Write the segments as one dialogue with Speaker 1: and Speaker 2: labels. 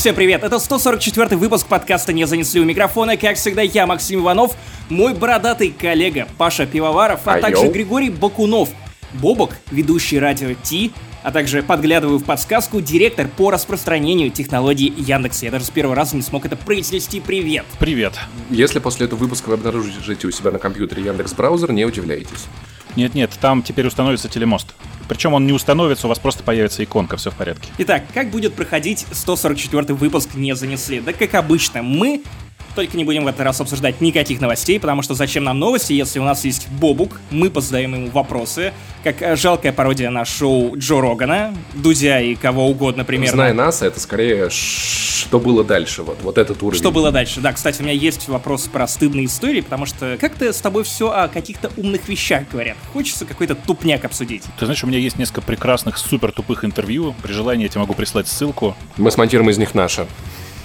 Speaker 1: Всем привет, это 144 выпуск подкаста «Не занесли у микрофона». Как всегда, я, Максим Иванов, мой бородатый коллега Паша Пивоваров, а также Григорий Бакунов. Бобок, ведущий радио Ти, а также подглядываю в подсказку, директор по распространению технологий Яндекса. Я даже с первого раза не смог это произнести. Привет!
Speaker 2: Привет.
Speaker 3: Если после этого выпуска вы обнаружите у себя на компьютере Яндекс браузер, не удивляйтесь.
Speaker 2: Нет-нет, там теперь установится телемост. Причем он не установится, у вас просто появится иконка, все в порядке.
Speaker 1: Итак, как будет проходить 144 выпуск «Не занесли»? Да как обычно, мы только не будем в этот раз обсуждать никаких новостей, потому что зачем нам новости, если у нас есть Бобук, мы позадаем ему вопросы, как э, жалкая пародия на шоу Джо Рогана, Дудя и кого угодно примерно.
Speaker 3: Зная нас, это скорее ш- что было дальше, вот, вот этот уровень.
Speaker 1: Что было дальше? Да, кстати, у меня есть вопрос про стыдные истории, потому что как-то с тобой все о каких-то умных вещах говорят. Хочется какой-то тупняк обсудить.
Speaker 2: Ты знаешь, у меня есть несколько прекрасных, супер тупых интервью. При желании я тебе могу прислать ссылку.
Speaker 3: Мы смонтируем из них наше.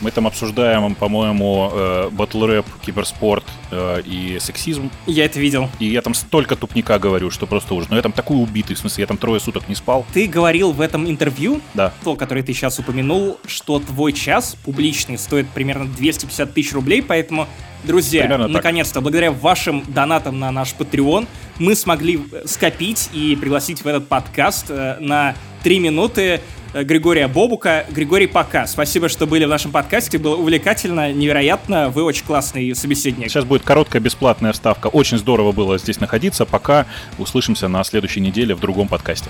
Speaker 2: Мы там обсуждаем, по-моему, э, батл-рэп, киберспорт э, и сексизм.
Speaker 1: Я это видел.
Speaker 2: И я там столько тупника говорю, что просто ужас. Но я там такой убитый, в смысле, я там трое суток не спал.
Speaker 1: Ты говорил в этом интервью,
Speaker 2: Да.
Speaker 1: то, которое ты сейчас упомянул, что твой час публичный стоит примерно 250 тысяч рублей, поэтому, друзья, наконец-то, благодаря вашим донатам на наш Patreon, мы смогли э, скопить и пригласить в этот подкаст э, на 3 минуты Григория Бобука. Григорий, пока. Спасибо, что были в нашем подкасте. Было увлекательно, невероятно. Вы очень классный собеседник.
Speaker 2: Сейчас будет короткая бесплатная вставка. Очень здорово было здесь находиться. Пока услышимся на следующей неделе в другом подкасте.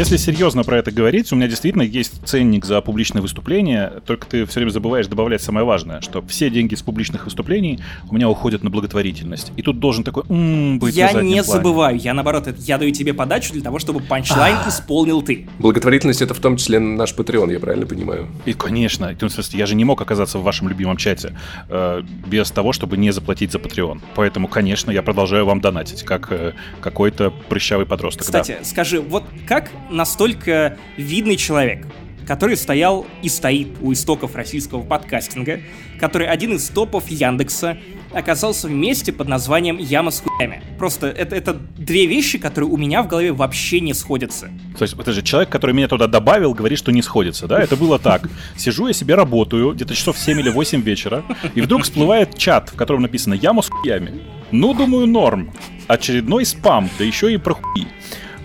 Speaker 2: Если серьезно про это говорить, у меня действительно есть ценник за публичное выступление, только ты все время забываешь добавлять самое важное, что все деньги с публичных выступлений у меня уходят на благотворительность. И тут должен такой м быть
Speaker 1: Я не
Speaker 2: плане.
Speaker 1: забываю, я наоборот, это- я даю тебе подачу для того, чтобы панчлайн исполнил ты.
Speaker 3: Благотворительность это в том числе наш Patreon, я правильно понимаю?
Speaker 2: И, конечно, ну, я же не мог оказаться в вашем любимом чате э, без того, чтобы не заплатить за Patreon. Поэтому, конечно, я продолжаю вам донатить, как э, какой-то прыщавый подросток. да.
Speaker 1: Кстати, скажи, вот как настолько видный человек, который стоял и стоит у истоков российского подкастинга, который один из топов Яндекса, оказался в месте под названием «Яма с хуями». Просто это, это две вещи, которые у меня в голове вообще не сходятся.
Speaker 2: То есть, это же человек, который меня туда добавил, говорит, что не сходится, да? Это было так. Сижу я себе работаю, где-то часов 7 или 8 вечера, и вдруг всплывает чат, в котором написано «Яма с хуями». Ну, думаю, норм. Очередной спам, да еще и про хуи.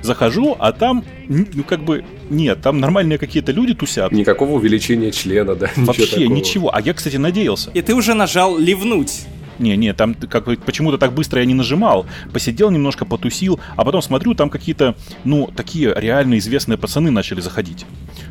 Speaker 2: Захожу, а там, ну, как бы, нет, там нормальные какие-то люди тусят.
Speaker 3: Никакого увеличения члена, да? ничего
Speaker 2: Вообще
Speaker 3: такого.
Speaker 2: ничего. А я, кстати, надеялся.
Speaker 1: И ты уже нажал «Ливнуть».
Speaker 2: Не, не, там как бы почему-то так быстро я не нажимал. Посидел немножко, потусил, а потом смотрю, там какие-то, ну, такие реально известные пацаны начали заходить.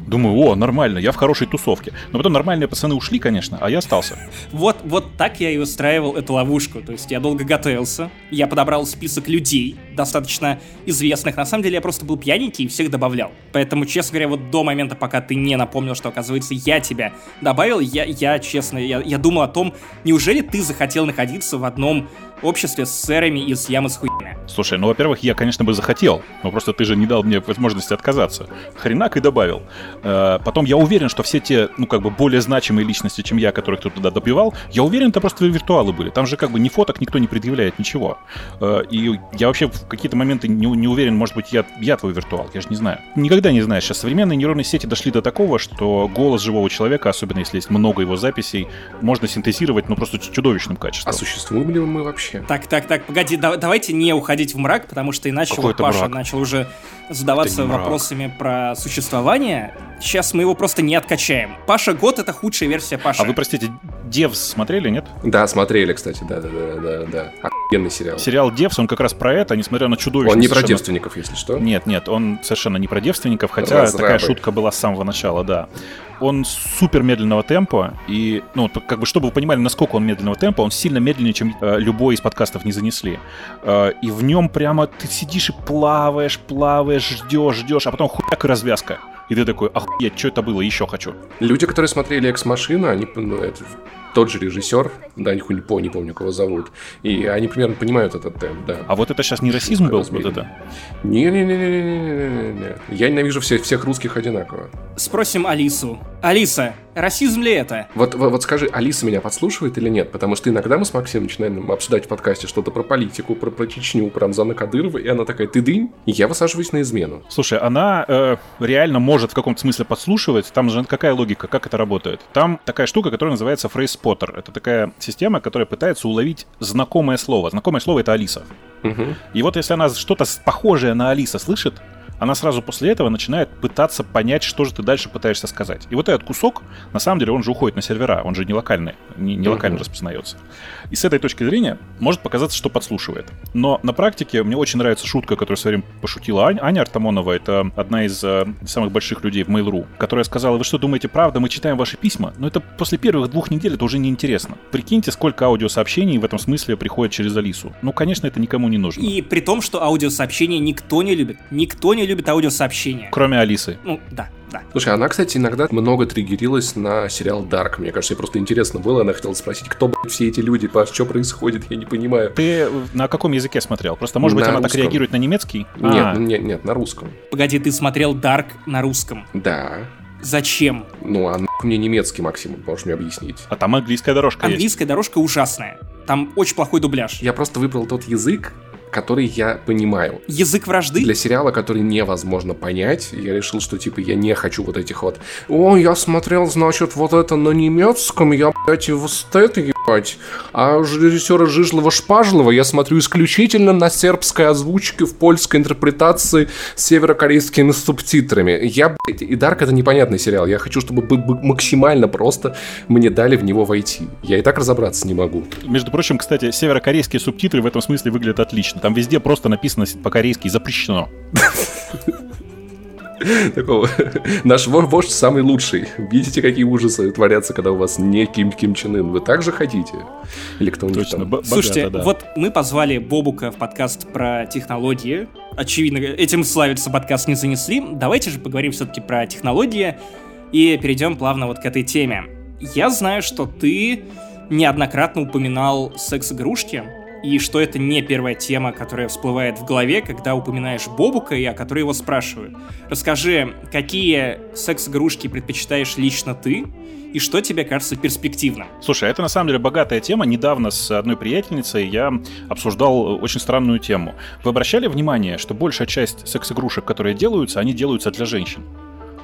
Speaker 2: Думаю, о, нормально, я в хорошей тусовке. Но потом нормальные пацаны ушли, конечно, а я остался.
Speaker 1: Вот, вот так я и устраивал эту ловушку. То есть я долго готовился, я подобрал список людей, достаточно известных. На самом деле я просто был пьяненький и всех добавлял. Поэтому, честно говоря, вот до момента, пока ты не напомнил, что, оказывается, я тебя добавил, я, я честно, я, я думал о том, неужели ты захотел находиться в одном обществе с сэрами из ямы с хуями?
Speaker 2: Слушай, ну, во-первых, я, конечно, бы захотел, но просто ты же не дал мне возможности отказаться. Хренак и добавил. Э, Потом я уверен, что все те, ну, как бы, более значимые личности, чем я, которых ты туда добивал, я уверен, это просто виртуалы были. Там же, как бы, ни фоток никто не предъявляет, ничего. Э, И я вообще в какие-то моменты не, не уверен, может быть, я, я твой виртуал, я же не знаю. Никогда не знаешь. Сейчас современные нейронные сети дошли до такого, что голос живого человека, особенно если есть много его записей, можно синтезировать, ну, просто чудовищным
Speaker 3: А
Speaker 2: качеством.
Speaker 3: существуем ли мы вообще?
Speaker 1: Так, так, так, погоди, да- давайте не уходить в мрак, потому что иначе
Speaker 2: Какой
Speaker 1: вот Паша
Speaker 2: мрак?
Speaker 1: начал уже задаваться вопросами про существование. Сейчас мы его просто не откачаем. Паша Год это худшая версия Паши.
Speaker 2: А вы, простите, Девс смотрели, нет?
Speaker 3: Да, смотрели, кстати, да-да-да-да-да. Охуенный сериал.
Speaker 2: Сериал Девс, он как раз про это, несмотря на чудовищность.
Speaker 3: Он не про
Speaker 2: совершенно-
Speaker 3: девственников, если что.
Speaker 2: Нет, нет, он совершенно не про девственников, хотя
Speaker 3: Разрабы.
Speaker 2: такая шутка была с самого начала, да. Он супер медленного темпа, и, ну, как бы, чтобы вы понимали, насколько он медленного темпа, он сильно медленнее, чем э, любой из подкастов не занесли. Э, и в нем прямо ты сидишь и плаваешь, плаваешь, ждешь, ждешь, а потом хуяк и развязка. И ты такой, охуеть, что это было, еще хочу.
Speaker 3: Люди, которые смотрели «Экс-машина», они, ну, это тот же режиссер, да, нихуя не помню, не помню, кого зовут, и они примерно понимают этот темп, да.
Speaker 2: А вот это сейчас не расизм был, вот это?
Speaker 3: Не-не-не-не-не-не-не. Я ненавижу всех, всех русских одинаково.
Speaker 1: Спросим Алису. Алиса, Расизм ли это?
Speaker 3: Вот, вот, вот скажи, Алиса меня подслушивает или нет? Потому что иногда мы с Максимом начинаем обсуждать в подкасте что-то про политику, про, про Чечню, про Рамзана Кадырова, и она такая, ты дынь, и я высаживаюсь на измену.
Speaker 2: Слушай, она э, реально может в каком-то смысле подслушивать. Там же какая логика, как это работает? Там такая штука, которая называется фрейспоттер. Это такая система, которая пытается уловить знакомое слово. Знакомое слово — это Алиса.
Speaker 3: Угу.
Speaker 2: И вот если она что-то похожее на Алиса слышит, она сразу после этого начинает пытаться понять, что же ты дальше пытаешься сказать. И вот этот кусок, на самом деле, он же уходит на сервера, он же не локальный, не, не локально uh-huh. распознается. И с этой точки зрения может показаться, что подслушивает. Но на практике мне очень нравится шутка, которую в свое время пошутила Ань, Аня Артамонова, это одна из э, самых больших людей в Mail.ru, которая сказала, вы что думаете, правда, мы читаем ваши письма? Но это после первых двух недель это уже неинтересно. Прикиньте, сколько аудиосообщений в этом смысле приходит через Алису. Ну, конечно, это никому не нужно.
Speaker 1: И при том, что аудиосообщения никто не любит. Никто не любит аудиосообщения.
Speaker 2: Кроме Алисы.
Speaker 1: Ну, да, да.
Speaker 3: Слушай, она, кстати, иногда много триггерилась на сериал Dark. Мне кажется, ей просто интересно было. Она хотела спросить, кто, блядь, все эти люди, Паш, что происходит, я не понимаю.
Speaker 2: Ты на каком языке смотрел? Просто, может
Speaker 3: На
Speaker 2: быть, она так
Speaker 3: русском.
Speaker 2: реагирует на немецкий?
Speaker 3: Нет,
Speaker 2: А,
Speaker 3: нет, нет, на русском.
Speaker 1: Погоди, ты смотрел Dark на русском.
Speaker 3: Да.
Speaker 1: Зачем?
Speaker 3: Ну, а нахуй мне немецкий, Максим, можешь мне объяснить.
Speaker 2: а там английская дорожка есть.
Speaker 1: Английская дорожка ужасная. Там очень плохой дубляж.
Speaker 3: Я просто выбрал тот язык, который я понимаю.
Speaker 1: Язык вражды?
Speaker 3: Для сериала, который невозможно понять, я решил, что, типа, я не хочу вот этих вот «О, я смотрел, значит, вот это на немецком, я, блядь, и вот это, ебать». А режиссера Жижлова-Шпажлова я смотрю исключительно на сербской озвучке в польской интерпретации с северокорейскими субтитрами. Я, блядь, и Дарк это непонятный сериал. Я хочу, чтобы бы- бы максимально просто мне дали в него войти. Я и так разобраться не могу.
Speaker 2: Между прочим, кстати, северокорейские субтитры в этом смысле выглядят отлично. Там везде просто написано по-корейски «запрещено».
Speaker 3: Такого. Наш во- вождь самый лучший. Видите, какие ужасы творятся, когда у вас не Ким Ким Чен Ын. Вы так же хотите? Или кто-нибудь
Speaker 2: Точно,
Speaker 3: там?
Speaker 2: б-
Speaker 1: Слушайте,
Speaker 2: богато, да.
Speaker 1: вот мы позвали Бобука в подкаст про технологии. Очевидно, этим славится подкаст не занесли. Давайте же поговорим все-таки про технологии и перейдем плавно вот к этой теме. Я знаю, что ты неоднократно упоминал секс-игрушки, и что это не первая тема, которая всплывает в голове, когда упоминаешь Бобука и о которой его спрашивают. Расскажи, какие секс-игрушки предпочитаешь лично ты, и что тебе кажется перспективным?
Speaker 2: Слушай, это на самом деле богатая тема. Недавно с одной приятельницей я обсуждал очень странную тему. Вы обращали внимание, что большая часть секс-игрушек, которые делаются, они делаются для женщин?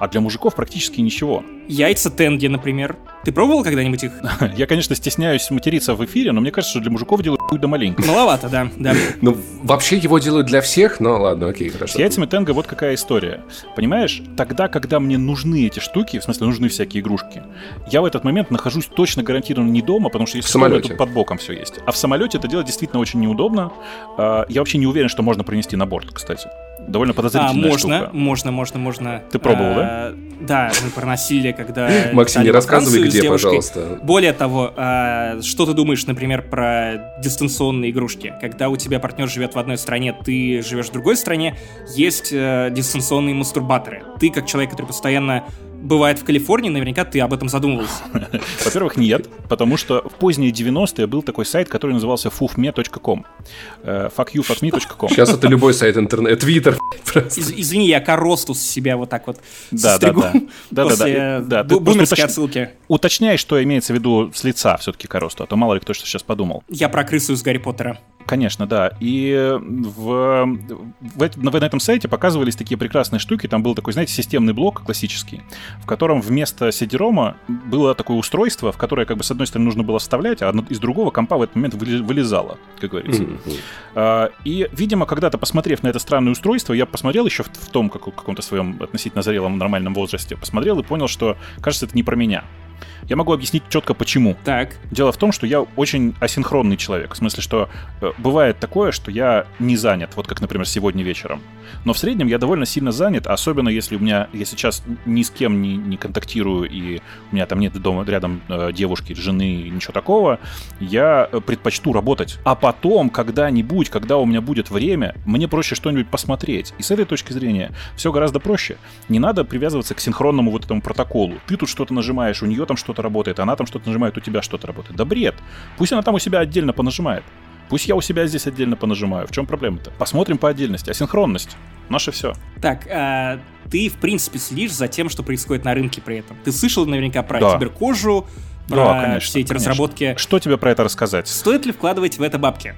Speaker 2: А для мужиков практически ничего.
Speaker 1: Яйца Тенги, например. Ты пробовал когда-нибудь их?
Speaker 2: Я, конечно, стесняюсь материться в эфире, но мне кажется, что для мужиков делают хуй да маленько.
Speaker 1: Маловато, да, да.
Speaker 3: Ну, вообще его делают для всех, но ладно, окей,
Speaker 2: С
Speaker 3: хорошо.
Speaker 2: яйцами Тенга вот какая история. Понимаешь, тогда, когда мне нужны эти штуки, в смысле нужны всякие игрушки, я в этот момент нахожусь точно гарантированно не дома, потому что если
Speaker 3: В самолете.
Speaker 2: тут под боком все есть. А в самолете это делать действительно очень неудобно. А, Я вообще не уверен, что можно принести на борт, кстати. Довольно
Speaker 1: А,
Speaker 2: подозрительная
Speaker 1: можно,
Speaker 2: штука.
Speaker 1: можно, можно, можно.
Speaker 2: Ты пробовал,
Speaker 1: А, Да, мы проносили, когда...
Speaker 3: Максим, не рассказывай, где, пожалуйста.
Speaker 1: Более того, а, что ты думаешь, например, про дистанционные игрушки? Когда у тебя партнер живет в одной стране, ты живешь в другой стране, есть э, дистанционные мастурбаторы. Ты, как человек, который постоянно бывает в Калифорнии, наверняка ты об этом задумывался.
Speaker 2: Во-первых, нет, потому что в поздние 90-е был такой сайт, который назывался fufme.com. Э, fuckyofuckme.com.
Speaker 3: Сейчас это любой сайт интернета, твиттер.
Speaker 1: Из- извини, я коростус себя вот так вот
Speaker 2: Да, да, да. Да, да,
Speaker 1: после
Speaker 2: да. Да, просто
Speaker 1: бумерской отсылки.
Speaker 2: Уточняй, что имеется в виду с лица все-таки коросту, а то мало ли кто что сейчас подумал.
Speaker 1: Я про крысу из Гарри Поттера.
Speaker 2: Конечно, да. И в, в, эт- на этом сайте показывались такие прекрасные штуки. Там был такой, знаете, системный блок классический, в котором вместо CD-ROM было такое устройство, в которое, как бы, с одной стороны, нужно было вставлять, а из другого компа в этот момент вылезало, как говорится. А, И, видимо, когда-то посмотрев на это странное устройство, я посмотрел еще в, в том как- каком-то своем относительно зрелом нормальном возрасте, посмотрел и понял, что, кажется, это не про меня. Я могу объяснить четко почему.
Speaker 1: Так,
Speaker 2: Дело в том, что я очень асинхронный человек. В смысле, что э, бывает такое, что я не занят, вот как, например, сегодня вечером. Но в среднем я довольно сильно занят, особенно если у меня, я сейчас ни с кем не, не контактирую, и у меня там нет дома рядом э, девушки, жены, ничего такого, я э, предпочту работать. А потом, когда-нибудь, когда у меня будет время, мне проще что-нибудь посмотреть. И с этой точки зрения все гораздо проще. Не надо привязываться к синхронному вот этому протоколу. Ты тут что-то нажимаешь, у нее там что-то работает, она там что-то нажимает, у тебя что-то работает. Да бред. Пусть она там у себя отдельно понажимает. Пусть я у себя здесь отдельно понажимаю. В чем проблема-то? Посмотрим по отдельности. Асинхронность. Наше все.
Speaker 1: Так, а, ты, в принципе, следишь за тем, что происходит на рынке при этом. Ты слышал наверняка про
Speaker 2: Да.
Speaker 1: киберкожу, про
Speaker 2: Да, конечно,
Speaker 1: все эти
Speaker 2: конечно.
Speaker 1: разработки.
Speaker 2: Что тебе про это рассказать?
Speaker 1: Стоит ли вкладывать в это бабки?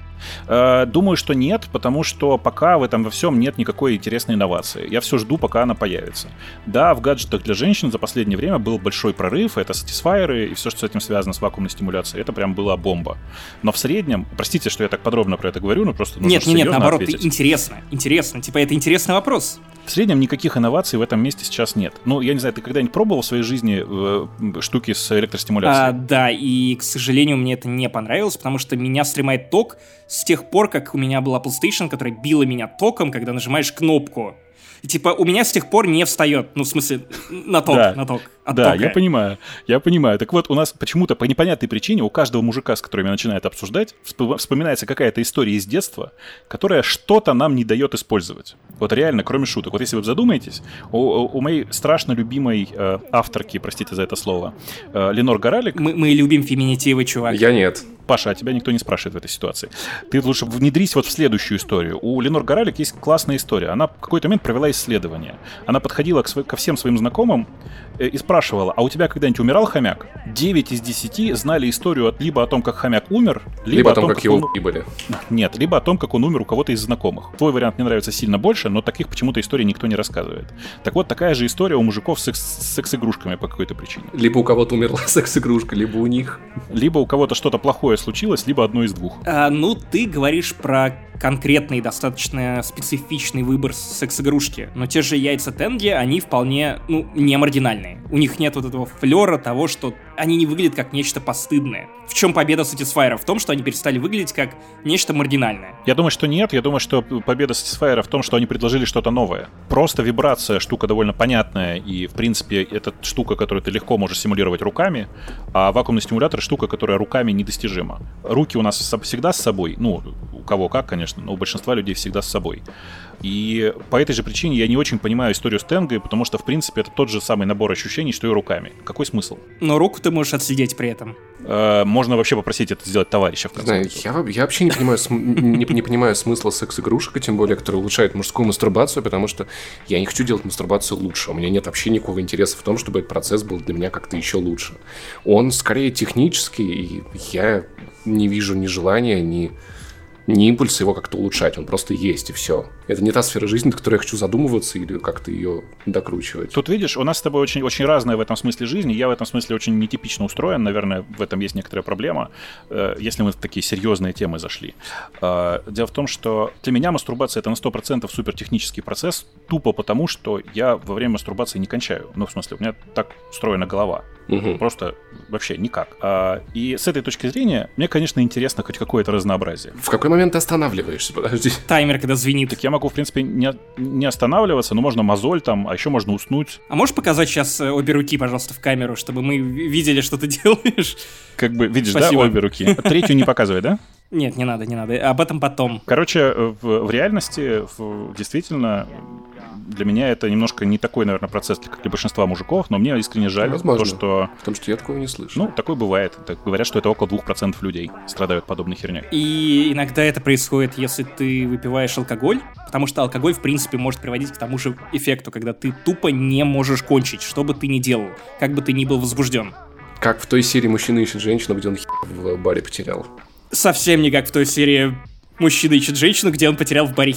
Speaker 2: Э, Думаю, что нет, потому что пока в этом во всем нет никакой интересной инновации. Я все жду, пока она появится. Да, в гаджетах для женщин за последнее время был большой прорыв, это сатисфайеры и все, что с этим связано с вакуумной стимуляцией, это прям была бомба. Но в среднем, простите, что я так подробно про это говорю, но просто нужно
Speaker 1: нет, нет, нет, наоборот,
Speaker 2: ответить.
Speaker 1: интересно, интересно. Типа, это интересный вопрос.
Speaker 2: В среднем никаких инноваций в этом месте сейчас нет. Ну, я не знаю, ты когда-нибудь пробовал в своей жизни э, штуки с электростимуляцией?
Speaker 1: А, да, и, к сожалению, мне это не понравилось, потому что меня стремает ток с тех пор, как у меня была PlayStation, которая била меня током, когда нажимаешь кнопку. И, типа, у меня с тех пор не встает. Ну, в смысле, на ток,
Speaker 2: Да.
Speaker 1: на ток. от
Speaker 2: Да, я понимаю, я понимаю. Так вот, у нас почему-то по непонятной причине у каждого мужика, с которым я начинаю это обсуждать, всп- вспоминается какая-то история из детства, которая что-то нам не дает использовать. Вот реально, кроме шуток. Вот если вы задумаетесь, у, у моей страшно любимой э, авторки, простите за это слово, э, Ленор Горалик,
Speaker 1: Мы, мы любим феминитивы, чувак.
Speaker 3: Я нет.
Speaker 2: Паша, а тебя никто не спрашивает в этой ситуации. Ты лучше внедрись вот в следующую историю. У Ленор Горалик есть классная история. Она в какой-то момент провела исследование. Она подходила к сво- ко всем своим знакомым и спрашивала, а у тебя когда-нибудь умирал хомяк? 9 из 10 знали историю от, либо о том, как хомяк умер, либо,
Speaker 3: Либо о том, как его
Speaker 2: он...
Speaker 3: ебали.
Speaker 2: Нет, либо о том, как он умер у кого-то из знакомых. Твой вариант мне нравится сильно больше, но таких почему-то историй никто не рассказывает. Так вот, такая же история у мужиков с, секс- с секс-игрушками по какой-то причине.
Speaker 3: Либо у кого-то умерла секс-игрушка, либо у них.
Speaker 2: Либо у кого-то что-то плохое случилось, либо одно из двух.
Speaker 1: А, ну, ты говоришь про конкретный, достаточно специфичный выбор секс-игрушки. Но те же яйца Тенги, они вполне, ну, не маргинальные. У них нет вот этого флера того, что они не выглядят как нечто постыдное. В чем победа Satisfyer? В том, что они перестали выглядеть как нечто маргинальное.
Speaker 2: Я думаю, что нет. Я думаю, что победа Satisfyer в том, что они предложили что-то новое. Просто вибрация штука довольно понятная, и, в принципе, это штука, которую ты легко можешь симулировать руками, а вакуумный стимулятор — штука, которая руками недостижима. Руки у нас всегда с собой, ну, у кого как, конечно, но у большинства людей всегда с собой. И по этой же причине я не очень понимаю историю с Тенгой, потому что, в принципе, это тот же самый набор ощущений, что и руками. Какой смысл?
Speaker 1: Но руку ты можешь отсидеть при этом.
Speaker 2: Э, можно вообще попросить это сделать товарища, в конце
Speaker 3: Знаю, я, я вообще не понимаю, см- не, не понимаю смысла секс-игрушек, тем более, которые улучшают мужскую мастурбацию, потому что я не хочу делать мастурбацию лучше. У меня нет вообще никакого интереса в том, чтобы этот процесс был для меня как-то еще лучше. Он скорее технический, и я не вижу ни желания, ни, ни импульса его как-то улучшать. Он просто есть, и все. Это не та сфера жизни, до которой я хочу задумываться или как-то ее докручивать.
Speaker 2: Тут видишь, у нас с тобой очень, очень разная в этом смысле жизнь. Я в этом смысле очень нетипично устроен. Наверное, в этом есть некоторая проблема, э, если мы в такие серьезные темы зашли. Э, Дело в том, что для меня мастурбация это на 100% супертехнический процесс, тупо потому, что я во время мастурбации не кончаю. Ну, в смысле, у меня так устроена голова.
Speaker 3: Мгм.
Speaker 2: Просто вообще никак. А, И с этой точки зрения, мне, конечно, интересно хоть какое-то разнообразие.
Speaker 3: В какой момент ты останавливаешься? Подожди.
Speaker 1: Таймер, когда звенит.
Speaker 2: Так я могу, в принципе, не, не останавливаться, но можно мозоль там, а еще можно уснуть.
Speaker 1: А можешь показать сейчас э, обе руки, пожалуйста, в камеру, чтобы мы ви- видели, что ты делаешь?
Speaker 2: Как бы, видишь,
Speaker 1: Спасибо.
Speaker 2: да, обе руки. Третью не показывай, да?
Speaker 1: Нет, не надо, не надо. Об этом потом.
Speaker 2: Короче, э, в, в реальности в- действительно для меня это немножко не такой, наверное, процесс, как для большинства мужиков, но мне искренне жаль
Speaker 3: Возможно.
Speaker 2: то, что...
Speaker 3: Потому что я такого не слышу.
Speaker 2: Ну, такое бывает. Так говорят, что это около 2% людей страдают подобной херней.
Speaker 1: И иногда это происходит, если ты выпиваешь алкоголь, потому что алкоголь, в принципе, может приводить к тому же эффекту, когда ты тупо не можешь кончить, что бы ты ни делал, как бы ты ни был возбужден.
Speaker 3: Как в той серии «Мужчина ищет женщину», где он хер в баре потерял.
Speaker 1: Совсем не как в той серии «Мужчина ищет женщину», где он потерял в баре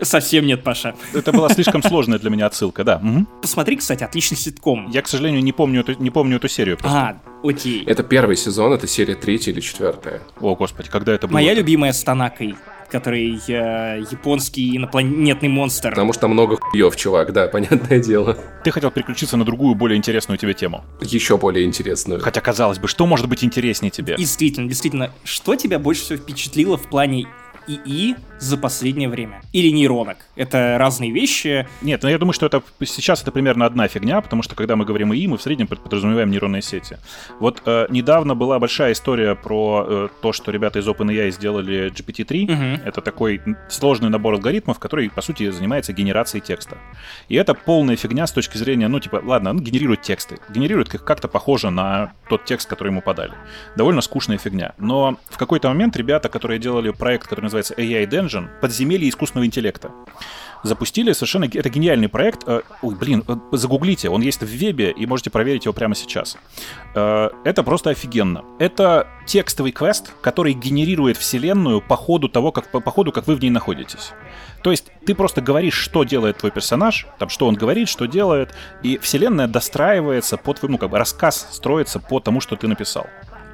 Speaker 1: Совсем нет, Паша.
Speaker 2: Это была слишком сложная для меня отсылка, да. мгм.
Speaker 1: Посмотри, кстати, отличный ситком.
Speaker 2: Я, к сожалению, не помню эту, не помню эту серию. просто.
Speaker 1: А, окей.
Speaker 3: Это первый сезон, это серия третья или четвертая.
Speaker 2: О, господи, когда это было?
Speaker 1: Моя любимая с Танакой, который э, японский инопланетный монстр.
Speaker 3: Потому что там много хуев, чувак, да, понятное дело.
Speaker 2: Ты хотел переключиться на другую, более интересную тебе тему.
Speaker 3: Еще более интересную.
Speaker 2: Хотя, казалось бы, что может быть интереснее тебе?
Speaker 1: Действительно, действительно, что тебя больше всего впечатлило в плане ИИ за последнее время? Или нейронок? Это разные вещи.
Speaker 2: Нет, ну я думаю, что это сейчас это примерно одна фигня, потому что когда мы говорим ИИ, мы в среднем под- подразумеваем нейронные сети. Вот э, недавно была большая история про э, то, что ребята из OpenAI сделали GPT-3.
Speaker 1: Мгм.
Speaker 2: Это такой сложный набор алгоритмов, который, по сути, занимается генерацией текста. И это полная фигня с точки зрения, ну, типа, ладно, он генерирует тексты. Генерирует их как-то похоже на тот текст, который ему подали. Довольно скучная фигня. Но в какой-то момент ребята, которые делали проект, который называется AI Dungeon, подземелье искусственного интеллекта запустили совершенно... Это гениальный проект. Э, ой, блин, э, загуглите, он есть в вебе, и можете проверить его прямо сейчас. Э, это просто офигенно. Это текстовый квест, который генерирует вселенную по ходу того, как, по ходу, как вы в ней находитесь. То есть ты просто говоришь, что делает твой персонаж, там, что он говорит, что делает, и вселенная достраивается по твоему, как бы, рассказ строится по тому, что ты написал.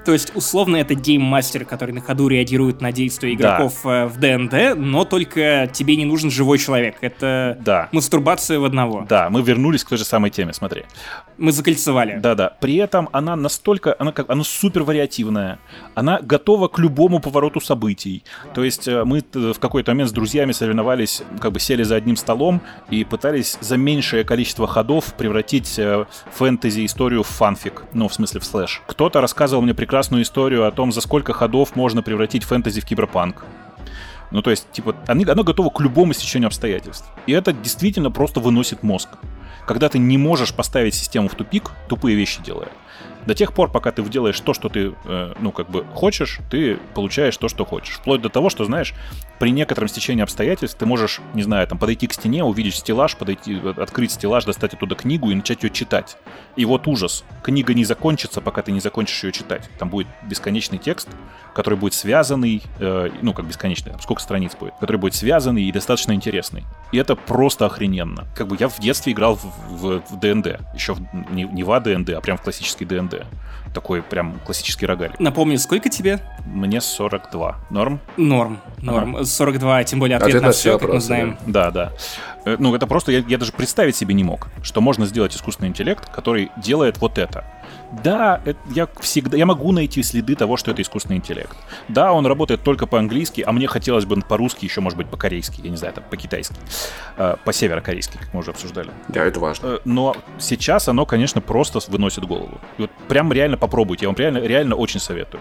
Speaker 1: То есть, условно, это гейммастер, который на ходу реагирует на действия игроков да. Э, в ДНД, но только тебе не нужен живой человек. Это да. мастурбация в одного.
Speaker 2: Да, мы вернулись к той же самой теме, смотри.
Speaker 1: Мы закольцевали.
Speaker 2: Да-да. При этом она настолько, она как, она супер вариативная. Она готова к любому повороту событий. То есть э, мы в какой-то момент с друзьями соревновались, как бы сели за одним столом и пытались за меньшее количество ходов превратить э, фэнтези-историю в фанфик. Ну, в смысле, в слэш. Кто-то рассказывал мне прекрасно прекрасную историю о том, за сколько ходов можно превратить фэнтези в киберпанк. Ну, то есть, типа, они, оно готово к любому стечению обстоятельств. И это действительно просто выносит мозг. Когда ты не можешь поставить систему в тупик, тупые вещи делая. До тех пор, пока ты делаешь то, что ты, э, ну, как бы хочешь, ты получаешь то, что хочешь. Вплоть до того, что, знаешь, при некотором стечении обстоятельств ты можешь, не знаю, там, подойти к стене, увидеть стеллаж, подойти, открыть стеллаж, достать оттуда книгу и начать ее читать. И вот ужас. Книга не закончится, пока ты не закончишь ее читать. Там будет бесконечный текст, который будет связанный, э, ну, как бесконечный, сколько страниц будет, который будет связанный и достаточно интересный. И это просто охрененно. Как бы я в детстве играл в, ДНД. Еще в, не, не в АДНД, а прям в классический ДНД. Такой прям классический рогаль.
Speaker 1: Напомню, сколько тебе?
Speaker 2: Мне 42. Норм?
Speaker 1: Норм, норм. Ага. 42, тем более ответ, ответ на все, как мы знаем.
Speaker 2: Да, да. Э, ну, это просто, я, я даже представить себе не мог, что можно сделать искусственный интеллект, который делает вот это. Да, это, я всегда, я могу найти следы того, что это искусственный интеллект. Да, он работает только по-английски, а мне хотелось бы по-русски, еще, может быть, по-корейски, я не знаю, там, по-китайски, э, по-северокорейски, как мы уже обсуждали.
Speaker 3: Да, это важно. Э,
Speaker 2: но сейчас оно, конечно, просто выносит голову. И вот прям реально попробуйте, я вам реально, реально очень советую.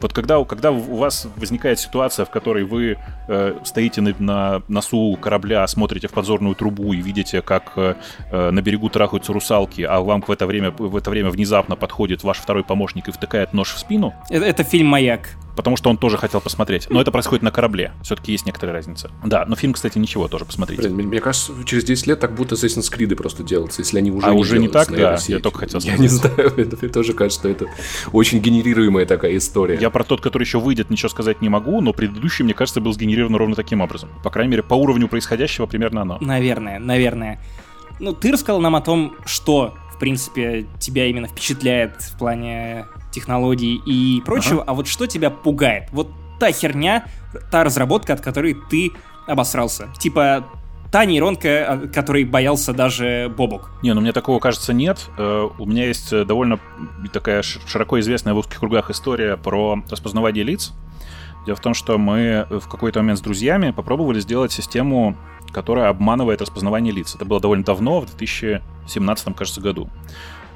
Speaker 2: Вот когда, когда у вас возникает ситуация, в которой вы э, стоите на, на носу корабля, смотрите в подзорную трубу и видите, как э, э, на берегу трахаются русалки, а вам в это время, в это время внезапно подходит ваш второй помощник и втыкает нож в спину.
Speaker 1: Это, это фильм «Маяк»
Speaker 2: потому что он тоже хотел посмотреть. Но это происходит на корабле. Все-таки есть некоторая разница. Да, но фильм, кстати, ничего, тоже посмотрите.
Speaker 3: Блин, мне кажется, через 10 лет так будто Assassin's Creed просто делаются, если они уже
Speaker 2: а
Speaker 3: не
Speaker 2: уже не так, да, я только хотел
Speaker 3: сказать. Я не знаю, это, мне тоже кажется, что это очень генерируемая такая история.
Speaker 2: Я про тот, который еще выйдет, ничего сказать не могу, но предыдущий, мне кажется, был сгенерирован ровно таким образом. По крайней мере, по уровню происходящего примерно оно.
Speaker 1: Наверное, наверное. Ну, ты рассказал нам о том, что, в принципе, тебя именно впечатляет в плане технологий и прочего, ага. а вот что тебя пугает? Вот та херня, та разработка, от которой ты обосрался. Типа та нейронка, которой боялся даже Бобок.
Speaker 2: Не, ну мне такого, кажется, нет. Э, у меня есть э, довольно такая широко известная в узких кругах история про распознавание лиц. Дело в том, что мы в какой-то момент с друзьями попробовали сделать систему, которая обманывает распознавание лиц. Это было довольно давно, в 2017, кажется, году.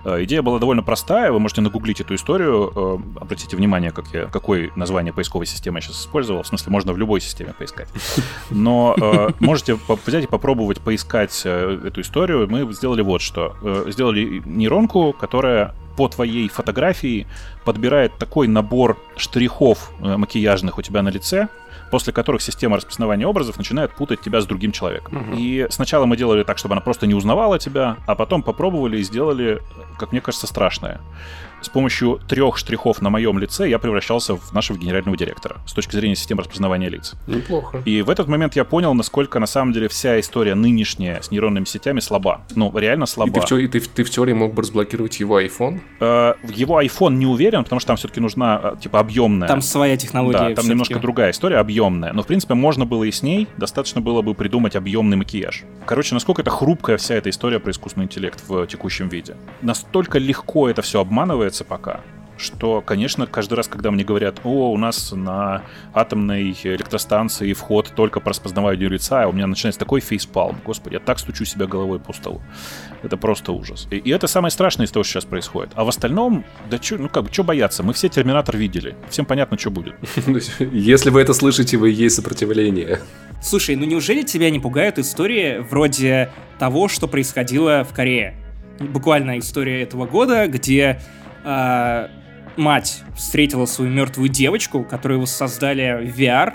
Speaker 2: Э, идея была довольно простая, вы можете нагуглить эту историю, э, обратите внимание, как я, какое название поисковой системы я сейчас использовал, в смысле можно в любой системе поискать. Но э, можете взять и попробовать поискать эту историю. Мы сделали вот что. Сделали нейронку, которая по твоей фотографии подбирает такой набор штрихов макияжных у тебя на лице, после которых система распознавания образов начинает путать тебя с другим человеком. Угу. И сначала мы делали так, чтобы она просто не узнавала тебя, а потом попробовали и сделали, как мне кажется, страшное с помощью трех штрихов на моем лице я превращался в нашего генерального директора с точки зрения системы распознавания лиц.
Speaker 3: Неплохо.
Speaker 2: И в этот момент я понял, насколько на самом деле вся история нынешняя с нейронными сетями слаба. Ну, реально слаба. И
Speaker 3: ты в, и ты, ты в теории мог бы разблокировать его iPhone?
Speaker 2: Э, его iPhone не уверен, потому что там все-таки нужна, э, типа, объемная.
Speaker 1: Там своя технология.
Speaker 2: Да, там немножко другая история, объемная. Но, в принципе, можно было и с ней, достаточно было бы придумать объемный макияж. Короче, насколько это хрупкая вся эта история про искусственный интеллект в текущем виде. Настолько легко это все обманывается пока, что, конечно, каждый раз, когда мне говорят, о, у нас на атомной электростанции вход только по распознаванию лица, а у меня начинается такой фейспалм, господи, я так стучу себя головой по столу. Это просто ужас. И, и это самое страшное из того, что сейчас происходит. А в остальном, да чё, ну как бы, что бояться? Мы все Терминатор видели. Всем понятно, что будет.
Speaker 3: Если вы это слышите, вы есть сопротивление.
Speaker 1: Слушай, ну неужели тебя не пугают истории вроде того, что происходило в Корее? Буквально история этого года, где э, мать встретила свою мертвую девочку, которую воссоздали в VR,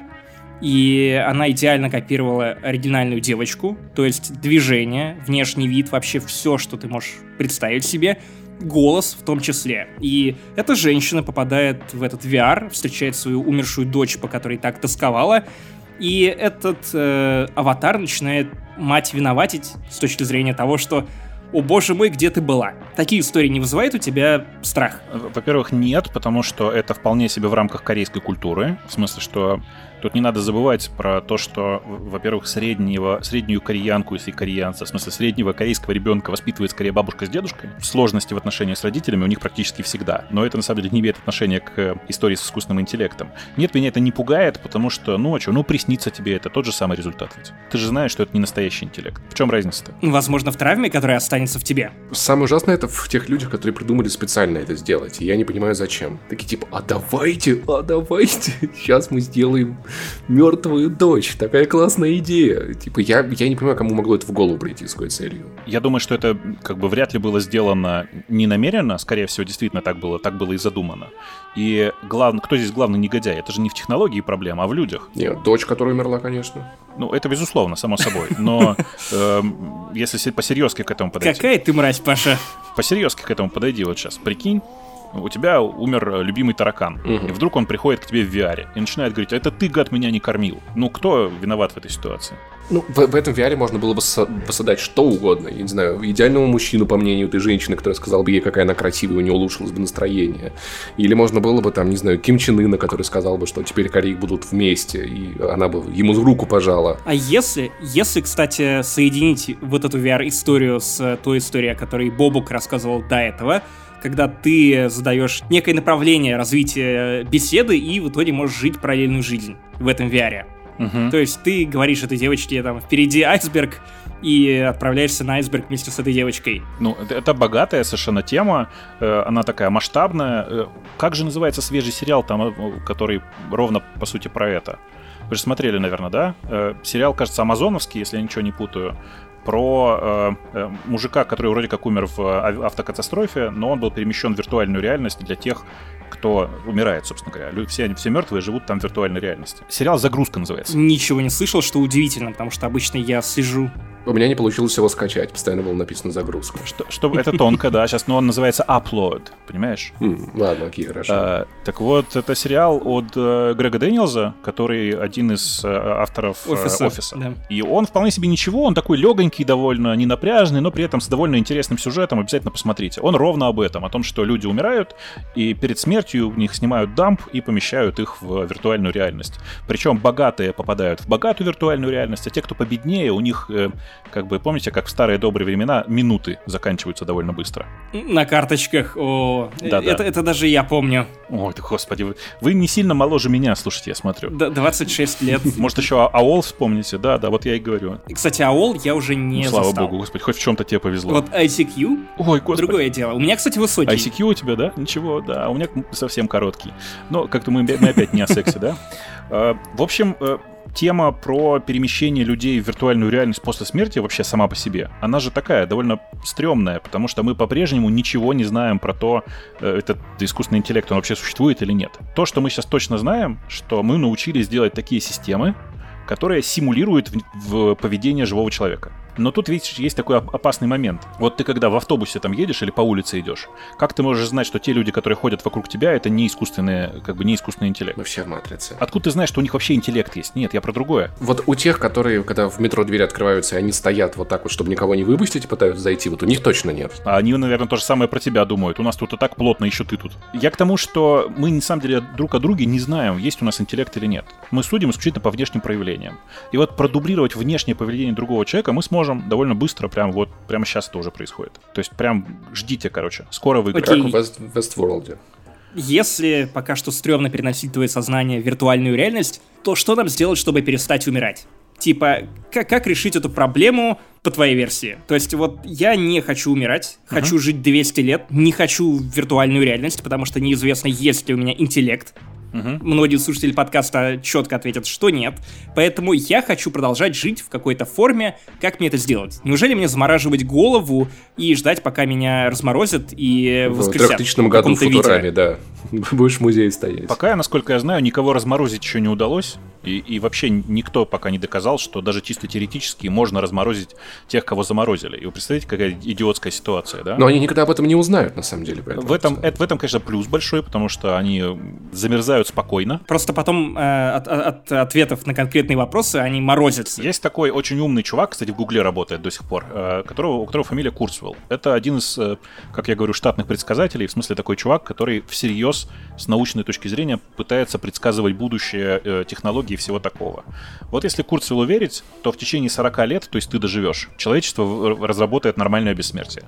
Speaker 1: и она идеально копировала оригинальную девочку, то есть движение, внешний вид, вообще все, что ты можешь представить себе, голос в том числе. И эта женщина попадает в этот VR, встречает свою умершую дочь, по которой так тосковала, и этот э, аватар начинает мать виноватить с точки зрения того, что «О боже мой, где ты была?» Такие истории не вызывают у тебя страх?
Speaker 2: Во-первых, нет, потому что это вполне себе в рамках корейской культуры. В смысле, что Тут не надо забывать про то, что, во-первых, среднего, среднюю кореянку, если кореянца, в смысле среднего корейского ребенка воспитывает скорее бабушка с дедушкой. Сложности в отношении с родителями у них практически всегда. Но это, на самом деле, не имеет отношения к истории с искусственным интеллектом. Нет, меня это не пугает, потому что, ну, а что, ну, приснится тебе это тот же самый результат ведь. Ты же знаешь, что это не настоящий интеллект. В чем разница-то?
Speaker 1: Возможно, в травме, которая останется в тебе.
Speaker 3: Самое ужасное это в тех людях, которые придумали специально это сделать. И я не понимаю, зачем. Такие типа, а давайте, а давайте, сейчас мы сделаем мертвый твою дочь. Такая классная идея. Типа, я, я не понимаю, кому могло это в голову прийти с какой целью.
Speaker 2: Я думаю, что это как бы вряд ли было сделано не намеренно, скорее всего, действительно так было, так было и задумано. И главный, кто здесь главный негодяй? Это же не в технологии проблема, а в людях.
Speaker 3: Нет, дочь, которая умерла, конечно.
Speaker 2: Ну, это безусловно, само собой. Но э, если посерьезки к этому подойти...
Speaker 1: Какая ты мразь, Паша.
Speaker 2: Посерьезки к этому подойди вот сейчас. Прикинь, у тебя умер э, любимый таракан, угу. и вдруг он приходит к тебе в VR и начинает говорить, это ты, гад, меня не кормил. Ну, кто виноват в этой ситуации?
Speaker 3: Ну, в, в этом VR можно было бы посадать что угодно. Я не знаю, идеального мужчину, по мнению этой женщины, которая сказала бы ей, какая она красивая, у нее улучшилось бы настроение. Или можно было бы, там, не знаю, Ким Чен Ына, который сказал бы, что теперь Кореи будут вместе, и она бы ему руку пожала.
Speaker 1: А если, если, кстати, соединить вот эту VR-историю с той историей, о которой Бобук рассказывал до этого, когда ты задаешь некое направление развития беседы и в итоге можешь жить параллельную жизнь в этом VR. Угу. То есть ты говоришь этой девочке, там, впереди айсберг, и отправляешься на айсберг вместе с этой девочкой.
Speaker 2: Ну, это богатая совершенно тема, э, она такая масштабная. Э, как же называется свежий сериал, там, э, который ровно, по сути, про это? Вы же смотрели, наверное, да? Сериал, кажется, амазоновский, если я ничего не путаю про э, э, мужика, который вроде как умер в э, автокатастрофе, но он был перемещен в виртуальную реальность для тех, кто умирает, собственно говоря. Все, все мертвые живут там в виртуальной реальности. Сериал «Загрузка» называется.
Speaker 1: Ничего не слышал, что удивительно, потому что обычно я слежу
Speaker 3: у меня не получилось его скачать, постоянно было написано загрузка.
Speaker 2: Что, что это тонко, да, сейчас, но он называется Upload, понимаешь?
Speaker 3: Mm, ладно, окей, хорошо. А,
Speaker 2: так вот, это сериал от э, Грега Дэниелза, который один из э, авторов э, Офиса. Офиса. Да. И он вполне себе ничего, он такой легонький довольно, не напряжный, но при этом с довольно интересным сюжетом, обязательно посмотрите. Он ровно об этом, о том, что люди умирают, и перед смертью в них снимают дамп и помещают их в виртуальную реальность. Причем богатые попадают в богатую виртуальную реальность, а те, кто победнее, у них э, как бы, помните, как в старые добрые времена минуты заканчиваются довольно быстро.
Speaker 1: На карточках, о, да, это, да. это даже я помню.
Speaker 2: Ой, ты, господи, вы, вы не сильно моложе меня, слушайте, я смотрю.
Speaker 1: Д 26 лет.
Speaker 2: Может, еще а-, АОЛ вспомните, да, да, вот я и говорю.
Speaker 1: Кстати, АОЛ я уже не ну,
Speaker 2: Слава
Speaker 1: застал.
Speaker 2: богу, господи, хоть в чем-то тебе повезло.
Speaker 1: Вот ICQ, Ой, господи. другое дело. У меня, кстати, высокий.
Speaker 2: ICQ у тебя, да? Ничего, да, у меня совсем короткий. Но как-то мы, мы опять не о сексе, да? А, в общем, э, тема про перемещение людей в виртуальную реальность после смерти вообще сама по себе, она же такая довольно стрёмная, потому что мы по-прежнему ничего не знаем про то, э, этот искусственный интеллект, он вообще существует или нет. То, что мы сейчас точно знаем, что мы научились делать такие системы, которые симулируют в, в поведение живого человека. Но тут, видишь, есть такой опасный момент. Вот ты когда в автобусе там едешь или по улице идешь, как ты можешь знать, что те люди, которые ходят вокруг тебя, это не искусственные, как бы не искусственный интеллект?
Speaker 3: Мы все в матрице.
Speaker 2: Откуда ты знаешь, что у них вообще интеллект есть? Нет, я про другое.
Speaker 3: Вот у тех, которые, когда в метро двери открываются, и они стоят вот так вот, чтобы никого не выпустить, и пытаются зайти, вот у них точно нет.
Speaker 2: А они, наверное, то же самое про тебя думают. У нас тут и так плотно, еще ты тут. Я к тому, что мы, на самом деле, друг о друге не знаем, есть у нас интеллект или нет. Мы судим исключительно по внешним проявлениям. И вот продублировать внешнее поведение другого человека мы сможем довольно быстро прям вот, прямо сейчас это уже происходит. То есть прям ждите, короче, скоро выиграем.
Speaker 3: Как в West, Westworld.
Speaker 1: Если пока что стрёмно переносить твое сознание в виртуальную реальность, то что нам сделать, чтобы перестать умирать? Типа, как, как решить эту проблему по твоей версии? То есть вот я не хочу умирать, uh-huh. хочу жить 200 лет, не хочу в виртуальную реальность, потому что неизвестно, есть ли у меня интеллект, Угу. Многие слушатели подкаста четко ответят, что нет. Поэтому я хочу продолжать жить в какой-то форме. Как мне это сделать? Неужели мне замораживать голову и ждать, пока меня разморозят и воскресят?
Speaker 3: В 3000 году в Футураме, да. Будешь в музее стоять.
Speaker 2: Пока, насколько я знаю, никого разморозить еще не удалось. И, и вообще никто пока не доказал, что даже чисто теоретически можно разморозить тех, кого заморозили. И вы представляете, какая идиотская ситуация, да?
Speaker 3: Но они никогда об этом не узнают, на самом деле.
Speaker 2: В этом, это, в этом, конечно, плюс большой, потому что они замерзают спокойно.
Speaker 1: Просто потом э, от, от ответов на конкретные вопросы они морозятся.
Speaker 2: Есть такой очень умный чувак, кстати, в Гугле работает до сих пор, э, которого, у которого фамилия Курцвелл. Это один из, э, как я говорю, штатных предсказателей, в смысле такой чувак, который всерьез с научной точки зрения пытается предсказывать будущее э, технологий и всего такого. Вот если Курцвеллу верить, то в течение 40 лет, то есть ты доживешь, человечество разработает нормальное бессмертие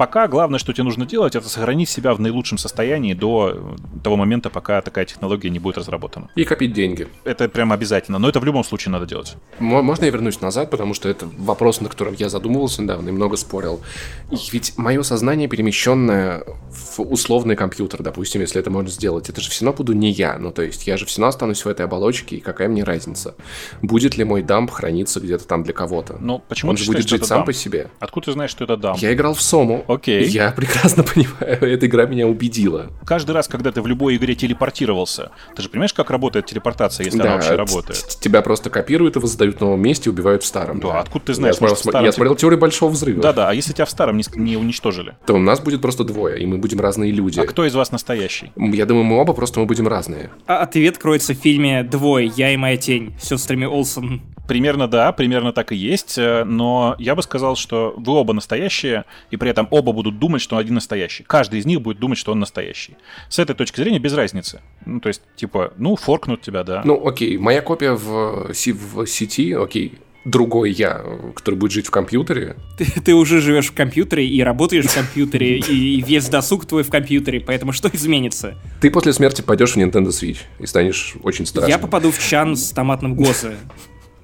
Speaker 2: пока главное, что тебе нужно делать, это сохранить себя в наилучшем состоянии до того момента, пока такая технология не будет разработана.
Speaker 3: И копить деньги.
Speaker 2: Это прям обязательно, но это в любом случае надо делать.
Speaker 3: Можно я вернусь назад, потому что это вопрос, на котором я задумывался недавно и много спорил. И ведь мое сознание перемещенное в условный компьютер, допустим, если это можно сделать, это же все равно буду не я. Ну, то есть я же все равно останусь в этой оболочке, и какая мне разница? Будет ли мой дамп храниться где-то там для кого-то?
Speaker 2: Ну, почему
Speaker 3: Он
Speaker 2: же
Speaker 3: будет жить сам
Speaker 2: дамп?
Speaker 3: по себе.
Speaker 2: Откуда ты знаешь, что это дамп?
Speaker 3: Я играл в Сому.
Speaker 2: Окей.
Speaker 3: Я прекрасно понимаю, эта игра меня убедила.
Speaker 2: Каждый раз, когда ты в любой игре телепортировался, ты же понимаешь, как работает телепортация, если она вообще работает?
Speaker 3: Тебя просто копируют и воздают в новом месте и убивают в старом.
Speaker 2: Да, откуда ты знаешь?
Speaker 3: Я смотрел,
Speaker 2: может, старом
Speaker 3: я смотрел теорию большого взрыва.
Speaker 2: Да-да, а если тебя в старом не, не уничтожили?
Speaker 3: То у нас будет просто двое, и мы будем разные люди.
Speaker 2: А кто из вас настоящий?
Speaker 3: Я думаю, мы оба просто мы будем разные.
Speaker 1: А ответ кроется в фильме «Двое. Я и моя тень» с сестрами Олсен.
Speaker 2: Примерно да, примерно так и есть, э, но я бы сказал, что вы оба настоящие, и при этом оба будут думать, что один настоящий. Каждый из них будет думать, что он настоящий. С этой точки зрения без разницы. Ну, то есть, типа, ну, форкнут тебя, да.
Speaker 3: Ну, окей, моя копия в, в сети, окей, другой я, который будет жить в компьютере.
Speaker 1: Ты, ты уже живешь в компьютере и работаешь в компьютере, и весь досуг твой в компьютере, поэтому что изменится?
Speaker 3: Ты после смерти пойдешь в Nintendo Switch и станешь очень страшным.
Speaker 1: Я попаду в чан с томатным гозе.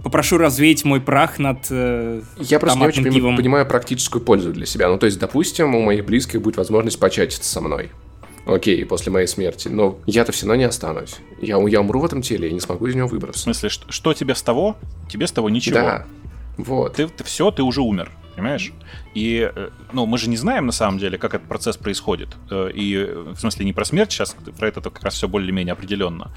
Speaker 1: Попрошу развеять мой прах над э,
Speaker 3: Я просто не очень
Speaker 1: пивом.
Speaker 3: понимаю практическую пользу для себя. Ну, то есть, допустим, у моих близких будет возможность початиться со мной. Окей, после моей смерти. Но я-то все равно не останусь. Я, я умру в этом теле, я не смогу из него
Speaker 2: В
Speaker 3: выбраться.
Speaker 2: смысле, что, что тебе с того? Тебе с того ничего.
Speaker 3: Да. Вот.
Speaker 2: Ты, все, ты уже умер, понимаешь? И, э, ну, мы же не знаем на самом деле, как этот процесс происходит. Э, И, э, в смысле, не про смерть сейчас, про это как раз все более-менее определенно.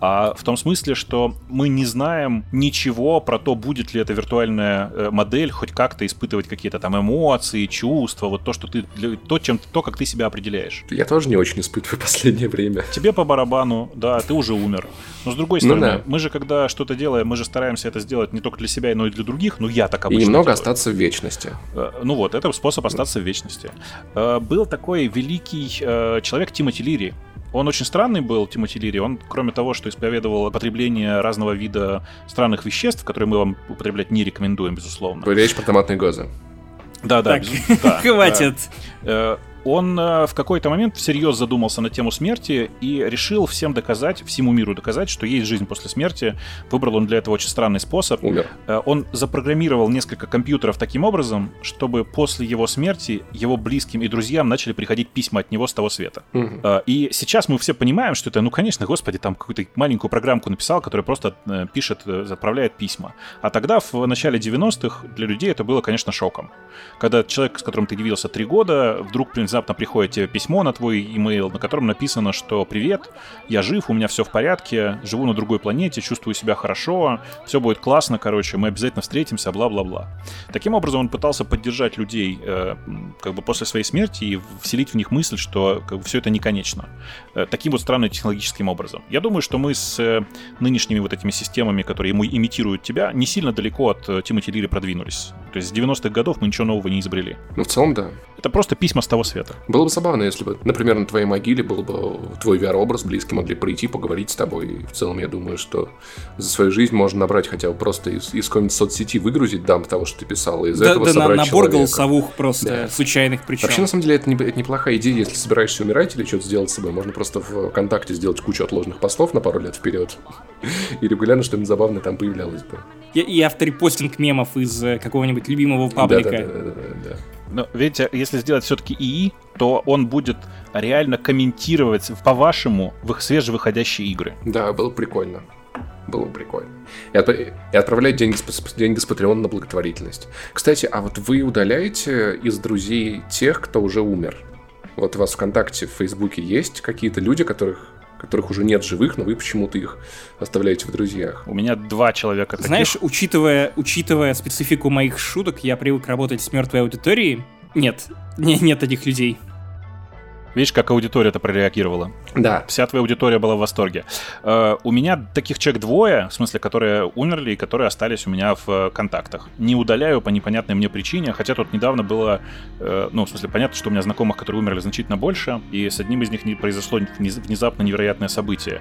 Speaker 2: А в том смысле, что мы не знаем ничего про то, будет ли эта виртуальная модель хоть как-то испытывать какие-то там эмоции, чувства, вот то, что ты, то, чем, то, как ты себя определяешь.
Speaker 3: Я тоже не очень испытываю последнее время.
Speaker 2: Тебе по барабану, да, ты уже умер. Но с другой
Speaker 3: Ну
Speaker 2: стороны,
Speaker 3: да.
Speaker 2: мы же когда что-то делаем, мы же стараемся это сделать не только для себя, но и для других. Ну, я так
Speaker 3: И
Speaker 2: обычно
Speaker 3: немного
Speaker 2: делаю.
Speaker 3: остаться в вечности.
Speaker 2: Ну вот, это способ остаться в вечности. Э, Был такой великий э, человек Тимоти Лири. Он очень странный был, Тимоти Лири. Он, кроме того, что исповедовал потребление разного вида странных веществ, которые мы вам употреблять не рекомендуем, безусловно.
Speaker 3: Речь про томатные гозы.
Speaker 2: Да, да,
Speaker 1: Так,
Speaker 2: безу- да.
Speaker 1: хватит.
Speaker 2: Э, Он э, в какой-то момент всерьез задумался на тему смерти и решил всем доказать, всему миру доказать, что есть жизнь после смерти. Выбрал он для этого очень странный способ.
Speaker 3: Умер.
Speaker 2: Э, Он запрограммировал несколько компьютеров таким образом, чтобы после его смерти его близким и друзьям начали приходить письма от него с того света. Э, И сейчас мы все понимаем, что это, ну, конечно, господи, там какую-то маленькую программку написал, которая просто пишет, отправляет письма. А тогда, в начале 90-х, для людей это было, конечно, шоком. Когда человек, с которым ты явился три года, вдруг внезапно приходит тебе письмо на твой имейл, на котором написано, что «Привет, я жив, у меня все в порядке, живу на другой планете, чувствую себя хорошо, все будет классно, короче, мы обязательно встретимся, бла-бла-бла». Таким образом, он пытался поддержать людей э, как бы после своей смерти и вселить в них мысль, что как бы, все это не конечно. Э, Таким вот странным технологическим образом. Я думаю, что мы с э, нынешними вот этими системами, которые ему имитируют тебя, не сильно далеко от э, Тимоти Лири продвинулись. То есть с 90-х годов мы ничего нового не изобрели.
Speaker 3: Ну, в целом, да.
Speaker 2: Это просто письма с того света.
Speaker 3: Было бы забавно, если бы, например, на твоей могиле был бы твой VR-образ, близкие могли прийти, поговорить с тобой. И в целом, я думаю, что за свою жизнь можно набрать хотя бы просто из, из какой-нибудь соцсети выгрузить дамп того, что ты писал, и из
Speaker 1: Да,
Speaker 3: этого
Speaker 1: да на-
Speaker 3: собрать
Speaker 1: набор
Speaker 3: человека.
Speaker 1: голосовух просто
Speaker 3: Да.
Speaker 1: случайных причем.
Speaker 3: Вообще, на самом деле, это, не- это неплохая идея, если собираешься умирать или что-то сделать с собой. Можно просто в ВКонтакте сделать кучу отложенных постов на пару лет вперед. И регулярно что-нибудь забавное там появлялось бы.
Speaker 1: И, и авторепостинг мемов из э, какого-нибудь любимого паблика.
Speaker 3: Да-да-да-да-да.
Speaker 2: Но видите, если сделать все-таки ИИ, то он будет реально комментировать по-вашему в их свежевыходящие игры.
Speaker 3: Да, было бы прикольно. Было бы прикольно. И, отп- и отправлять деньги с, с- деньги с Patreon на благотворительность. Кстати, а вот вы удаляете из друзей тех, кто уже умер? Вот у вас ВКонтакте, в Фейсбуке есть какие-то люди, которых которых уже нет живых, но вы почему-то их оставляете в друзьях.
Speaker 2: У меня два человека таких.
Speaker 1: Знаешь, учитывая, учитывая специфику моих шуток, я привык работать с мертвой аудиторией. Нет, не, нет таких людей.
Speaker 2: Видишь, как аудитория это прореагировала?
Speaker 3: Да.
Speaker 2: Вся твоя аудитория была в восторге. Э, у меня таких человек двое, в смысле, которые умерли и которые остались у меня в э, контактах. Не удаляю по непонятной мне причине, хотя тут недавно было, э, ну, в смысле, понятно, что у меня знакомых, которые умерли значительно больше, и с одним из них не произошло внезапно невероятное событие.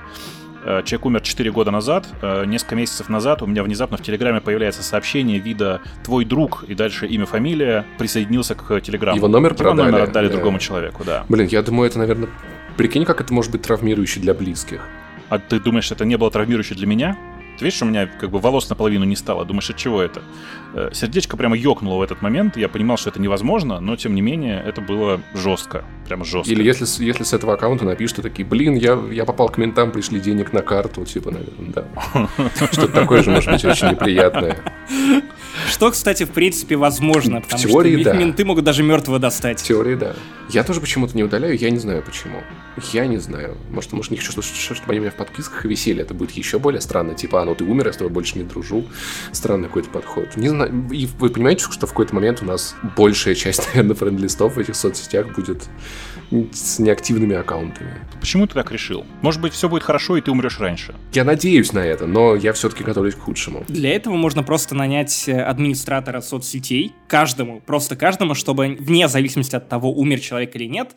Speaker 2: Э, человек умер 4 года назад. Э, несколько месяцев назад у меня внезапно в Телеграме появляется сообщение вида «Твой друг» и дальше имя, фамилия присоединился к Телеграму.
Speaker 3: Его номер продали. Его
Speaker 2: номер отдали да. другому человеку, да.
Speaker 3: Блин, я думаю, это, наверное... Прикинь, как это может быть травмирующе для близких.
Speaker 2: А ты думаешь, это не было травмирующе для меня? Ты видишь, у меня как бы волос наполовину не стало. Думаешь, от чего это? Э, сердечко прямо ёкнуло в этот момент. Я понимал, что это невозможно, но тем не менее это было жестко. Прямо жестко.
Speaker 3: Или если, если с этого аккаунта напишут, такие, блин, я, я попал к ментам, пришли денег на карту, типа, наверное, да. Что-то такое же может быть очень неприятное.
Speaker 1: Что, кстати, в принципе, возможно,
Speaker 3: потому в теории,
Speaker 1: что
Speaker 3: да.
Speaker 1: менты могут даже мертвого достать.
Speaker 3: В теории, да. Я тоже почему-то не удаляю, я не знаю почему. Я не знаю. Может, может, не хочу, чтобы они меня в подписках висели, это будет еще более странно. Типа, а, ну ты умер, я с тобой больше не дружу. Странный какой-то подход. Не знаю. И вы понимаете, что в какой-то момент у нас большая часть, наверное, френд-листов в этих соцсетях будет с неактивными аккаунтами.
Speaker 2: Почему ты так решил? Может быть, все будет хорошо, и ты умрешь раньше.
Speaker 3: Я надеюсь на это, но я все-таки готовлюсь к худшему.
Speaker 1: Для этого можно просто нанять э, администратора соцсетей, каждому, просто каждому, чтобы вне зависимости от того, умер человек или нет,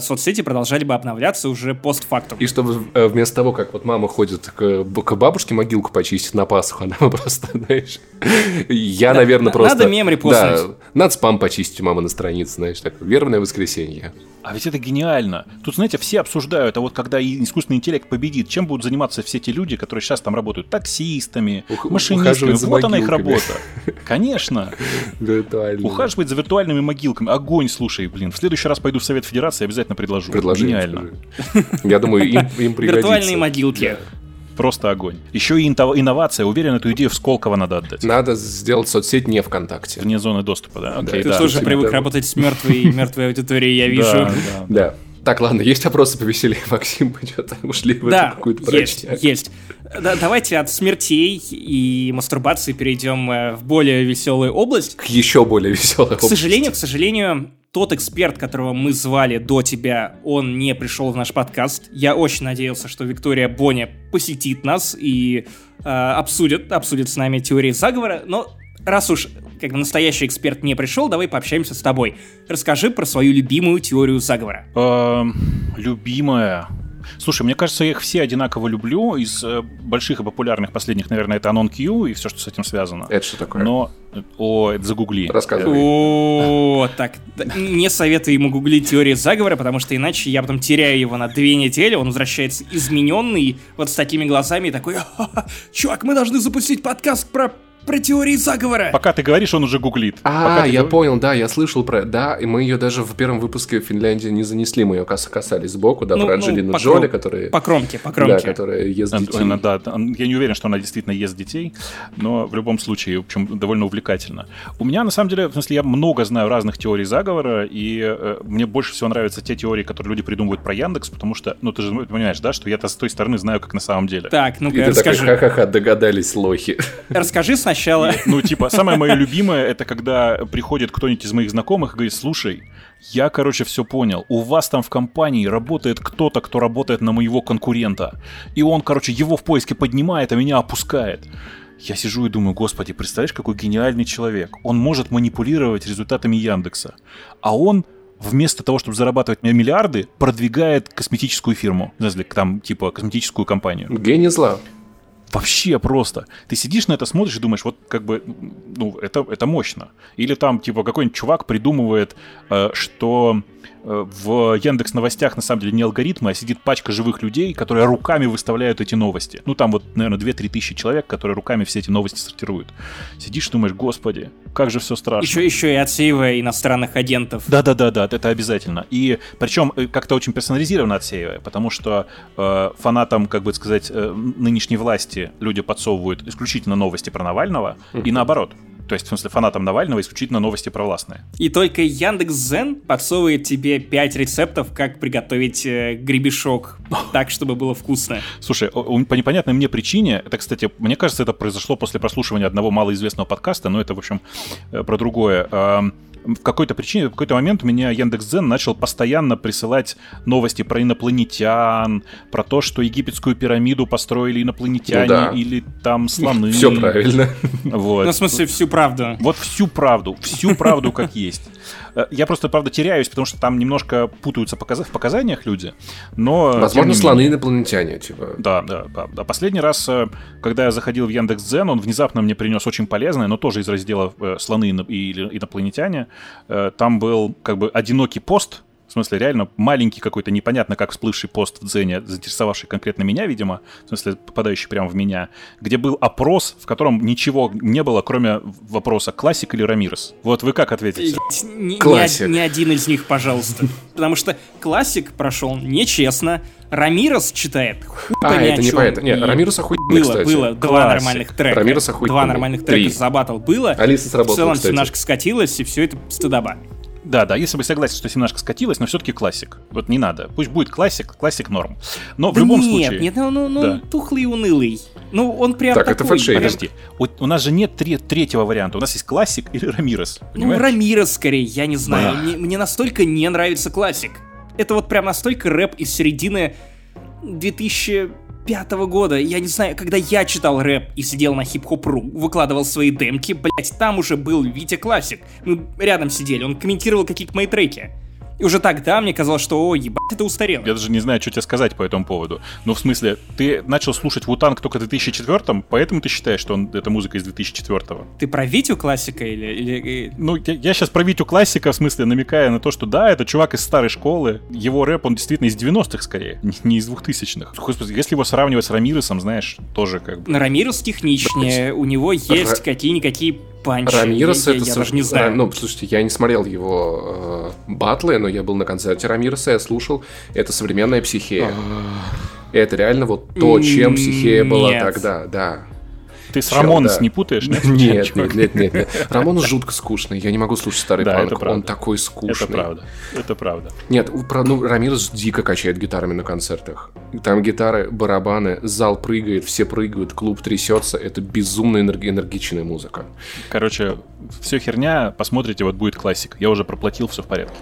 Speaker 1: соцсети продолжали бы обновляться уже постфактум.
Speaker 3: И чтобы э, вместо того, как вот мама ходит к, к бабушке могилку почистить на Пасху, она просто, знаешь, я, да, наверное, просто...
Speaker 1: Надо мем репостнуть. Да,
Speaker 3: надо спам почистить у мамы на странице, знаешь, так, верное воскресенье.
Speaker 2: А ведь это гениально. Тут, знаете, все обсуждают, а вот когда искусственный интеллект победит, чем будут заниматься все те люди, которые сейчас там работают? Таксистами, Ух, машинистами. Вот она их работа. Конечно.
Speaker 3: Виртуально.
Speaker 2: Ухаживать за виртуальными могилками. Огонь, слушай, блин. В следующий раз пойду в Совет Федерации, обязательно предложу.
Speaker 3: Предложи.
Speaker 2: Гениально.
Speaker 3: Я думаю, им, им пригодится.
Speaker 1: Виртуальные могилки.
Speaker 2: Просто огонь. Еще и инновация. Уверен, эту идею в Сколково надо отдать.
Speaker 3: Надо сделать соцсеть не ВКонтакте.
Speaker 2: Вне зоны доступа, да?
Speaker 1: Окей, Ты да, тоже привык да. работать с мертвой, мертвой аудиторией, я вижу.
Speaker 3: Да, да. да. Так, ладно, есть вопросы повеселее, Максим, мы что-то ушли в
Speaker 1: да,
Speaker 3: эту какую-то
Speaker 1: есть, есть. Да, давайте от смертей и мастурбации перейдем э, в более веселую область.
Speaker 3: К еще более веселой области.
Speaker 1: К сожалению, к сожалению, тот эксперт, которого мы звали до тебя, он не пришел в наш подкаст. Я очень надеялся, что Виктория Боня посетит нас и э, обсудит, обсудит с нами теории заговора, но раз уж как бы настоящий эксперт не пришел, давай пообщаемся с тобой. Расскажи про свою любимую теорию заговора.
Speaker 2: Эм, любимая. Слушай, мне кажется, я их все одинаково люблю. Из э, больших и популярных последних, наверное, это Anon Q и все, что с этим связано.
Speaker 3: Это что такое?
Speaker 2: Но о, это загугли.
Speaker 3: Рассказывай.
Speaker 1: О, так, не советую ему гуглить теории заговора, потому что иначе я потом теряю его на две недели, он возвращается измененный, вот с такими глазами, и такой, чувак, мы должны запустить подкаст про про теории заговора.
Speaker 2: Пока ты говоришь, он уже гуглит.
Speaker 3: А, я говор... понял, да, я слышал про... Да, и мы ее даже в первом выпуске в Финляндии не занесли, мы ее касались сбоку, да, ну, про ну, Анджелину Джоли, которая...
Speaker 1: По кромке, по кромке.
Speaker 3: Да, которая ест детей.
Speaker 2: Она, да, я не уверен, что она действительно ест детей, но в любом случае, в общем, довольно увлекательно. У меня, на самом деле, в смысле, я много знаю разных теорий заговора, и э, мне больше всего нравятся те теории, которые люди придумывают про Яндекс, потому что, ну, ты же понимаешь, да, что я-то с той стороны знаю, как на самом деле.
Speaker 1: Так, ну-ка,
Speaker 3: расскажи. ха-ха-ха, догадались лохи.
Speaker 1: Расскажи сначала.
Speaker 2: Ну, типа, самое мое любимое, это когда приходит кто-нибудь из моих знакомых и говорит, слушай, я, короче, все понял. У вас там в компании работает кто-то, кто работает на моего конкурента. И он, короче, его в поиске поднимает, а меня опускает. Я сижу и думаю, господи, представляешь, какой гениальный человек. Он может манипулировать результатами Яндекса. А он вместо того, чтобы зарабатывать миллиарды, продвигает косметическую фирму. Там, типа, косметическую компанию.
Speaker 3: Гений зла.
Speaker 2: Вообще просто. Ты сидишь на это, смотришь и думаешь, вот как бы, ну, это, это мощно. Или там, типа, какой-нибудь чувак придумывает, э, что в Яндекс Новостях на самом деле не алгоритмы, а сидит пачка живых людей, которые руками выставляют эти новости. Ну, там вот, наверное, 2-3 тысячи человек, которые руками все эти новости сортируют. Сидишь и думаешь, господи, как же все страшно.
Speaker 1: Еще, еще и отсеивая иностранных агентов.
Speaker 2: Да-да-да, это обязательно. И причем э, как-то очень персонализированно отсеивая, потому что э, фанатам, как бы сказать, э, нынешней власти люди подсовывают исключительно новости про Навального, и наоборот. То есть, в смысле, фанатам Навального исключительно новости провластные.
Speaker 1: И только Яндекс.Зен подсовывает тебе 5 рецептов, как приготовить э, гребешок так, чтобы было вкусно.
Speaker 2: Слушай, по непонятной мне причине, это, кстати, мне кажется, это произошло после прослушивания одного малоизвестного подкаста, но это, в общем, э, про другое в какой-то причине, в какой-то момент меня Яндекс.Дзен начал постоянно присылать новости про инопланетян, про то, что египетскую пирамиду построили инопланетяне ну, да. или там слоны.
Speaker 3: Все правильно.
Speaker 1: Вот. Ну, в смысле, всю правду.
Speaker 2: Вот всю правду, всю правду как есть. Э, я просто, правда, теряюсь, потому что там немножко путаются показ... в показаниях люди, но...
Speaker 3: Возможно, слоны инопланетяне, типа.
Speaker 2: Да, да, да. А последний раз, э, когда я заходил в Яндекс.Дзен, он внезапно мне принес очень полезное, но тоже из раздела э, слоны и инопланетяне. Там был как бы одинокий пост, в смысле, реально маленький какой-то непонятно как всплывший пост в Дзене, заинтересовавший конкретно меня, видимо, в смысле, попадающий прямо в меня, где был опрос, в котором ничего не было, кроме вопроса, классик или Рамирес. Вот вы как ответите?
Speaker 1: Ни, классик. Ни, ни один из них, пожалуйста. Потому что классик прошел нечестно, Рамирос читает хуй
Speaker 3: А, это не поэт. Нет, Рамирос охуенный,
Speaker 1: Было,
Speaker 3: кстати.
Speaker 1: было. Два нормальных трека.
Speaker 3: Рамирос охуенный.
Speaker 1: Два нормальных трека за батл было.
Speaker 3: Алиса сработала,
Speaker 1: В целом
Speaker 3: кстати.
Speaker 1: скатилась, и все это стыдоба.
Speaker 2: Да, да, если бы согласен, что семнашка скатилась, но все-таки классик. Вот не надо. Пусть будет классик, классик норм. Но
Speaker 1: да
Speaker 2: в любом
Speaker 1: нет,
Speaker 2: случае...
Speaker 1: Нет, ну, ну, ну да. тухлый и унылый. Ну, он прям
Speaker 3: так,
Speaker 1: такой.
Speaker 3: это фэншейдер.
Speaker 2: Подожди, у, у нас же нет тре- третьего варианта. У нас есть классик или Рамирес.
Speaker 1: Ну, Рамирес скорее, я не знаю.
Speaker 2: Да.
Speaker 1: Мне, мне настолько не нравится классик. Это вот прям настолько рэп из середины 2000 пятого года, я не знаю, когда я читал рэп и сидел на хип-хоп.ру, выкладывал свои демки, блять, там уже был Витя Классик. Мы рядом сидели, он комментировал какие-то мои треки. И уже тогда мне казалось, что, о, ебать, это устарело.
Speaker 2: Я даже не знаю, что тебе сказать по этому поводу. Ну, в смысле, ты начал слушать Вутанг только в 2004 поэтому ты считаешь, что он, это музыка из 2004
Speaker 1: Ты про Витю классика или... или...
Speaker 2: Ну, я, я сейчас про Витю классика, в смысле, намекая на то, что да, это чувак из старой школы, его рэп, он действительно из 90-х скорее, не, из 2000-х. Господи, если его сравнивать с Рамиресом, знаешь, тоже как бы...
Speaker 1: Рамирес техничнее, у него есть какие-никакие панчи.
Speaker 3: Рамирес
Speaker 1: я,
Speaker 3: это...
Speaker 1: Я, даже не знаю.
Speaker 3: Ну, слушайте, я не смотрел его э, батлы, но я был на концерте Рамиреса, я слушал. Это современная психея. Это реально вот то, чем психея была тогда, да.
Speaker 2: Ты с
Speaker 3: Чел,
Speaker 2: Рамонес
Speaker 3: да.
Speaker 2: не путаешь, нет?
Speaker 3: Нет, нет, нет, нет, нет. Рамонес жутко скучный. Я не могу слушать старый
Speaker 2: Да,
Speaker 3: панк. Он такой скучный.
Speaker 2: Это правда, это правда.
Speaker 3: Нет, ну, Рамирес дико качает гитарами на концертах. Там гитары, барабаны, зал прыгает, все прыгают, клуб трясется. Это безумно энерги- энергичная музыка.
Speaker 2: Короче, все херня, посмотрите, вот будет классик. Я уже проплатил, все в порядке.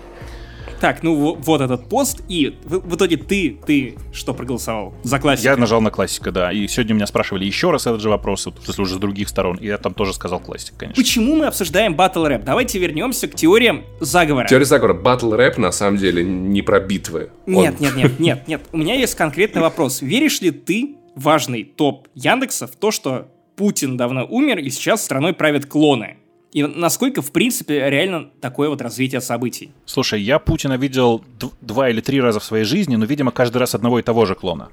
Speaker 1: Так, ну во- вот этот пост, и в, в итоге ты, ты что проголосовал? За классика?
Speaker 2: Я нажал на классика, да. И сегодня меня спрашивали еще раз этот же вопрос, вот, в смысле, уже с других сторон. И я там тоже сказал классик, конечно.
Speaker 1: Почему мы обсуждаем батл рэп? Давайте вернемся к теориям заговора.
Speaker 3: Теория заговора. Батл рэп на самом деле не про битвы.
Speaker 1: Нет,
Speaker 3: Он-
Speaker 1: нет, нет, нет, нет. У меня есть конкретный вопрос. Веришь ли ты, важный топ Яндекса, в то, что Путин давно умер и сейчас страной правят клоны? И насколько, в принципе, реально такое вот развитие событий?
Speaker 2: Слушай, я Путина видел два или три раза в своей жизни, но, видимо, каждый раз одного и того же клона.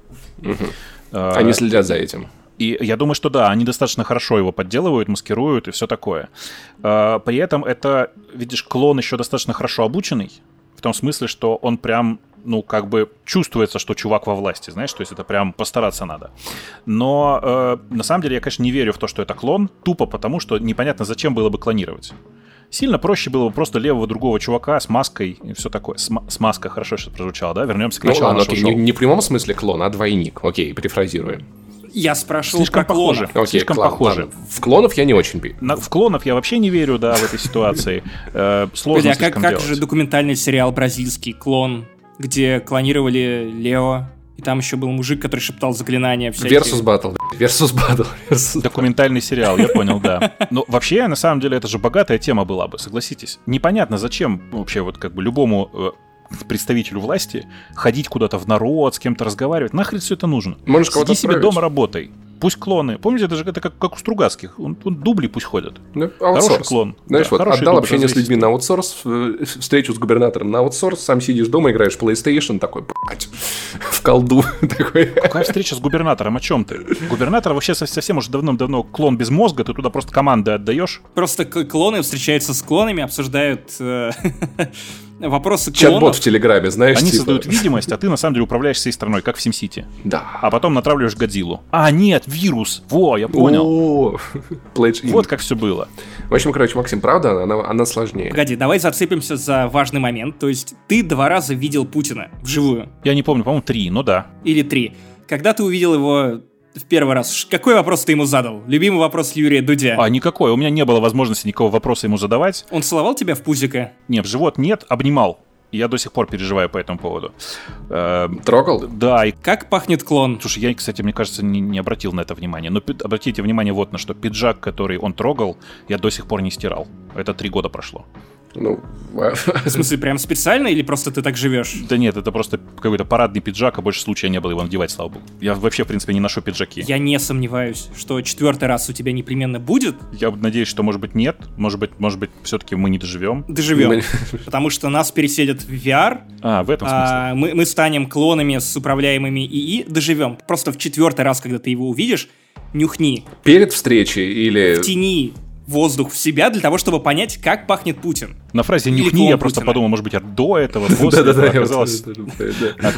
Speaker 2: Э,
Speaker 3: Они следят за этим.
Speaker 2: И я думаю, что да, они достаточно хорошо его подделывают, маскируют и все такое. Э, При этом это, видишь, клон еще достаточно хорошо обученный, в том смысле, что он прям, ну, как бы чувствуется, что чувак во власти, знаешь, то есть это прям постараться надо. Но э, на самом деле я, конечно, не верю в то, что это клон, тупо потому, что непонятно, зачем было бы клонировать. Сильно проще было бы просто левого другого чувака с маской и все такое. С, с маской хорошо сейчас прозвучало, да? Вернемся к
Speaker 3: Ну
Speaker 2: началу
Speaker 3: ладно,
Speaker 2: нашего
Speaker 3: окей,
Speaker 2: шоу.
Speaker 3: не, не в прямом смысле клон, а двойник. Окей, перефразируем.
Speaker 1: Я спрашивал
Speaker 2: Слишком
Speaker 1: про клонов.
Speaker 2: похоже.
Speaker 3: Окей,
Speaker 2: Слишком
Speaker 3: клон,
Speaker 2: похоже.
Speaker 3: ладно. В клонов я не очень пи-
Speaker 2: На- в клонов я вообще не верю, да, в этой ситуации. Э, Сложно
Speaker 1: а как, как же документальный сериал бразильский «Клон», где клонировали Лео, и там еще был мужик, который шептал заклинания всякие.
Speaker 3: Versus Battle. Versus Battle.
Speaker 2: Документальный сериал, я понял, да. Но вообще, на самом деле, это же богатая тема была бы, согласитесь. Непонятно, зачем вообще вот как бы любому э, представителю власти ходить куда-то в народ, с кем-то разговаривать. Нахрен все это нужно?
Speaker 3: Можешь кого-то
Speaker 2: Сиди себе дома, работай. Пусть клоны. Помните, это же это как, как у Стругацких. Он, он дубли пусть ходят.
Speaker 3: Ну,
Speaker 2: Хороший
Speaker 3: аутсорс.
Speaker 2: клон.
Speaker 3: Знаешь,
Speaker 2: Да,
Speaker 3: вот
Speaker 2: хороший
Speaker 3: отдал общение с людьми на аутсорс, э, встречу с губернатором на аутсорс, сам сидишь дома, играешь PlayStation, такой, в колду. Такой,
Speaker 2: Какая встреча с губернатором? О чем ты? Губернатор вообще со- совсем уже давным-давно клон без мозга, ты туда просто команды отдаешь.
Speaker 1: Просто клоны встречаются с клонами, обсуждают э, вопросы клонов...
Speaker 3: Чат-бот в Телеграме, знаешь,
Speaker 2: Они
Speaker 3: типа.
Speaker 2: создают видимость, а ты на самом деле управляешь всей страной, как в SimCity.
Speaker 3: Да.
Speaker 2: А потом натравливаешь Годзиллу. А, нет, вирус! Во, я понял.
Speaker 3: О.
Speaker 2: Вот как все было.
Speaker 3: В общем, короче, Максим, правда, она, она сложнее.
Speaker 1: Погоди, давай зацепимся за важный момент. То есть ты два раза видел Путина вживую.
Speaker 2: Я не помню, по-моему, три, ну да.
Speaker 1: Или три. Когда ты увидел его в первый раз, какой вопрос ты ему задал? Любимый вопрос Юрия Дудя.
Speaker 2: А, никакой. У меня не было возможности никакого вопроса ему задавать.
Speaker 1: Он целовал тебя в пузико?
Speaker 2: Не, в живот нет, обнимал. Я до сих пор переживаю по этому поводу. Э,
Speaker 3: Трогал?
Speaker 2: да, и
Speaker 1: Как пахнет клон?
Speaker 2: Слушай, я, кстати, мне кажется, не, не обратил на это внимания. Но обратите внимание вот на что. Пиджак, который он трогал, я до сих пор не стирал. Это три года прошло.
Speaker 3: Ну,
Speaker 1: В смысле, прям специально или просто ты так живешь?
Speaker 2: Да нет, это просто какой-то парадный пиджак, а больше случая не было его надевать, слава богу. Я вообще, в принципе, не ношу пиджаки.
Speaker 1: Я не сомневаюсь, что четвертый раз у тебя непременно будет.
Speaker 2: Я надеюсь, что, может быть, нет. Может быть, может быть, все-таки мы не доживем.
Speaker 1: Доживем.
Speaker 3: Мы-
Speaker 1: Потому что нас переселят в VR,
Speaker 2: А, в этом смысле.
Speaker 1: а, мы, мы станем клонами с управляемыми ИИ, доживем. Просто в четвертый раз, когда ты его увидишь, нюхни,
Speaker 3: Перед встречей или...
Speaker 1: втяни воздух в себя для того, чтобы понять, как пахнет Путин.
Speaker 2: На фразе «нюхни» я просто
Speaker 1: Путина.
Speaker 2: подумал, может быть, я до этого, после этого оказалось...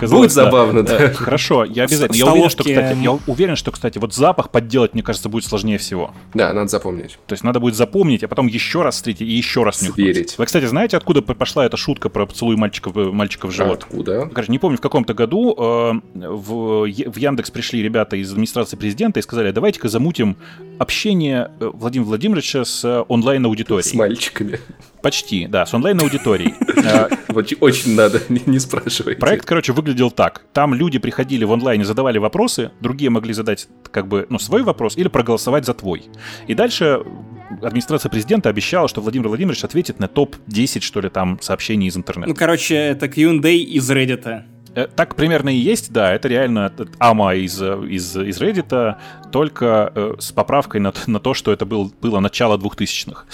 Speaker 3: Будет забавно,
Speaker 2: Э,
Speaker 3: да.
Speaker 2: Хорошо, я обязательно. Я уверен, что, кстати, я уверен, что, кстати, вот запах подделать, мне кажется, будет сложнее всего.
Speaker 3: Да, надо запомнить.
Speaker 2: То есть надо будет запомнить, а потом еще раз встретить и еще раз нюхнуть.
Speaker 3: Сверить.
Speaker 2: Вы, кстати, знаете, откуда пошла эта шутка про поцелуй мальчика в, мальчика в живот?
Speaker 3: Откуда?
Speaker 2: Короче, не помню, в каком-то году э, в, Яндекс пришли ребята из администрации президента и сказали, давайте-ка замутим общение э, Владимира Владимировича с э, онлайн-аудиторией.
Speaker 3: С мальчиками.
Speaker 2: Почти, да, с онлайн-аудиторией.
Speaker 3: Очень надо, не, не спрашивайте.
Speaker 2: Проект, короче, выглядел так. Там люди приходили в онлайне, задавали вопросы, другие могли задать как бы, ну, свой вопрос или проголосовать за твой. И дальше администрация президента обещала, что Владимир Владимирович ответит на топ-10, что ли, там сообщений из интернета.
Speaker 1: Ну, короче, это Q&A из Reddit.
Speaker 2: Э, Так примерно и есть, да, это реально ама из, из, из Reddit, только э, с поправкой на, на то, что это был, было начало 2000-х.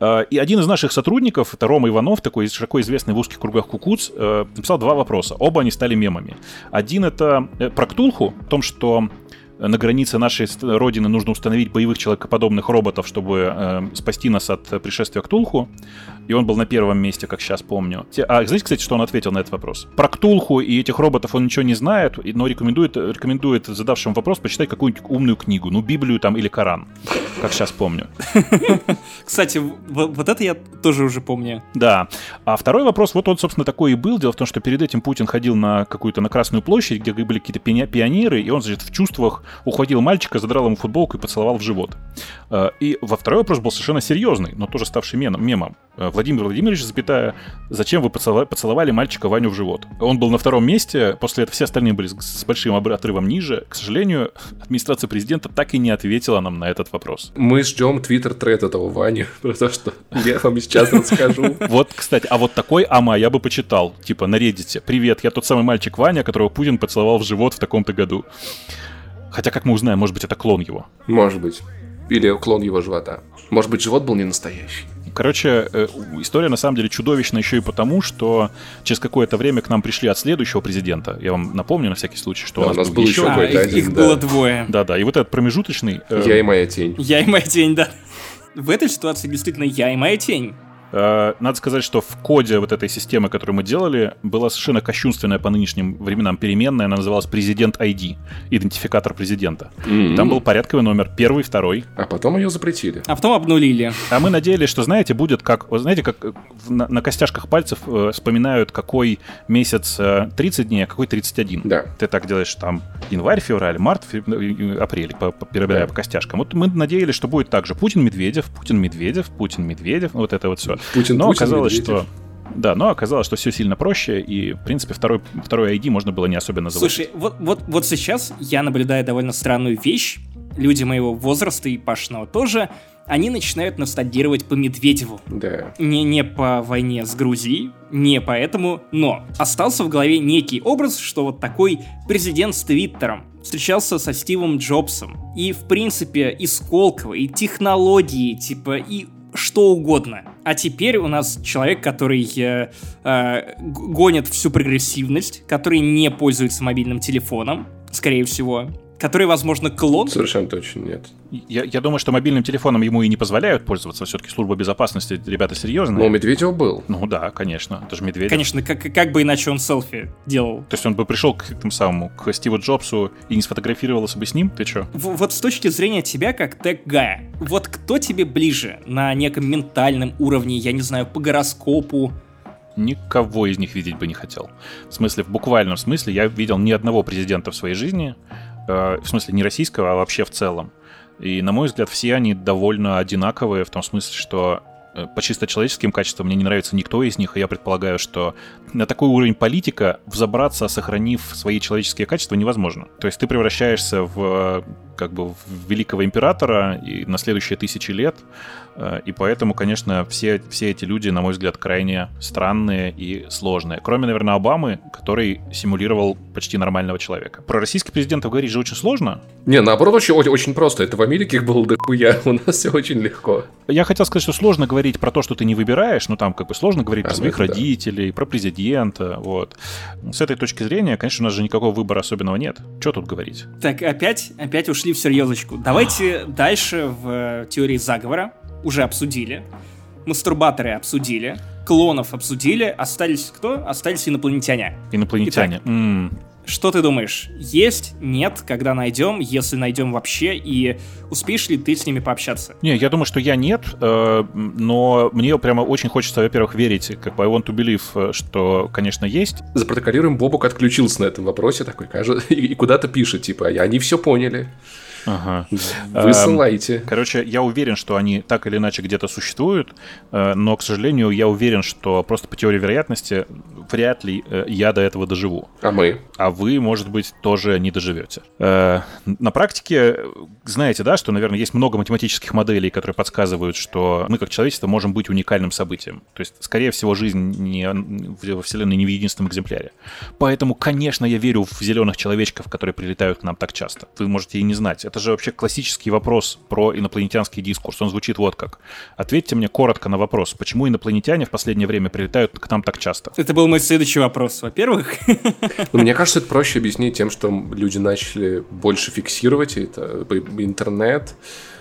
Speaker 2: Э, и один из наших сотрудников, это Рома Иванов, такой широко известный в узких кругах кукуц, написал два вопроса. Оба они стали мемами. Один это про Ктулху, о том, что на границе нашей родины нужно установить боевых человекоподобных роботов, чтобы э, спасти нас от э, пришествия Ктулху. И он был на первом месте, как сейчас помню. А знаете, кстати, что он ответил на этот вопрос? Про Ктулху и этих роботов он ничего не знает, но рекомендует, рекомендует задавшему вопрос почитать какую-нибудь умную книгу, ну, Библию там или Коран, как сейчас помню.
Speaker 1: Кстати, вот это я тоже уже помню.
Speaker 2: Да. А второй вопрос, вот он, собственно, такой и был. Дело в том, что перед этим Путин ходил на какую-то на Красную площадь, где были какие-то пионеры, и он, значит, в чувствах ухватил мальчика, задрал ему футболку и поцеловал в живот. Э, И во второй вопрос был совершенно серьезный, но тоже ставший мемом. Э, Владимир Владимирович, запятая, зачем вы поцелова- поцеловали мальчика Ваню в живот? Он был на втором месте, после этого все остальные были с- большим отрывом ниже. К сожалению, администрация президента так и не ответила нам на этот вопрос.
Speaker 3: Мы ждем твиттер-тред этого Вани, про то, что я вам сейчас расскажу.
Speaker 2: Вот, кстати, а вот такой ама я бы почитал. Типа на Reddit. Привет, я тот самый мальчик Ваня, которого Путин поцеловал в живот в таком-то году. Хотя, как мы узнаем, может быть, это клон его.
Speaker 3: Может быть. Или клон его живота. Может быть, живот был не настоящий.
Speaker 2: Короче, э, история на самом деле чудовищна еще и потому, что через какое-то время к нам пришли от следующего президента. Я вам напомню на всякий случай, что
Speaker 3: Да,
Speaker 2: у нас, был, еще...
Speaker 3: Ещё
Speaker 1: А,
Speaker 3: какой-то
Speaker 1: их,
Speaker 3: один,
Speaker 1: их
Speaker 3: да.
Speaker 1: было двое.
Speaker 2: Да-да, и вот этот промежуточный... э,
Speaker 3: Я и моя тень.
Speaker 1: Я и моя тень, да. В этой ситуации действительно я и моя тень.
Speaker 2: Э, Надо сказать, что в коде вот этой системы, которую мы делали, была совершенно кощунственная по нынешним временам переменная. Она называлась президент ID, идентификатор президента.
Speaker 3: М.
Speaker 2: Там был порядковый номер первый, второй.
Speaker 3: А потом ее запретили.
Speaker 1: А потом обнулили.
Speaker 2: А мы надеялись, что, знаете, будет как... вот Знаете, как э, на, на костяшках пальцев э, вспоминают, какой месяц э, 30 дней, а какой 31.
Speaker 3: Да.
Speaker 2: Ты так делаешь там январь, февраль, март, фе- ну, апрель, по- по- перебирая
Speaker 3: Да.
Speaker 2: по костяшкам. Вот мы надеялись, что будет так же. Путин-Медведев, Путин-Медведев, Путин-Медведев, вот это вот все.
Speaker 3: Путин,
Speaker 2: Но
Speaker 3: Путин,
Speaker 2: оказалось,
Speaker 3: Медведев.
Speaker 2: что... Да, но оказалось, что все сильно проще, и, в принципе, второй, второй ID можно было не особенно называть.
Speaker 1: Слушай, вот, вот, вот сейчас я наблюдаю довольно странную вещь. Люди моего возраста и Пашного тоже, они начинают ностальгировать по Медведеву.
Speaker 3: Да.
Speaker 1: Не, не по войне с Грузией, не поэтому, но остался в голове некий образ, что вот такой президент с Твиттером встречался со Стивом Джобсом. И, в принципе, и Сколково, и технологии, типа, и что угодно. А теперь у нас человек, который э, э, гонит всю прогрессивность, который не пользуется мобильным телефоном, скорее всего, который, возможно, клон?
Speaker 3: Совершенно точно нет.
Speaker 2: Я, я думаю, что мобильным телефоном ему и не позволяют пользоваться. Все-таки служба безопасности, ребята, серьезные.
Speaker 3: Но у Медведева был.
Speaker 2: Ну да, конечно. Это же Медведев.
Speaker 1: Конечно, как, как бы иначе он селфи делал.
Speaker 2: То есть он бы пришел к этому самому, к Стиву Джобсу и не сфотографировался бы с ним? Ты?
Speaker 1: В, вот с точки зрения тебя, как тег-гая, вот кто тебе ближе на неком ментальном уровне, я не знаю, по гороскопу,
Speaker 2: никого из них видеть бы не хотел. В смысле, в буквальном смысле, я видел ни одного президента в своей жизни, э, в смысле не российского, а вообще в целом. И, на мой взгляд, все они довольно одинаковые в том смысле, что э, по чисто человеческим качествам мне не нравится никто из них, и я предполагаю, что на такой уровень политика взобраться, сохранив свои человеческие качества, невозможно. То есть ты превращаешься в как бы в великого императора и на следующие тысячи лет, Э, и поэтому, конечно, все, все эти люди, на мой взгляд, крайне странные и сложные. Кроме, наверное, Обамы, который симулировал почти нормального человека. Про российских президентов говорить же очень сложно.
Speaker 3: Не, наоборот, очень, очень просто. Это в Америке их было дохуя, у нас все очень легко.
Speaker 2: Я хотел сказать, что сложно говорить про то, что ты не выбираешь, ну там как бы сложно говорить а, про своих родителей, да. про президента, вот. С этой точки зрения, конечно, у нас же никакого выбора особенного нет. Что тут говорить?
Speaker 1: Так, опять, опять ушли в серьезочку. Давайте дальше в э, теории заговора уже обсудили, мастурбаторы обсудили, клонов обсудили, остались кто? Остались инопланетяне.
Speaker 2: Инопланетяне. Итак, mm.
Speaker 1: Что ты думаешь? Есть? Нет? Когда найдем? Если найдем вообще? И успеешь ли ты с ними пообщаться?
Speaker 2: Не, я думаю, что я нет, э, но мне прямо очень хочется, во-первых, верить, как бы I want to believe, э, что, конечно, есть.
Speaker 3: Запротоколируем, Бобок отключился на этом вопросе такой, кажется, и куда-то пишет, типа, они все поняли.
Speaker 2: Ага.
Speaker 3: Высылайте.
Speaker 2: Эм, короче, я уверен, что они так или иначе где-то существуют, э, но, к сожалению, я уверен, что просто по теории вероятности вряд ли э, я до этого доживу.
Speaker 3: А мы?
Speaker 2: А вы, может быть, тоже не доживете. Э, на практике знаете, да, что, наверное, есть много математических моделей, которые подсказывают, что мы, как человечество, можем быть уникальным событием. То есть, скорее всего, жизнь не, во Вселенной не в единственном экземпляре. Поэтому, конечно, я верю в зеленых человечков, которые прилетают к нам так часто. Вы можете и не знать. Это же вообще классический вопрос про инопланетянский дискурс. Он звучит вот как. Ответьте мне коротко на вопрос, почему инопланетяне в последнее время прилетают к нам так часто?
Speaker 1: Это был мой следующий вопрос. Во-первых...
Speaker 3: Ну, мне кажется, это проще объяснить тем, что люди начали больше фиксировать это, интернет,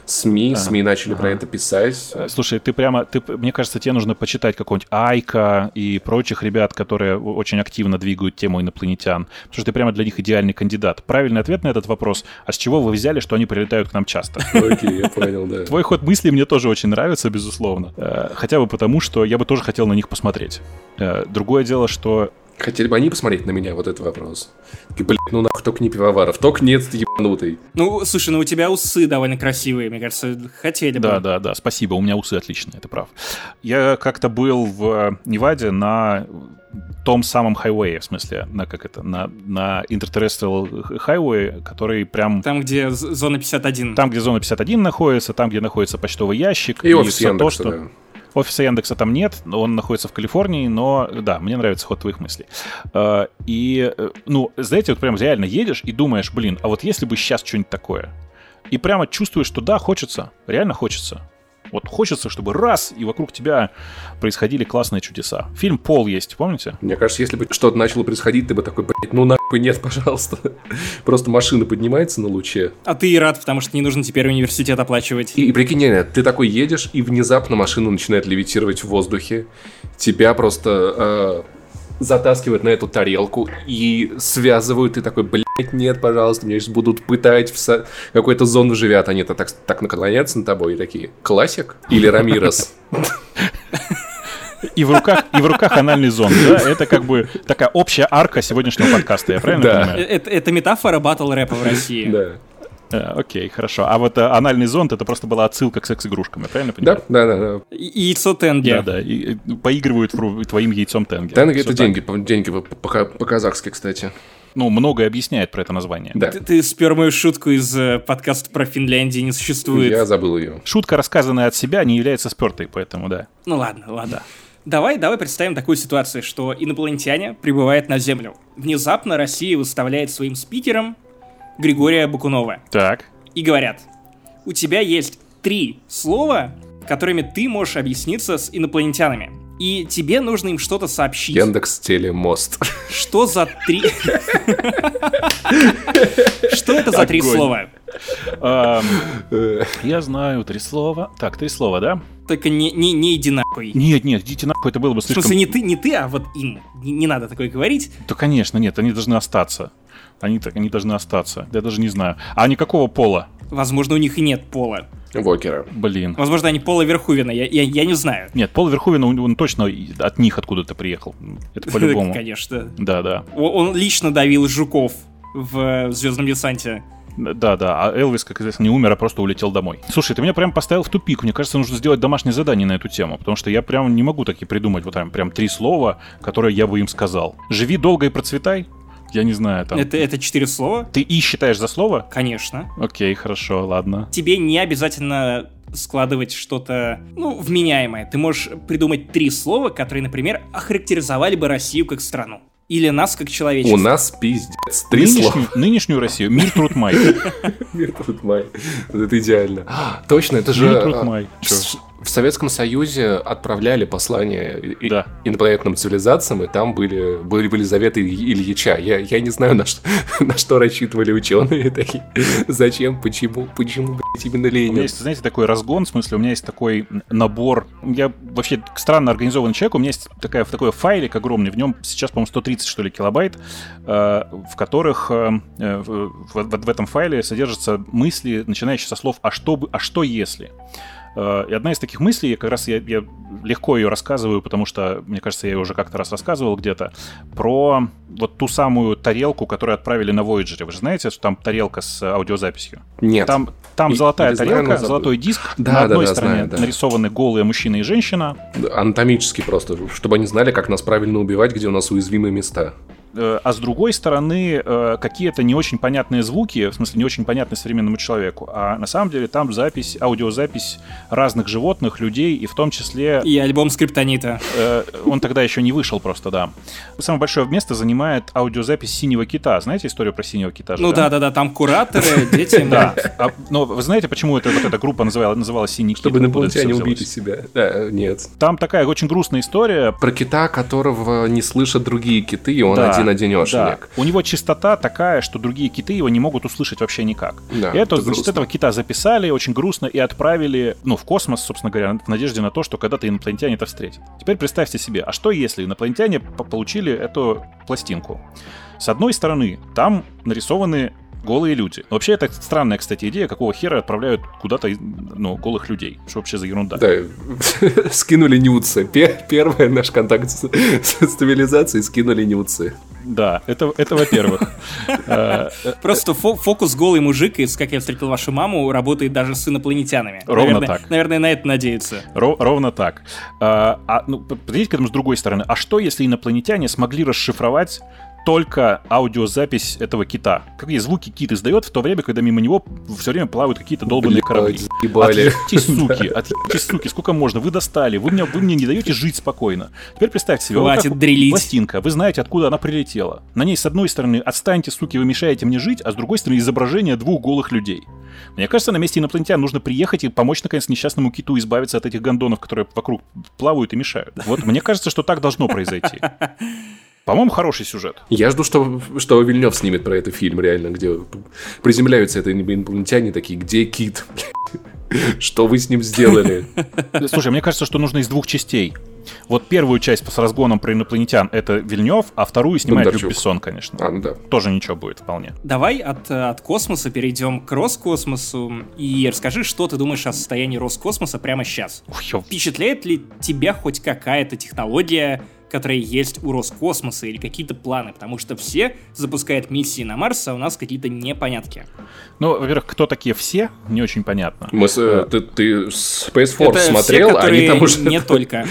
Speaker 3: СМИ, СМИ начали ага. про это писать.
Speaker 2: Слушай, ты прямо, ты, мне кажется, тебе нужно почитать какого-нибудь Айка и прочих ребят, которые очень активно двигают тему инопланетян, потому что ты прямо для них идеальный кандидат. Правильный ответ на этот вопрос, а с чего вы взяли, что они прилетают к нам часто?
Speaker 3: Окей, я понял, да.
Speaker 2: Твой ход мысли мне тоже очень нравится, безусловно. Э, хотя бы потому, что я бы тоже хотел на них посмотреть. Э, другое дело, что
Speaker 3: Хотели бы они посмотреть на меня, вот этот вопрос. Такие, блядь, ну нахуй, только не пивоваров, только нет ебанутый.
Speaker 1: Ну, слушай, ну у тебя усы довольно красивые, мне кажется, хотели бы.
Speaker 2: Да, да, да, спасибо, у меня усы отличные, ты прав. Я как-то был в Неваде на том самом хайвее, в смысле, на как это, на, на Interterrestrial Highway, который прям...
Speaker 1: Там, где зона 51.
Speaker 2: Там, где зона 51 находится, там, где находится почтовый ящик.
Speaker 3: И, и офис Яндекса, то, что... да.
Speaker 2: Офиса Яндекса там нет, он находится в Калифорнии, но да, мне нравится ход твоих мыслей. А, и, э, ну, знаете, вот прям реально едешь и думаешь, блин, а вот если бы сейчас что-нибудь такое, и прямо чувствуешь, что да, хочется, реально хочется. Вот хочется, чтобы раз, и вокруг тебя происходили классные чудеса. Фильм «Пол» есть, помните?
Speaker 3: Мне кажется, если бы что-то начало происходить, ты бы такой, блядь, ну нахуй нет, пожалуйста. Просто машина поднимается на луче.
Speaker 1: А ты и рад, потому что не нужно теперь университет оплачивать.
Speaker 3: И, и прикинь, нет, ты такой едешь, и внезапно машина начинает левитировать в воздухе. Тебя просто... Э, затаскивают на эту тарелку и связывают, и такой, блядь, нет, пожалуйста, меня сейчас будут пытать в со... какой-то зону живят, они-то так, так наклоняются на тобой и такие, классик или Рамирос?
Speaker 2: И в руках, и в руках анальный зонд, да? Это как бы такая общая арка сегодняшнего подкаста, я правильно да. понимаю?
Speaker 1: Это, это метафора батл рэпа в России.
Speaker 3: Да.
Speaker 2: Э, окей, хорошо. А вот а, анальный зонд это просто была отсылка к секс-игрушкам, я правильно понимаю?
Speaker 3: Да, да, да.
Speaker 1: И, яйцо Тенги.
Speaker 2: Да, да. И, и, поигрывают твоим яйцом Тенги.
Speaker 3: Тенги это деньги, деньги по-казахски, кстати.
Speaker 2: Ну, многое объясняет про это название.
Speaker 1: Да. Ты, ты спер мою шутку из э, подкаста про Финляндию не существует.
Speaker 3: Я забыл ее.
Speaker 2: Шутка, рассказанная от себя, не является спертой, поэтому да.
Speaker 1: Ну ладно, ладно. Давай, давай представим такую ситуацию, что инопланетяне прибывают на Землю. Внезапно Россия выставляет своим спикером Григория Бакунова.
Speaker 2: Так
Speaker 1: и говорят, у тебя есть три слова, которыми ты можешь объясниться с инопланетянами. и тебе нужно им что-то сообщить.
Speaker 3: Яндекс Телемост.
Speaker 1: Что за три... Что это за три слова?
Speaker 2: Эм,
Speaker 3: Э,
Speaker 2: Я знаю три слова. Так, три слова, да?
Speaker 1: Только не, не, не иди нахуй.
Speaker 2: Нет, нет, идите нахуй, это было бы
Speaker 1: В
Speaker 2: слишком...
Speaker 1: смысле, не ты, не ты, а вот им. Не, не надо такое говорить.
Speaker 2: Да, конечно, нет, они должны остаться. Они, так, они должны остаться. Я даже не знаю. А они какого пола?
Speaker 1: Возможно, у них и нет пола.
Speaker 3: Вокера.
Speaker 2: Блин.
Speaker 1: Возможно, они пола Верхувина, я, я, я не знаю.
Speaker 2: Нет, Пол Верховен, он, он точно от них откуда-то приехал. Это по-любому.
Speaker 1: Конечно.
Speaker 2: Да, да.
Speaker 1: Он лично давил жуков в Звездном десанте.
Speaker 2: Да, да. А Элвис, как известно, не умер, а просто улетел домой. Слушай, ты меня прям поставил в тупик. Мне кажется, нужно сделать домашнее задание на эту тему, потому что я прям не могу такие придумать вот там прям три слова, которые я бы им сказал. Живи долго и процветай. Я не знаю, там.
Speaker 1: Это, это четыре слова?
Speaker 2: Ты и считаешь за слово?
Speaker 1: Конечно.
Speaker 2: Окей, хорошо, ладно.
Speaker 1: Тебе не обязательно складывать что-то, ну, вменяемое. Ты можешь придумать три слова, которые, например, охарактеризовали бы Россию как страну. Или нас как человечество.
Speaker 3: У нас пиздец. Три
Speaker 2: нынешнюю,
Speaker 3: слова.
Speaker 2: нынешнюю Россию. Мир, труд, май.
Speaker 3: Мир труд май. Вот Это идеально. А, Точно, это же
Speaker 2: Мир, труд,
Speaker 3: а,
Speaker 2: май.
Speaker 3: В Советском Союзе отправляли послания
Speaker 2: Да.
Speaker 3: инопланетным цивилизациям, и там были, были, были заветы Ильича. Я, я не знаю, на что, на что рассчитывали ученые такие. Зачем, почему, почему, блядь, именно
Speaker 2: У меня
Speaker 3: Ленин?
Speaker 2: есть, знаете, такой разгон, в смысле, у меня есть такой набор. Я вообще странно организованный человек, у меня есть такая, такой файлик огромный, в нем сейчас, по-моему, 130, что ли, килобайт, э, в которых э, в, в- в этом файле содержатся мысли, начинающие со слов «а что, бы, а что если?». Э, И одна из таких мыслей, как раз я, я легко ее рассказываю, потому что, мне кажется, я ее уже как-то раз рассказывал где-то, про вот ту самую тарелку, которую отправили на Voyager. Вы же знаете, что там тарелка с аудиозаписью?
Speaker 3: Нет.
Speaker 2: Там, там
Speaker 3: И-
Speaker 2: золотая
Speaker 3: знаю,
Speaker 2: тарелка,
Speaker 3: забыл.
Speaker 2: золотой диск.
Speaker 3: Да,
Speaker 2: На
Speaker 3: да,
Speaker 2: одной
Speaker 3: да,
Speaker 2: стороне
Speaker 3: знаю, да.
Speaker 2: нарисованы голые мужчина и женщина.
Speaker 3: Анатомически просто, чтобы они знали, как нас правильно убивать, где у нас уязвимые места.
Speaker 2: Э, А с другой стороны, э, какие-то не очень понятные звуки, в смысле, не очень понятные современному человеку. А на самом деле там запись, аудиозапись разных животных, людей, и в том числе
Speaker 1: И альбом Скриптонита.
Speaker 2: Э, он тогда еще не вышел просто, да. Самое большое место занимает аудиозапись «Синего кита». Знаете историю про «Синего кита»?
Speaker 1: Ну да-да-да, там кураторы, дети.
Speaker 2: Да. А, но вы знаете, почему это, вот эта группа называла, называлась «Синий
Speaker 3: Чтобы
Speaker 2: кит»?
Speaker 3: Инопланетяне
Speaker 2: всё
Speaker 3: убили себя. Да, нет.
Speaker 2: Там такая очень грустная история.
Speaker 3: Про кита, которого не слышат другие киты, и он Один-одинешенек.
Speaker 2: да. У него частота такая, что другие киты его не могут услышать вообще никак.
Speaker 3: Да,
Speaker 2: и это,
Speaker 3: это
Speaker 2: значит,
Speaker 3: грустно.
Speaker 2: этого кита записали очень грустно и отправили, ну, в космос, собственно говоря, в надежде на то, что когда-то инопланетяне это встретят. Теперь представьте себе, а что если инопланетяне по- получили эту пластинку? С одной стороны, там нарисованы голые люди. Вообще, это странная, кстати, идея, какого хера отправляют куда-то ну, голых людей. Что вообще за ерунда?
Speaker 3: Да, скинули нюцы. Пе- Первый наш контакт с с стабилизацией скинули нюцы.
Speaker 2: Да, это, это во-первых. Э,
Speaker 1: Просто фо- фокус голый мужик из «Как я встретил вашу маму» работает даже с инопланетянами.
Speaker 2: Ровно так.
Speaker 1: Наверное, на это надеются.
Speaker 2: Ро- ровно так. А, а, ну, подойдите к этому с другой стороны. А что, если инопланетяне смогли расшифровать только аудиозапись этого кита? Какие звуки кит издает в то время, когда мимо него все время плавают какие-то долбанные корабли? Отъебитесь, суки, отъебитесь, суки, сколько можно? Вы достали, вы мне, вы мне не даете жить спокойно. Теперь представьте себе, вот
Speaker 1: Хватит
Speaker 2: как
Speaker 1: дрелить.
Speaker 2: пластинка, вы знаете, откуда она прилетела. На ней, с одной стороны, отстаньте, суки, вы мешаете мне жить, а с другой стороны, изображение двух голых людей. Мне кажется, на месте инопланетян нужно приехать и помочь, наконец, несчастному киту избавиться от этих гондонов, которые вокруг плавают и мешают. Вот мне кажется, что так должно произойти. По-моему, хороший сюжет.
Speaker 3: Я жду, что, что Вильнев снимет про этот фильм, реально, где приземляются это инопланетяне такие, где кит? Что вы с ним сделали?
Speaker 2: Слушай, мне кажется, что нужно из двух частей. Вот первую часть с разгоном про инопланетян это Вильнев, а вторую снимает Люк
Speaker 3: Бондарчук.
Speaker 2: Бессон, конечно.
Speaker 3: А, ну да.
Speaker 2: Тоже ничего будет вполне.
Speaker 1: Давай от, от космоса перейдем к Роскосмосу и расскажи, что ты думаешь о состоянии Роскосмоса прямо сейчас.
Speaker 2: Ё-
Speaker 1: Впечатляет ли тебя хоть какая-то технология, которая есть у Роскосмоса или какие-то планы? Потому что все запускают миссии на Марс, а у нас какие-то непонятки.
Speaker 2: Ну, во-первых, кто такие все, не очень понятно.
Speaker 3: Мы с- э, ты, ты Space Force
Speaker 1: Это
Speaker 3: смотрел,
Speaker 1: все,
Speaker 3: они
Speaker 1: которые
Speaker 3: там уже...
Speaker 1: не только.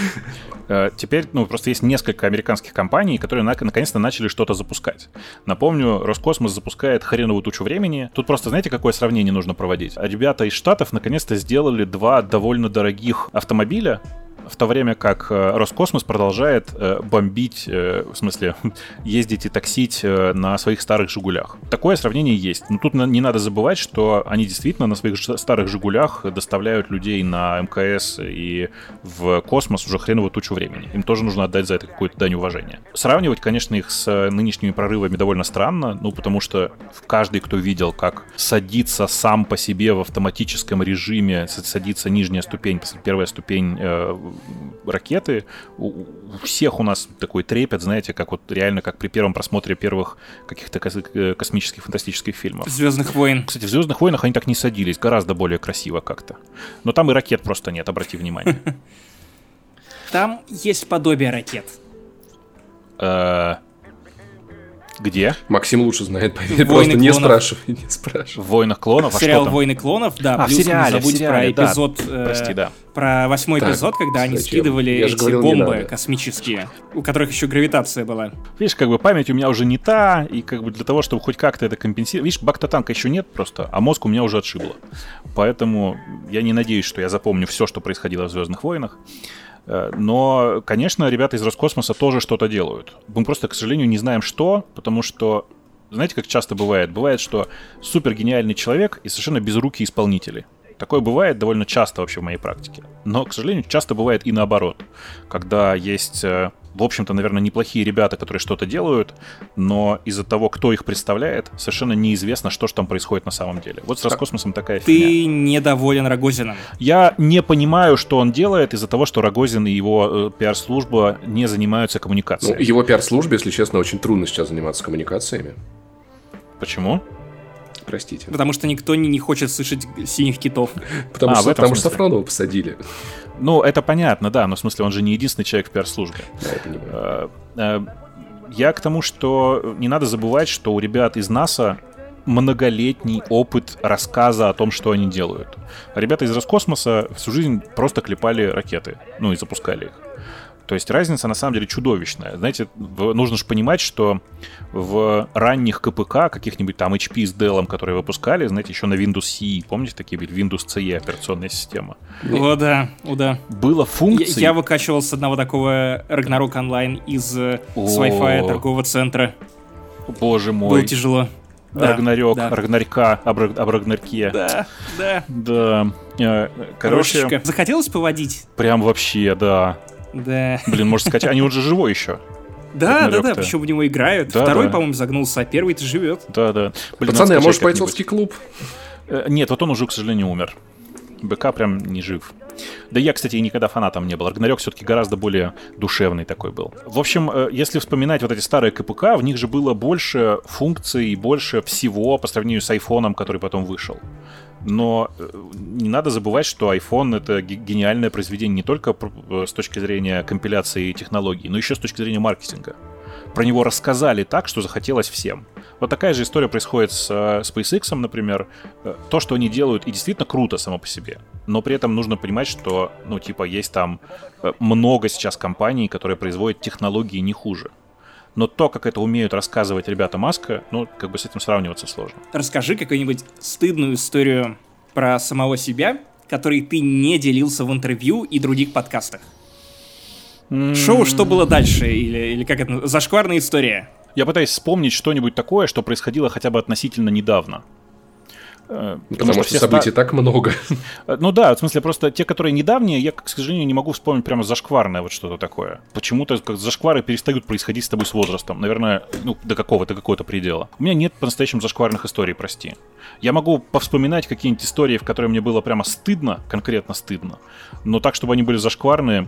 Speaker 2: Э, Теперь, ну, просто есть несколько американских компаний, которые на- наконец-то начали что-то запускать. Напомню, Роскосмос запускает хреновую тучу времени. Тут просто, знаете, какое сравнение нужно проводить? Ребята из Штатов наконец-то сделали два довольно дорогих автомобиля, в то время как э, Роскосмос продолжает э, бомбить, э, в смысле, ездить и таксить на своих старых «Жигулях». Такое сравнение есть. Но тут не надо забывать, что они действительно на своих старых «Жигулях» доставляют людей на МКС и в космос уже хреново тучу времени. Им тоже нужно отдать за это какую-то дань уважения. Сравнивать, конечно, их с нынешними прорывами довольно странно, ну, потому что каждый, кто видел, как садится сам по себе в автоматическом режиме, садится нижняя ступень, первая ступень ракеты, у, у всех у нас такой трепет, знаете, как вот реально, как при первом просмотре первых каких-то э, космических фантастических фильмов.
Speaker 1: Звездных войн.
Speaker 2: Кстати, в Звездных войнах они так не садились, гораздо более красиво как-то. Но там и ракет просто нет, обрати внимание.
Speaker 1: Там есть подобие ракет.
Speaker 2: Где?
Speaker 3: Максим лучше знает, поверь, просто не спрашивай, не спрашивай.
Speaker 2: В «Войнах клонов»,
Speaker 1: а Сериал «Войны клонов», да,
Speaker 2: а, плюс в сериале,
Speaker 1: не забудь
Speaker 2: в сериале,
Speaker 1: про эпизод,
Speaker 2: да.
Speaker 1: э,
Speaker 2: Прости, да.
Speaker 1: про восьмой
Speaker 3: Так,
Speaker 1: эпизод, когда они
Speaker 3: зачем?
Speaker 1: скидывали
Speaker 3: Я же
Speaker 1: эти
Speaker 3: говорил,
Speaker 1: бомбы космические, у которых еще гравитация была.
Speaker 2: Видишь, как бы память у меня уже не та, и как бы для того, чтобы хоть как-то это компенсировать... Видишь, бактотанка еще нет просто, а мозг у меня уже отшибло. Поэтому я не надеюсь, что я запомню все, что происходило в «Звездных войнах». Э, Но, конечно, ребята из Роскосмоса тоже что-то делают. Мы просто, к сожалению, не знаем что, потому что, знаете, как часто бывает? Бывает, что супер гениальный человек и совершенно безрукие исполнители. Такое бывает довольно часто вообще в моей практике. Но, к сожалению, часто бывает и наоборот. Когда есть, э, в общем-то, наверное, неплохие ребята, которые что-то делают, но из-за того, кто их представляет, совершенно неизвестно, что же там происходит на самом деле. Вот с Роскосмосом такая фигня.
Speaker 1: Ты недоволен Рогозином.
Speaker 2: Я не понимаю, что он делает из-за того, что Рогозин и его э, пиар-служба не занимаются
Speaker 3: Ну,
Speaker 2: коммуникацией.
Speaker 3: его пиар-службе, если честно, очень трудно сейчас заниматься коммуникациями.
Speaker 2: Почему?
Speaker 3: Простите.
Speaker 1: Потому что никто не, не хочет слышать синих китов.
Speaker 3: Потому,
Speaker 2: А,
Speaker 3: что, потому что. Сафронова посадили.
Speaker 2: Ну, это понятно, да, но в смысле он же не единственный человек в пиар-службе.
Speaker 3: Да, я понимаю.
Speaker 2: Э, э, Я к тому, что не надо забывать, что у ребят из НАСА многолетний опыт рассказа о том, что они делают. Ребята из Роскосмоса всю жизнь просто клепали ракеты, ну и запускали их. То есть разница на самом деле чудовищная. Знаете, нужно же понимать, что в ранних КПК, каких-нибудь там HP с Dell, которые выпускали, знаете, еще на Windows CE, помните, такие были Windows CE операционная система,
Speaker 1: О, да, о, да.
Speaker 2: было
Speaker 1: Я,
Speaker 2: функций...
Speaker 1: я выкачивал с одного такого Ragnarok онлайн из э, с
Speaker 2: О.
Speaker 1: Wi-Fi торгового центра.
Speaker 2: Боже
Speaker 1: Было
Speaker 2: мой.
Speaker 1: тяжело. Да,
Speaker 2: Рагнарёк,
Speaker 1: да.
Speaker 2: Рагнарька об, об Рагнарьке.
Speaker 1: Да, да.
Speaker 2: Да. Э, Короче,
Speaker 1: Крошечка. Захотелось поводить?
Speaker 2: прям вообще, да.
Speaker 1: Да.
Speaker 2: Блин, можно сказать, они уже живой еще.
Speaker 1: Да, да, да, причем в него играют.
Speaker 2: Да,
Speaker 1: Второй,
Speaker 2: да.
Speaker 1: по-моему, загнулся, а первый-то живет.
Speaker 2: Да, да. Блин,
Speaker 3: Пацаны, а может бойцовский клуб?
Speaker 2: Э, Нет, вот он уже, к сожалению, умер. БК прям не жив. Да я, кстати, и никогда фанатом не был. Рагнарёк все-таки гораздо более душевный такой был. В общем, э, если вспоминать вот эти старые КПК, в них же было больше функций и больше всего по сравнению с айфоном, который потом вышел. Но э, не надо забывать, что iPhone это ге- гениальное произведение не только э, с точки зрения компиляции технологий, но еще с точки зрения маркетинга. Про него рассказали так, что захотелось всем. Вот такая же история происходит с э, SpaceX, например. То, что они делают, и действительно круто само по себе. Но при этом нужно понимать, что, ну, типа, есть там много сейчас компаний, которые производят технологии не хуже. Но то, как это умеют рассказывать ребята Маска, ну, как бы с этим сравниваться сложно.
Speaker 1: Расскажи какую-нибудь стыдную историю про самого себя, который ты не делился в интервью и других подкастах. Шоу «Что было дальше?» или, или как это, зашкварная история.
Speaker 2: Я пытаюсь вспомнить что-нибудь такое, что происходило хотя бы относительно недавно. Э,
Speaker 3: Потому, что,
Speaker 2: все
Speaker 3: событий
Speaker 2: ста-
Speaker 3: так много.
Speaker 2: Э, Ну да, в смысле, просто те, которые недавние, я, к сожалению, не могу вспомнить прямо зашкварное вот что-то такое. Почему-то как зашквары перестают происходить с тобой с возрастом. Наверное, ну, до какого-то, какого-то предела. У меня нет по-настоящему зашкварных историй, прости. Я могу повспоминать какие-нибудь истории, в которые мне было прямо стыдно, конкретно стыдно, но так, чтобы они были зашкварные,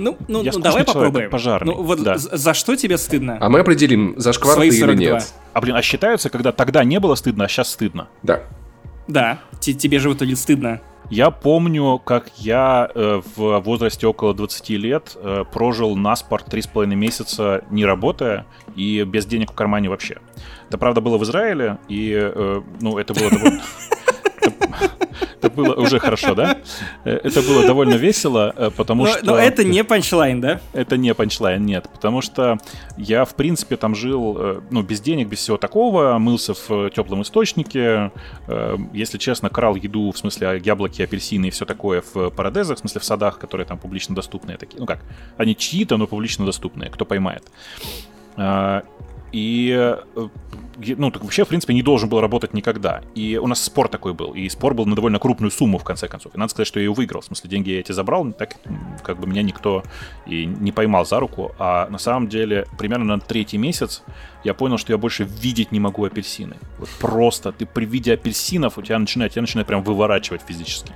Speaker 1: Ну, ну,
Speaker 2: Я
Speaker 1: ну давай попробуем.
Speaker 2: пожарный,
Speaker 1: Ну, вот
Speaker 2: да.
Speaker 1: за, за что тебе стыдно?
Speaker 3: А мы определим, зашквар ты
Speaker 1: Свои
Speaker 3: или
Speaker 1: 42.
Speaker 3: нет.
Speaker 2: а блин, а считаются, когда тогда не было стыдно, а сейчас стыдно.
Speaker 3: Да.
Speaker 1: Да, те- тебе же в итоге стыдно.
Speaker 2: Я помню, как я э, в возрасте около 20 лет э, прожил на спорт 3,5 месяца не работая и без денег в кармане вообще. Это, правда, было в Израиле, и, э, ну, это было довольно... Это было уже хорошо, да? Э, это было довольно весело, э, потому
Speaker 1: но,
Speaker 2: что...
Speaker 1: Но это не панчлайн, да?
Speaker 2: Это не панчлайн, нет. Потому что я, в принципе, там жил, э, ну, без денег, без всего такого, мылся в теплом источнике, если честно, крал еду, в смысле яблоки, апельсины и все такое в парадезах, в смысле в садах, которые там публично доступные такие. Ну как, они чьи-то, но публично доступные, кто поймает. И, э, ну, так вообще, в принципе, не должен был работать никогда. И у нас спор такой был. И спор был на довольно крупную сумму, в конце концов. И надо сказать, что я ее выиграл. В смысле, деньги я эти забрал, так как бы меня никто и не поймал за руку. А на самом деле, примерно на третий месяц я понял, что я больше видеть не могу апельсины. Вот просто ты при виде апельсинов у тебя начинает, тебя начинает прям выворачивать физически.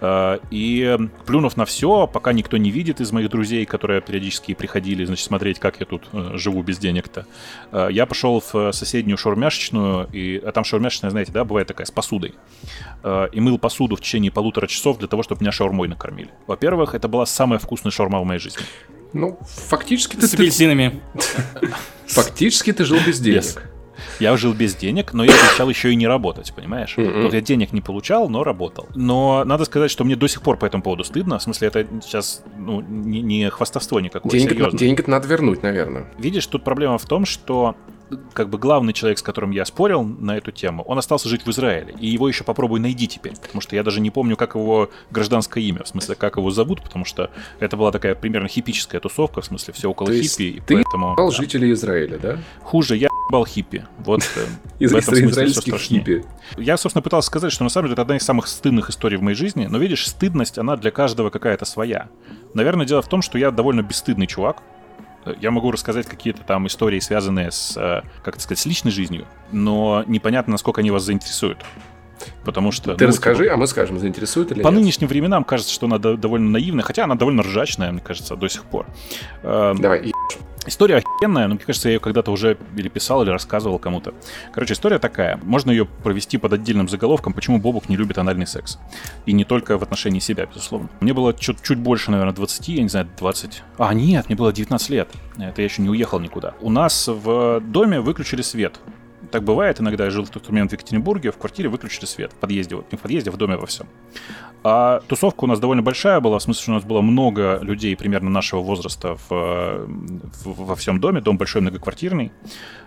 Speaker 2: Э, и плюнув на все, пока никто не видит из моих друзей, которые периодически приходили, значит, смотреть, как я тут э, живу без денег-то, э, я пошел в соседнюю шаурмяшечную, и а там шаурмяшечная, знаете, да, бывает такая, с посудой, и мыл посуду в течение полутора часов для того, чтобы меня шаурмой накормили. Во-первых, это была самая вкусная шаурма в моей жизни.
Speaker 3: Ну, фактически ты...
Speaker 1: С апельсинами.
Speaker 3: Фактически ты жил без денег.
Speaker 2: Я жил без денег, но я обещал еще и не работать, понимаешь? Mm-hmm. Вот я денег не получал, но работал. Но надо сказать, что мне до сих пор по этому поводу стыдно. В смысле, это сейчас ну, не, не хвастовство никакое.
Speaker 3: Денег, денег надо вернуть, наверное.
Speaker 2: Видишь, тут проблема в том, что как бы главный человек, с которым я спорил на эту тему, он остался жить в Израиле. И его еще попробуй найди теперь. Потому что я даже не помню, как его гражданское имя. В смысле, как его зовут, потому что это была такая примерно хипическая тусовка, в смысле, все около
Speaker 3: То
Speaker 2: хиппи. И
Speaker 3: ты поэтому, жителей Израиля, да?
Speaker 2: Хуже, я ебал хиппи. Вот э,
Speaker 3: Из израильских хиппи.
Speaker 2: Я, собственно, пытался сказать, что на самом деле это одна из самых стыдных историй в моей жизни. Но видишь, стыдность, она для каждого какая-то своя. Наверное, дело в том, что я довольно бесстыдный чувак. Я могу рассказать какие-то там истории, связанные с, э, как это сказать, с личной жизнью, но непонятно, насколько они вас заинтересуют. Потому что...
Speaker 3: Ты ну, расскажи, типа, а мы скажем, заинтересует или
Speaker 2: По
Speaker 3: нет.
Speaker 2: нынешним временам кажется, что она довольно наивная, хотя она довольно ржачная, мне кажется, до сих пор.
Speaker 3: Давай,
Speaker 2: История охеренная, но мне кажется, я ее когда-то уже или писал, или рассказывал кому-то. Короче, история такая. Можно ее провести под отдельным заголовком, почему Бобук не любит анальный секс. И не только в отношении себя, безусловно. Мне было чуть, чуть больше, наверное, 20, я не знаю, 20... А, нет, мне было 19 лет. Это я еще не уехал никуда. У нас в доме выключили свет. Так бывает, иногда я жил в тот момент в Екатеринбурге, в квартире выключили свет. В подъезде, вот не в подъезде, а в доме во всем. А тусовка у нас довольно большая была, в смысле, что у нас было много людей примерно нашего возраста в, в, во всем доме, дом большой многоквартирный.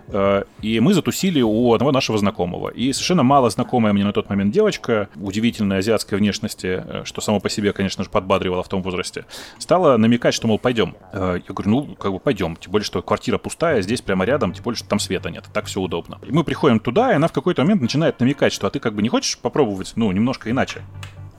Speaker 2: Э, и мы затусили у одного нашего знакомого. И совершенно мало знакомая мне на тот момент девочка, удивительной азиатской внешности, э, что само по себе, конечно же, подбадривало в том возрасте, стала намекать, что, мол, пойдем. Э, я говорю, ну, как бы пойдем. Тем более, что квартира пустая, здесь прямо рядом, тем более, что там света нет. Так все удобно. И мы приходим туда, и она в какой-то момент начинает намекать, что а ты как бы не хочешь попробовать, ну, немножко иначе.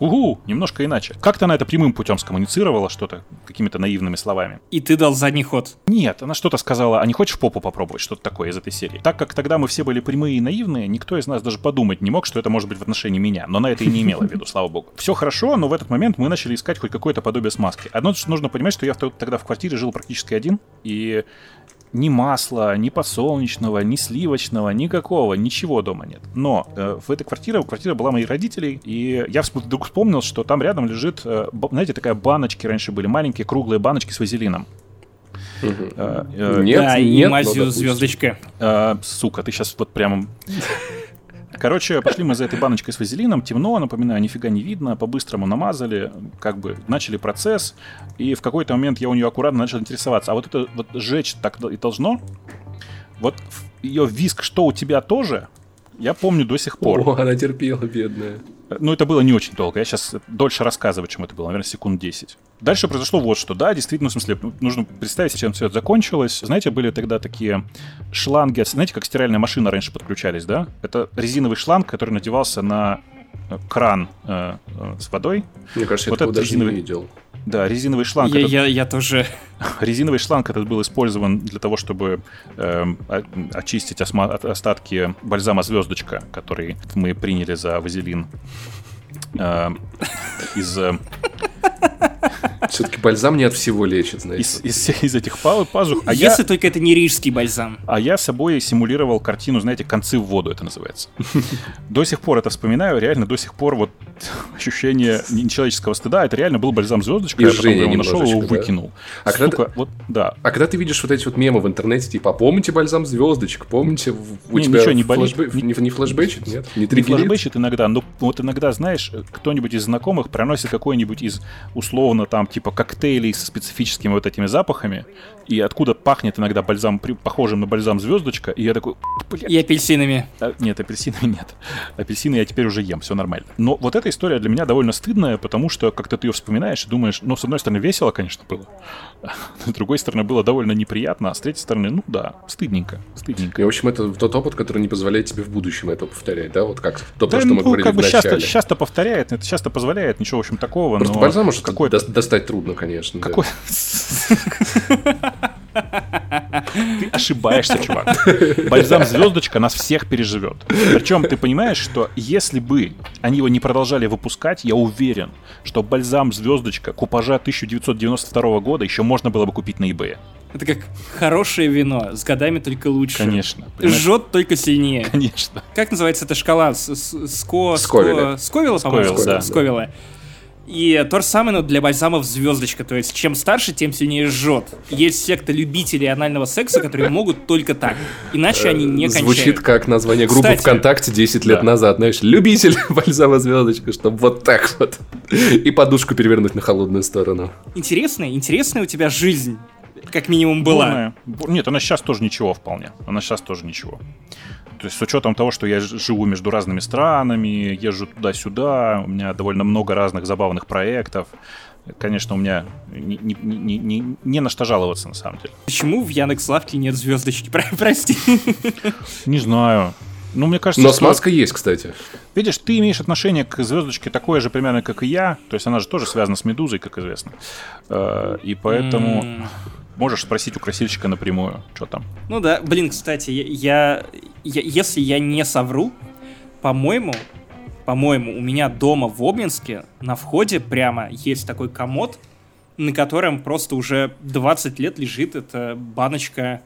Speaker 2: Угу, немножко иначе. Как-то она это прямым путем скоммуницировала что-то какими-то наивными словами.
Speaker 1: И ты дал задний ход?
Speaker 2: Нет, она что-то сказала, а не хочешь попу попробовать, что-то такое из этой серии. Так как тогда мы все были прямые и наивные, никто из нас даже подумать не мог, что это может быть в отношении меня. Но на это и не имела в виду, слава богу. Все хорошо, но в этот момент мы начали искать хоть какое-то подобие смазки. Одно, что нужно понимать, что я тогда в квартире жил практически один, и ни масла, ни подсолнечного, ни сливочного, никакого, ничего дома нет. Но э, в этой квартире, квартира была моих родителей, и я вдруг вспомнил, что там рядом лежит, э, знаете, такая баночки раньше были, маленькие круглые баночки с вазелином.
Speaker 1: Э, э, нет, да, и мазью звездочка.
Speaker 2: Э, сука, ты сейчас вот прям Короче, пошли мы за этой баночкой с вазелином, темно, напоминаю, нифига не видно, по-быстрому намазали, как бы начали процесс, и в какой-то момент я у нее аккуратно начал интересоваться, а вот это вот жечь так и должно? Вот ее виск, что у тебя тоже? Я помню до сих пор.
Speaker 3: О, она терпела, бедная.
Speaker 2: Ну, это было не очень долго. Я сейчас дольше рассказываю, чем это было, наверное, секунд 10. Дальше произошло вот что. Да, действительно, в смысле, нужно представить, чем все это закончилось. Знаете, были тогда такие шланги, знаете, как стиральная машина раньше подключались, да? Это резиновый шланг, который надевался на кран э, э, с водой.
Speaker 3: Мне кажется, вот я этот резиновый... не видел.
Speaker 2: Да, резиновый шланг.
Speaker 1: Я, этот... я, я тоже.
Speaker 2: Резиновый шланг этот был использован для того, чтобы э, очистить осма... остатки бальзама звездочка, который мы приняли за вазелин э, из.
Speaker 3: Все-таки бальзам не от всего лечит, знаете.
Speaker 2: Из, из, из этих па- пазух. А
Speaker 1: Если
Speaker 2: я,
Speaker 1: только это не рижский бальзам.
Speaker 2: а я собой симулировал картину, знаете, концы в воду это называется. До сих пор это вспоминаю, реально до сих пор вот ощущение нечеловеческого стыда, это реально был бальзам звездочка,
Speaker 3: И
Speaker 2: я потом его нашел, его
Speaker 3: да.
Speaker 2: выкинул.
Speaker 3: А когда
Speaker 2: Сука, вот, да.
Speaker 3: А когда ты видишь вот эти вот мемы в интернете, типа, а помните бальзам звездочек, помните, у
Speaker 2: Не,
Speaker 3: тебя
Speaker 2: ничего не болит.
Speaker 3: флешбэ-
Speaker 2: Не-
Speaker 3: не, не флешбэчит, нет? Не
Speaker 2: Не флешбэчит иногда, но вот иногда, знаешь, кто-нибудь из знакомых приносит какой-нибудь из, условно, там, типа коктейлей со специфическими вот этими запахами, и откуда пахнет иногда бальзам, похожим на бальзам звездочка, и я такой, блядь,
Speaker 1: И апельсинами.
Speaker 2: А, Нет, апельсины нет. Апельсины я теперь уже ем, все нормально. Но вот эта история для меня довольно стыдная, потому что как-то ты ее вспоминаешь и думаешь, ну, с одной стороны, весело, конечно, было. С другой стороны, было довольно неприятно, а с третьей стороны, ну да, стыдненько, стыдненько.
Speaker 3: И, в общем, это тот опыт, который не позволяет тебе в будущем это повторять, да? Вот как то,
Speaker 2: Да,
Speaker 3: что мы
Speaker 2: ну,
Speaker 3: говорили
Speaker 2: как бы часто, часто повторяет, это часто позволяет, ничего, в общем, такого,
Speaker 3: Просто
Speaker 2: но...
Speaker 3: бальзам уже
Speaker 2: какой
Speaker 3: до- достать трудно, конечно.
Speaker 2: Какой... Ты ошибаешься, чувак. Бальзам звездочка нас всех переживет. Причем ты понимаешь, что если бы они его не продолжали выпускать, я уверен, что бальзам звездочка купажа 1992 года еще можно было бы купить на eBay.
Speaker 1: Это как хорошее вино, с годами только лучше.
Speaker 2: Конечно. понимаешь?
Speaker 1: Жжет только сильнее.
Speaker 2: Конечно.
Speaker 1: Как называется эта шкала? Ско...
Speaker 3: Сковеля.
Speaker 1: Ско- Сковела, по-моему?
Speaker 2: Сковила, да.
Speaker 1: Сковела. И то же самое, но для бальзамов звездочка. То есть, чем старше, тем сильнее жжет. Есть секта любителей анального секса, которые могут только так. Иначе они не кончают.
Speaker 3: Звучит как название группы
Speaker 1: Кстати.
Speaker 3: ВКонтакте 10 лет
Speaker 2: Да.
Speaker 3: назад, знаешь, любитель бальзама звездочка, чтобы вот так вот. И подушку перевернуть на холодную сторону.
Speaker 1: Интересная, интересная у тебя жизнь. Как минимум была.
Speaker 2: Бурная. Бу- Нет, она сейчас тоже ничего вполне. Она сейчас тоже ничего. То есть с учетом того, что я живу между разными странами, езжу туда-сюда, у меня довольно много разных забавных проектов. Конечно, у меня не, не- не- не- не на что жаловаться, на самом деле.
Speaker 1: Почему в Яндекс.Лавке нет звездочки? Про- Прости.
Speaker 2: Не знаю. Ну, мне кажется,
Speaker 3: Но
Speaker 2: что-
Speaker 3: смазка есть, кстати.
Speaker 2: Видишь, ты имеешь отношение к звездочке такое же примерно, как и я. То есть она же тоже связана с медузой, как известно. Э, И поэтому
Speaker 1: М.
Speaker 2: можешь спросить у красильщика напрямую, что там.
Speaker 1: Ну да, блин, кстати, я, я- если я не совру, по-моему, по-моему, у меня дома в Обнинске на входе прямо есть такой комод, на котором просто уже 20 лет лежит эта баночка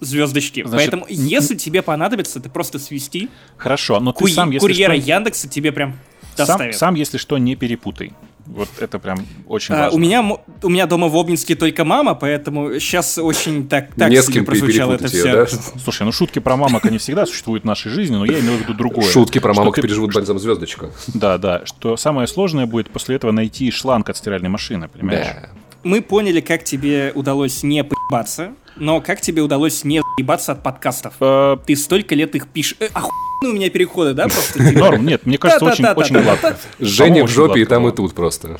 Speaker 1: звездочки.
Speaker 2: Значит,
Speaker 1: Поэтому, если тебе понадобится, ты просто свисти.
Speaker 2: Хорошо, но ты
Speaker 1: Ку-
Speaker 2: сам, если
Speaker 1: курьера
Speaker 2: что...
Speaker 1: Яндекса тебе прям
Speaker 2: Сам,
Speaker 1: доставит.
Speaker 2: сам, если что, не перепутай. Вот это прям очень
Speaker 1: А,
Speaker 2: важно.
Speaker 1: у, меня, у меня дома в Обнинске только мама, поэтому сейчас очень так, так
Speaker 3: Не с кем
Speaker 1: прозвучало это все.
Speaker 3: ее, да?
Speaker 2: Слушай, ну шутки про мамок, они всегда существуют в нашей жизни, но я имел в виду другое.
Speaker 3: Шутки про
Speaker 2: Что
Speaker 3: мамок
Speaker 2: ты-
Speaker 3: переживут бальзам звездочка.
Speaker 2: Да, да. Что самое сложное будет после этого найти шланг от стиральной машины, понимаешь?
Speaker 3: Да.
Speaker 1: Мы поняли, как тебе удалось не поебаться, но как тебе удалось не ебаться от подкастов?
Speaker 2: Э,
Speaker 1: Ты столько лет их пишешь. Э, охуенные у меня переходы, да, просто? типа?
Speaker 2: Норм, нет, мне кажется, очень, очень гладко.
Speaker 3: Женя в жопе и там и тут просто.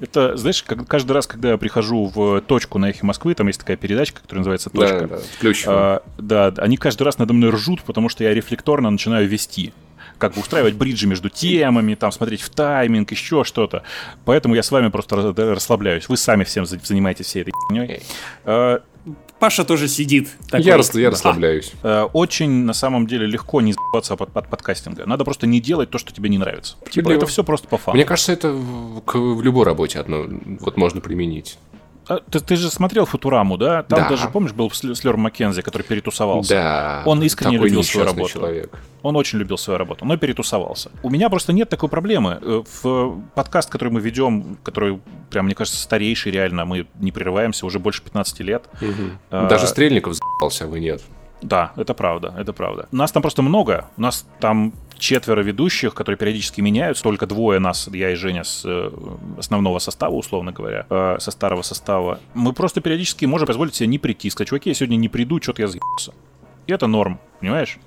Speaker 2: Это, знаешь, как- каждый раз, когда я прихожу в точку на эхе Москвы, там есть такая передачка, которая называется «Точка».
Speaker 3: да, Плющева.
Speaker 2: А, да, они каждый раз надо мной ржут, потому что я рефлекторно начинаю вести. Как бы устраивать бриджи между темами, там смотреть в тайминг, еще что-то. Поэтому я с вами просто рас- расслабляюсь. Вы сами всем за- занимаетесь всей этой херней. А,
Speaker 1: Паша тоже сидит. такой.
Speaker 3: Я, рас- я расслабляюсь.
Speaker 2: а, Очень, на самом деле, легко не сбаться от, от подкастинга. Надо просто не делать то, что тебе не нравится. Типа,
Speaker 3: Справедливо.
Speaker 2: это все просто по фану.
Speaker 3: Мне кажется, это в- к в любой работе одно вот можно применить.
Speaker 2: А, ты, ты же смотрел Футураму, да? Там
Speaker 3: Да.
Speaker 2: даже, помнишь, был Слер Маккензи, который перетусовался.
Speaker 3: Да.
Speaker 2: Он искренне любил свою работу.
Speaker 3: человек.
Speaker 2: Он очень любил свою работу, но перетусовался. У меня просто нет такой проблемы. Э, В подкаст, который мы ведем, который, прям, мне кажется, старейший реально, мы не прерываемся уже больше 15 лет. А,
Speaker 3: Даже Стрельников за***ался, а вы нет.
Speaker 2: Да, это правда, это правда. Нас там просто много. У нас там четверо ведущих, которые периодически меняются. Только двое нас, я и Женя, с э, основного состава, условно говоря, э, со старого состава. Мы просто периодически можем позволить себе не прийти. Сказать, чуваки, я сегодня не приду, что-то я заебался. И это норм, понимаешь?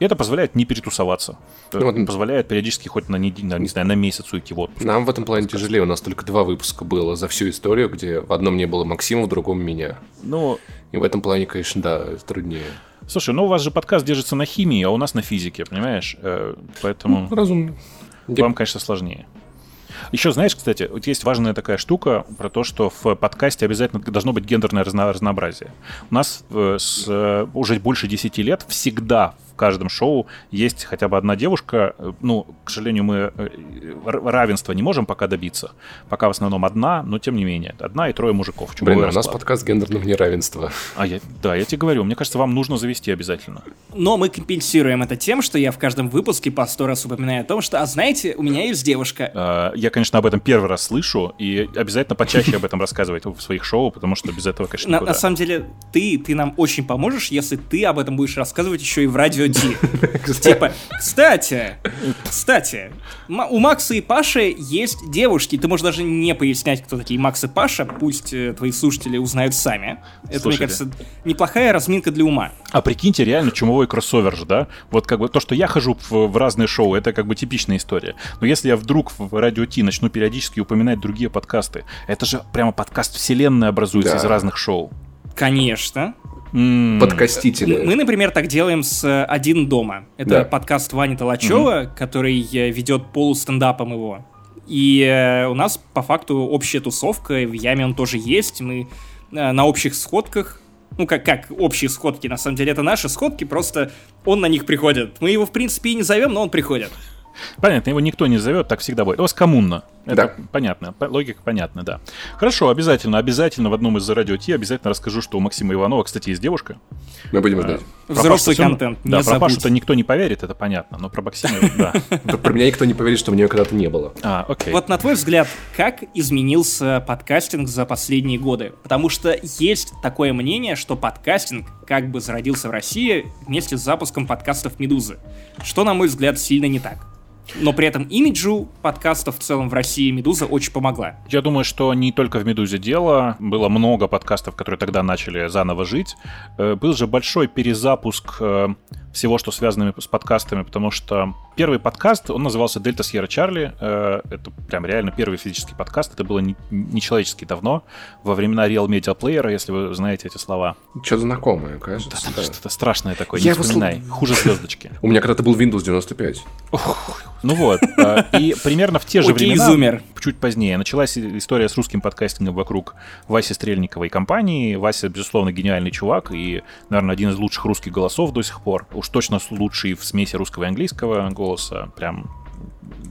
Speaker 2: И это позволяет не перетусоваться.
Speaker 3: Ну вот-
Speaker 2: позволяет периодически хоть на, неделю, на, не знаю, на месяц уйти в отпуск.
Speaker 3: Нам в этом плане тяжелее. У нас только два выпуска было за всю историю, где в одном не было Максима, в другом меня.
Speaker 2: Ну,
Speaker 3: И в этом плане, конечно, да, труднее.
Speaker 2: Слушай, ну у вас же подкаст держится на химии, а у нас на физике, понимаешь? Э, Поэтому...
Speaker 3: Разумно.
Speaker 2: Вам, конечно, сложнее. Еще, знаешь, кстати, вот есть важная такая штука про то, что в подкасте обязательно должно быть гендерное разно- разнообразие. У нас э, с, э, уже больше 10 лет всегда каждом шоу есть хотя бы одна девушка. Ну, к сожалению, мы э, равенства не можем пока добиться. Пока в основном одна, но тем не менее. Одна и трое мужиков.
Speaker 3: Блин, у нас подкаст гендерного неравенства.
Speaker 2: А я, да, я тебе говорю, мне кажется, вам нужно завести обязательно.
Speaker 1: Но мы компенсируем это тем, что я в каждом выпуске по сто раз упоминаю о том, что, а знаете, у меня есть девушка.
Speaker 2: А, я, конечно, об этом первый раз слышу, и обязательно почаще об этом рассказывать в своих шоу, потому что без этого, конечно,
Speaker 1: на самом деле, ты, ты нам очень поможешь, если ты об этом будешь рассказывать еще и в радио Ди. Типа, кстати, кстати, у Макса и Паши есть девушки. Ты можешь даже не пояснять, кто такие Макс и Паша, пусть э, твои слушатели узнают сами. Это, мне кажется, неплохая разминка для ума.
Speaker 2: А прикиньте, реально чумовой кроссовер же, да? Вот как бы то, что я хожу в, в разные шоу, это как бы типичная история. Но если я вдруг в радио Ти начну периодически упоминать другие подкасты, это же прямо подкаст вселенной образуется да. из разных шоу.
Speaker 1: Конечно.
Speaker 3: Mm. Подкастители.
Speaker 1: Мы, например, так делаем с э, «Один дома». Это да. подкаст Вани Толачева, mm-hmm. который э, ведет полустендапом его. И э, у нас, по факту, общая тусовка, в Яме он тоже есть. Мы на общих сходках ну, как, как общие сходки, на самом деле, это наши сходки, просто он на них приходит. Мы его, в принципе, и не зовем, но он приходит.
Speaker 2: Понятно, его никто не зовет, так всегда будет. У вас коммуна. Это да. понятно, логика понятна, да. Хорошо, обязательно, обязательно в одном из радио Ти обязательно расскажу, что у Максима Иванова, кстати, есть девушка.
Speaker 3: Мы будем ждать.
Speaker 1: А, Взрослый Пашу, контент,
Speaker 2: не Да, забудь. про Пашу-то никто не поверит, это понятно, но про Максима, да.
Speaker 3: Про меня никто не поверит, что у нее когда-то не было.
Speaker 1: А, окей. Вот на твой взгляд, как изменился подкастинг за последние годы? Потому что есть такое мнение, что подкастинг как бы зародился в России вместе с запуском подкастов «Медузы», что, на мой взгляд, сильно не так. Но при этом имиджу подкастов в целом в России «Медуза» очень помогла.
Speaker 2: Я думаю, что не только в «Медузе» дело. Было много подкастов, которые тогда начали заново жить. Э, был же большой перезапуск э, всего, что связано с подкастами, потому что первый подкаст, он назывался «Дельта Сьерра Чарли». Э, это прям реально первый физический подкаст. Это было нечеловечески не давно, во времена Real Media Player, если вы знаете эти слова.
Speaker 3: Что-то знакомое, кажется.
Speaker 2: Да, что-то страшное такое, Я не вспоминай. Сл... Хуже звездочки.
Speaker 3: У меня когда-то был Windows 95.
Speaker 2: Ну вот. Э, и примерно в те же времена, чуть позднее, началась история с русским подкастингом вокруг Васи Стрельникова и компании. Вася, безусловно, гениальный чувак и, наверное, один из лучших русских голосов до сих пор. Уж точно лучший в смеси русского и английского голоса. Прям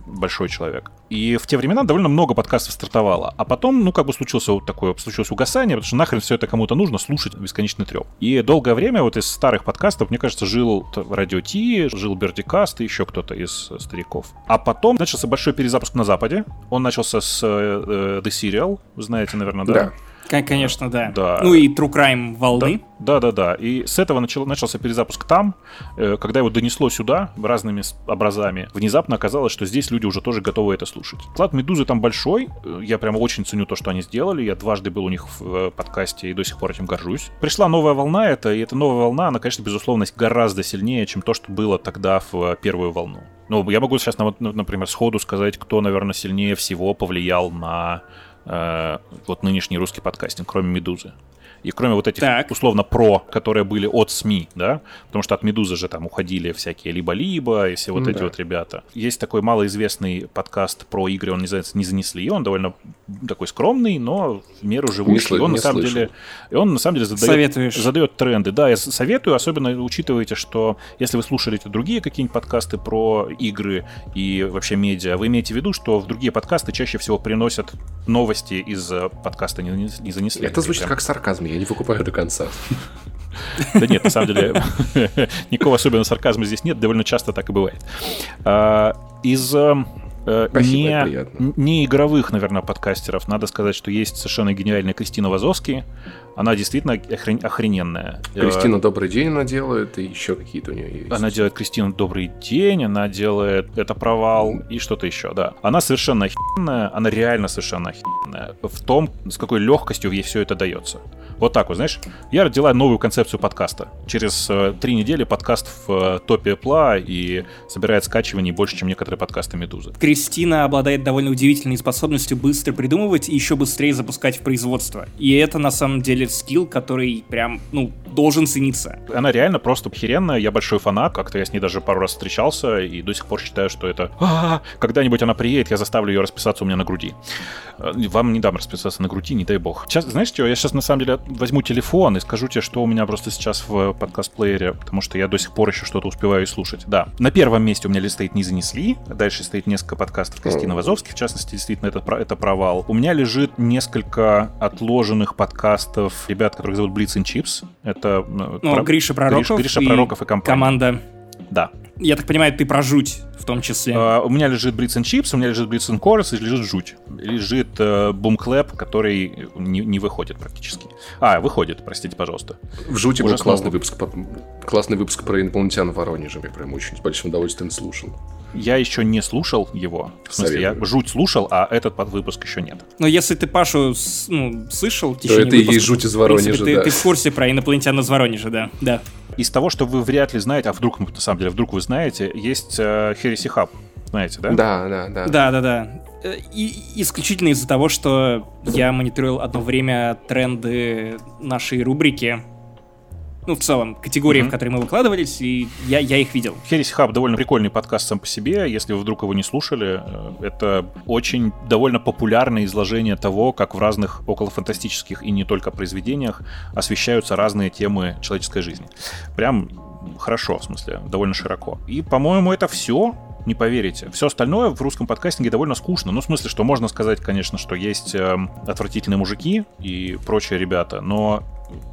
Speaker 2: большой человек. И в те времена довольно много подкастов стартовало. А потом, ну, как бы случился вот такое, случилось угасание, потому что нахрен все это кому-то нужно слушать бесконечный треп. И долгое время вот из старых подкастов, мне кажется, жил Радио Ти, жил Бердикаст и еще кто-то из стариков. А потом начался большой перезапуск на Западе. Он начался с э, The Serial, вы знаете, наверное, да?
Speaker 3: Да.
Speaker 1: Конечно, да. да. Ну и True Crime волны.
Speaker 2: Да, да, да. И с этого начал, начался перезапуск там. Э, когда его донесло сюда разными образами, внезапно оказалось, что здесь люди уже тоже готовы это слушать. Склад Медузы там большой. Э, я прямо очень ценю то, что они сделали. Я дважды был у них в э, подкасте и до сих пор этим горжусь. Пришла новая волна это, и эта новая волна, она, конечно, безусловно, гораздо сильнее, чем то, что было тогда в первую волну. Ну, я могу сейчас, например, сходу сказать, кто, наверное, сильнее всего повлиял на вот нынешний русский подкастинг, кроме «Медузы». И кроме вот этих, так. условно, про, которые были от СМИ, да, потому что от «Медузы» же там уходили всякие либо-либо и все вот ну, эти да. вот ребята. Есть такой малоизвестный подкаст про игры, он не занесли, и он довольно такой скромный, но в меру живущий. Не, он, на самом деле, и он, на самом деле, задает, задает тренды. Да, я советую, особенно учитывайте, что если вы слушали другие какие-нибудь подкасты про игры и вообще медиа, вы имеете в виду, что в другие подкасты чаще всего приносят новости из подкаста не, не занесли.
Speaker 3: Это звучит прям... как сарказм, я не выкупаю до конца.
Speaker 2: Да нет, на самом деле, никакого особенного сарказма здесь нет, довольно часто так и бывает. А, из э, э, не, не игровых, наверное, подкастеров. Надо сказать, что есть совершенно гениальная Кристина Вазовский. Она действительно охрен... охрененная.
Speaker 3: Кристина «Добрый день» она делает, и еще какие-то у нее есть.
Speaker 2: Она делает Кристину «Добрый день», она делает «Это провал» и что-то еще, да. Она совершенно охрененная, она реально совершенно охрененная в том, с какой легкостью ей все это дается. Вот так вот, знаешь, я родила новую концепцию подкаста. Через э, три недели подкаст в э, топе Apple и собирает скачиваний больше, чем некоторые подкасты Медузы.
Speaker 1: Кристина обладает довольно удивительной способностью быстро придумывать и еще быстрее запускать в производство. И это на самом деле скилл, который прям, ну, должен цениться.
Speaker 2: Она реально просто охеренная, я большой фанат, как-то я с ней даже пару раз встречался и до сих пор считаю, что это... «А, когда-нибудь она приедет, я заставлю ее расписаться у меня на груди. Э, вам не дам расписаться на груди, не дай бог. Сейчас, знаешь что, я сейчас на самом деле возьму телефон и скажу тебе, что у меня просто сейчас в подкаст-плеере, потому что я до сих пор еще что-то успеваю слушать. Да, на первом месте у меня стоит «Не занесли», дальше стоит несколько подкастов Кристины Вазовски, в частности, действительно, это, это провал. У меня лежит несколько отложенных подкастов ребят, которых зовут Blitz and Chips. Это...
Speaker 1: Ну, про... Гриша Пророков,
Speaker 2: Гриша, Гриша Пророков и, и компания.
Speaker 1: команда.
Speaker 2: Да.
Speaker 1: Я так понимаю, ты про жуть в том числе.
Speaker 2: Uh, у меня лежит Blitz and Chips, у меня лежит Blitz and Chorus и лежит жуть. Лежит uh, Boom Clap, который не, не выходит практически. А, выходит, простите, пожалуйста.
Speaker 3: В жути был классный выпуск, классный выпуск про инопланетян в Воронеже. Я прям очень с большим удовольствием слушал.
Speaker 2: Я еще не слушал его. В смысле, Советую. я жуть слушал, а этот под выпуск еще нет.
Speaker 1: Но если ты Пашу ну, слышал,
Speaker 3: то это и есть жуть из Воронежа,
Speaker 1: принципе,
Speaker 3: да.
Speaker 1: Ты, ты в курсе про инопланетян из Воронежа, да. да
Speaker 2: из того, что вы вряд ли знаете, а вдруг, на самом деле, вдруг вы знаете, есть э, Heresy Hub. Знаете, да?
Speaker 3: Да, да, да.
Speaker 1: Да, да, да. Э, и исключительно из-за того, что я мониторил одно время тренды нашей рубрики ну, в целом, категории, mm-hmm. в которые мы выкладывались, и я, я их видел.
Speaker 2: Херес Хаб довольно прикольный подкаст сам по себе, если вы вдруг его не слушали. Э, это очень довольно популярное изложение того, как в разных околофантастических и не только произведениях освещаются разные темы человеческой жизни. Прям хорошо, в смысле, довольно широко. И, по-моему, это все не поверите. Все остальное в русском подкастинге довольно скучно. Ну, в смысле, что можно сказать, конечно, что есть э, отвратительные мужики и прочие ребята, но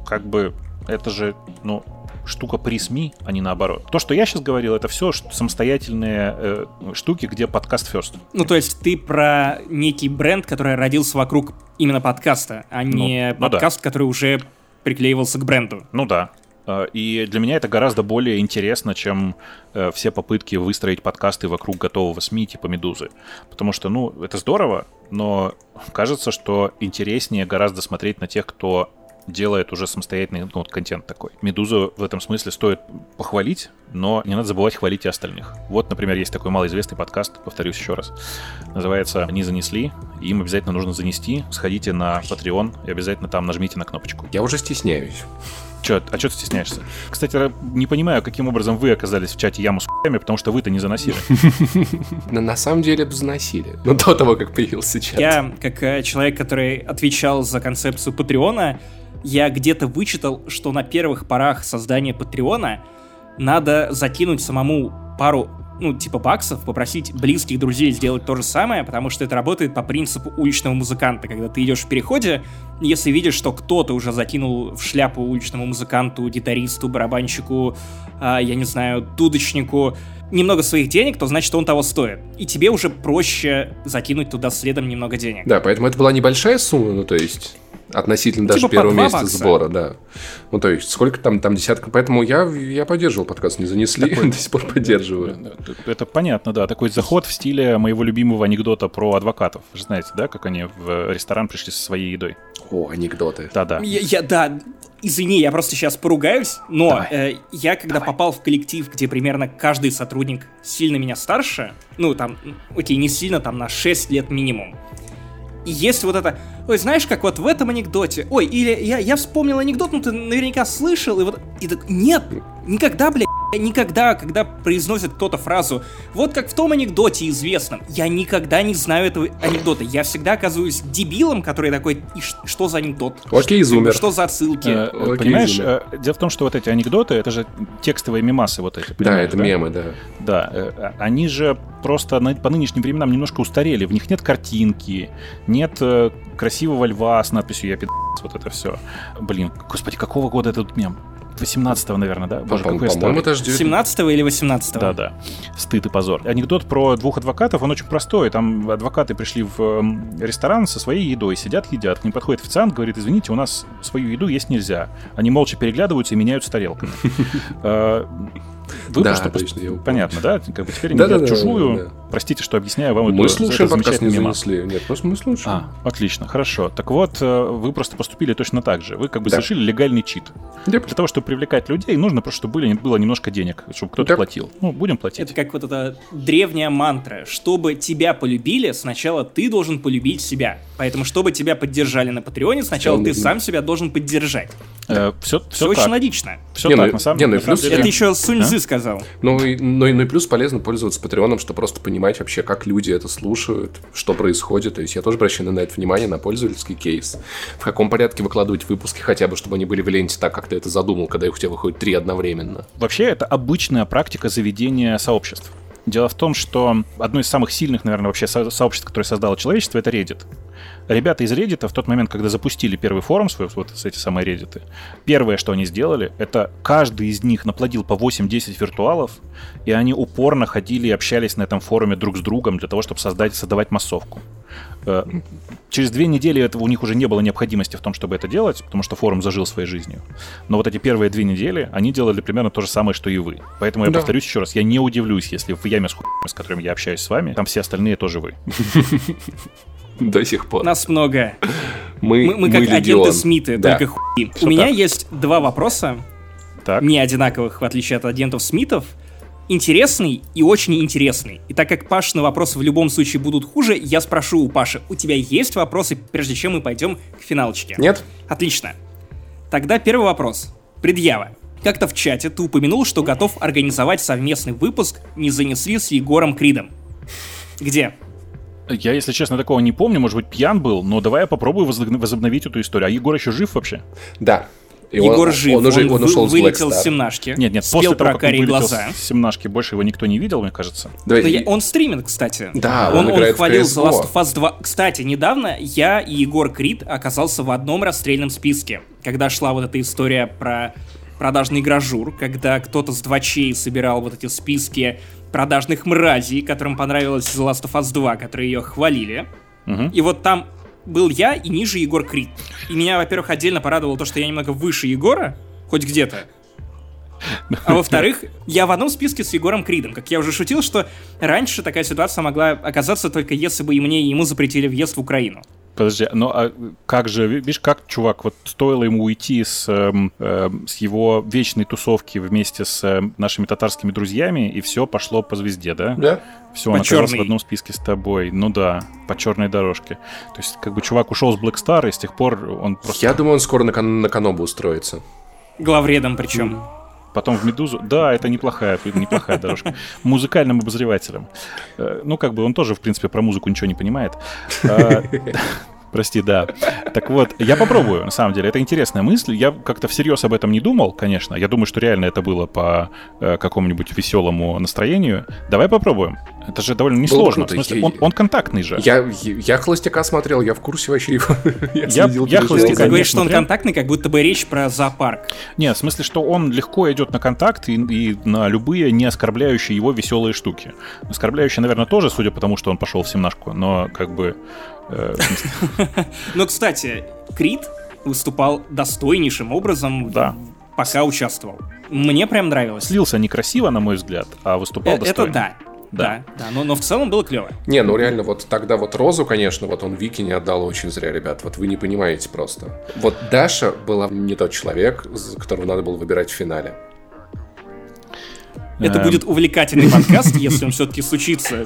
Speaker 2: как бы это же, ну, штука при СМИ, а не наоборот. То, что я сейчас говорил, это все самостоятельные э, штуки, где подкаст first.
Speaker 1: Ну, то есть ты про некий бренд, который родился вокруг именно подкаста, а не ну, подкаст, ну да. который уже приклеивался к бренду.
Speaker 2: Ну да. Э, и для меня это гораздо более интересно, чем э, все попытки выстроить подкасты вокруг готового СМИ типа «Медузы». Потому что, ну, это здорово, но кажется, что интереснее гораздо смотреть на тех, кто делает уже самостоятельный ну, контент такой. Медузу в этом смысле стоит похвалить, но не надо забывать хвалить и остальных. Вот, например, есть такой малоизвестный подкаст, повторюсь еще раз. Называется «Не занесли». Им обязательно нужно занести. Сходите на Patreon и обязательно там нажмите на кнопочку.
Speaker 3: Я уже стесняюсь.
Speaker 2: Чё, а что ты стесняешься? Кстати, не понимаю, каким образом вы оказались в чате яму с хуями, потому что вы-то не заносили.
Speaker 3: На самом деле заносили. Но до того, как появился чат.
Speaker 1: Я, как э, человек, который отвечал за концепцию Патреона, я где-то вычитал, что на первых порах создания Патреона надо закинуть самому пару ну, типа баксов, попросить близких друзей сделать то же самое, потому что это работает по принципу уличного музыканта. Когда ты идешь в переходе, если видишь, что кто-то уже закинул в шляпу уличному музыканту, гитаристу, барабанщику, э, я не знаю, дудочнику, немного своих денег, то значит он того стоит. И тебе уже проще закинуть туда следом немного денег.
Speaker 3: Да, поэтому это была небольшая сумма, ну то есть относительно даже типа первого месяца бакса. сбора, да. Ну, то есть, сколько там, там десятка. Поэтому я, я поддерживал подкаст, не занесли, Такой... до сих пор поддерживаю.
Speaker 2: Это понятно, да. Такой заход в стиле моего любимого анекдота про адвокатов. Вы же знаете, да, как они в ресторан пришли со своей едой?
Speaker 3: О, анекдоты.
Speaker 2: Да-да.
Speaker 1: Я, я, да, извини, я просто сейчас поругаюсь, но э, я когда Давай. попал в коллектив, где примерно каждый сотрудник сильно меня старше, ну там, окей, не сильно, там на 6 лет минимум, и есть вот это, ой, знаешь, как вот в этом анекдоте, ой, или я, я вспомнил анекдот, ну ты наверняка слышал, и вот, и так, нет, никогда, блядь, никогда, когда произносит кто-то фразу, вот как в том анекдоте известном, я никогда не знаю этого анекдота. Я всегда оказываюсь дебилом, который такой, и что за анекдот?
Speaker 3: Окей, зумер.
Speaker 1: Что за отсылки? Э,
Speaker 2: Окей, понимаешь, зумер. Э, дело в том, что вот эти анекдоты, это же текстовые мемасы вот эти.
Speaker 3: Да, это
Speaker 2: да?
Speaker 3: мемы, да.
Speaker 2: Да, э, они же просто на, по нынешним временам немножко устарели. В них нет картинки, нет э, красивого льва с надписью «Я пи***», вот это все. Блин, господи, какого года этот мем? 18-го, наверное, да?
Speaker 3: Боже, какой По-моему,
Speaker 1: 17 или 18 -го?
Speaker 2: Да-да. Стыд и позор. Анекдот про двух адвокатов, он очень простой. Там адвокаты пришли в ресторан со своей едой, сидят, едят. К ним подходит официант, говорит, извините, у нас свою еду есть нельзя. Они молча переглядываются и меняются тарелками. Выбор, да, что точно, я Понятно, да? Как бы теперь да, да, чужую. Да, да. Простите, что объясняю вам
Speaker 3: Мы слушаем подкаст не занесли. Нет, просто мы слушаем.
Speaker 2: А, отлично, хорошо. Так вот, э, вы просто поступили точно так же. Вы как бы да. совершили легальный чит. Yep. Для того, чтобы привлекать людей, нужно просто, чтобы были, было немножко денег, чтобы кто-то yep. платил. Ну, будем платить.
Speaker 1: Это как вот эта древняя мантра. Чтобы тебя полюбили, сначала ты должен полюбить себя. Поэтому, чтобы тебя поддержали на Патреоне, сначала ты сам себя должен поддержать.
Speaker 2: Э, все,
Speaker 1: все, все очень логично.
Speaker 2: Все не, так, ну, на самом, не, ну, на
Speaker 1: самом деле. Это еще Сунь ты сказал.
Speaker 3: Ну и, ну, и, ну и плюс полезно пользоваться Патреоном, чтобы просто понимать вообще, как люди это слушают, что происходит. То есть я тоже обращаю на это внимание, на пользовательский кейс. В каком порядке выкладывать выпуски хотя бы, чтобы они были в ленте так, как ты это задумал, когда их у тебя выходит три одновременно.
Speaker 2: Вообще, это обычная практика заведения сообществ. Дело в том, что одно из самых сильных, наверное, вообще сообществ, которое создало человечество, это Reddit. Ребята из Reddit в тот момент, когда запустили первый форум свой, вот эти самые Reddit, первое, что они сделали, это каждый из них наплодил по 8-10 виртуалов, и они упорно ходили и общались на этом форуме друг с другом для того, чтобы создать, создавать массовку. Э, через две недели этого у них уже не было необходимости в том, чтобы это делать, потому что форум зажил своей жизнью. Но вот эти первые две недели они делали примерно то же самое, что и вы. Поэтому я да. повторюсь еще раз, я не удивлюсь, если в яме с хуями, с которым я общаюсь с вами, там все остальные тоже вы.
Speaker 3: До сих пор.
Speaker 1: Нас много.
Speaker 3: Мы,
Speaker 1: мы, мы как легион. агенты Смиты, да. только хуи. У меня есть два вопроса, так. не одинаковых, в отличие от агентов Смитов интересный и очень интересный. И так как Паш на вопросы в любом случае будут хуже, я спрошу у Паши, у тебя есть вопросы, прежде чем мы пойдем к финалочке?
Speaker 3: Нет.
Speaker 1: Отлично. Тогда первый вопрос. Предъява. Как-то в чате ты упомянул, что готов организовать совместный выпуск «Не занесли с Егором Кридом». Где?
Speaker 2: Я, если честно, такого не помню, может быть, пьян был, но давай я попробую возобновить эту историю. А Егор еще жив вообще?
Speaker 3: Да,
Speaker 1: и Егор он, жив, он, уже, он, он ушел вылетел с семнашки.
Speaker 2: Нет, нет,
Speaker 1: спел после про того, он глаза.
Speaker 2: с семнашки, больше его никто не видел, мне кажется.
Speaker 1: Да, я, он стримит, кстати.
Speaker 3: Да,
Speaker 1: он,
Speaker 3: он, он
Speaker 1: хвалил The Last of Us 2. Кстати, недавно я и Егор Крид оказался в одном расстрельном списке, когда шла вот эта история про продажный гражур, когда кто-то с двочей собирал вот эти списки продажных мразей, которым понравилась The Last of Us 2, которые ее хвалили. Угу. И вот там был я и ниже Егор Крид. И меня, во-первых, отдельно порадовало то, что я немного выше Егора, хоть где-то. А во-вторых, я в одном списке с Егором Кридом. Как я уже шутил, что раньше такая ситуация могла оказаться только если бы и мне, и ему запретили въезд в Украину.
Speaker 2: Подожди, ну а как же, видишь, как чувак, вот стоило ему уйти с, э, с его вечной тусовки вместе с э, нашими татарскими друзьями, и все пошло по звезде, да?
Speaker 3: Да.
Speaker 2: Все, он оказался в одном списке с тобой. Ну да, по черной дорожке. То есть, как бы чувак ушел с Black Star, и с тех пор он просто...
Speaker 3: Я думаю, он скоро на, кан- на Канобу устроится.
Speaker 1: Главредом причем. Mm.
Speaker 2: Потом в «Медузу». Да, это неплохая, неплохая дорожка. Музыкальным обозревателем. Э, ну, как бы он тоже, в принципе, про музыку ничего не понимает. Прости, да. Так вот, я попробую, на самом деле. Это интересная мысль. Я как-то всерьез об этом не думал, конечно. Я думаю, что реально это было по э, какому-нибудь веселому настроению. Давай попробуем. Это же довольно несложно. В смысле, он, он контактный же.
Speaker 3: Я, я холостяка смотрел, я в курсе вообще его.
Speaker 2: я я, я холостяка
Speaker 1: Ты говоришь, что он контактный, как будто бы речь про зоопарк.
Speaker 2: Нет, в смысле, что он легко идет на контакт и, и на любые не оскорбляющие его веселые штуки. Оскорбляющие, наверное, тоже, судя по тому, что он пошел в семнашку, но как бы
Speaker 1: Но, кстати, Крид выступал достойнейшим образом, да. пока участвовал. Мне прям нравилось.
Speaker 2: Слился некрасиво, на мой взгляд, а выступал э, достойно.
Speaker 1: Это да. Да, да, но, но в целом было клево.
Speaker 3: Не, ну реально, вот тогда вот Розу, конечно, вот он Вики не отдал очень зря, ребят. Вот вы не понимаете просто. Вот Даша была не тот человек, которого надо было выбирать в финале.
Speaker 1: Это будет увлекательный подкаст, если он все-таки случится.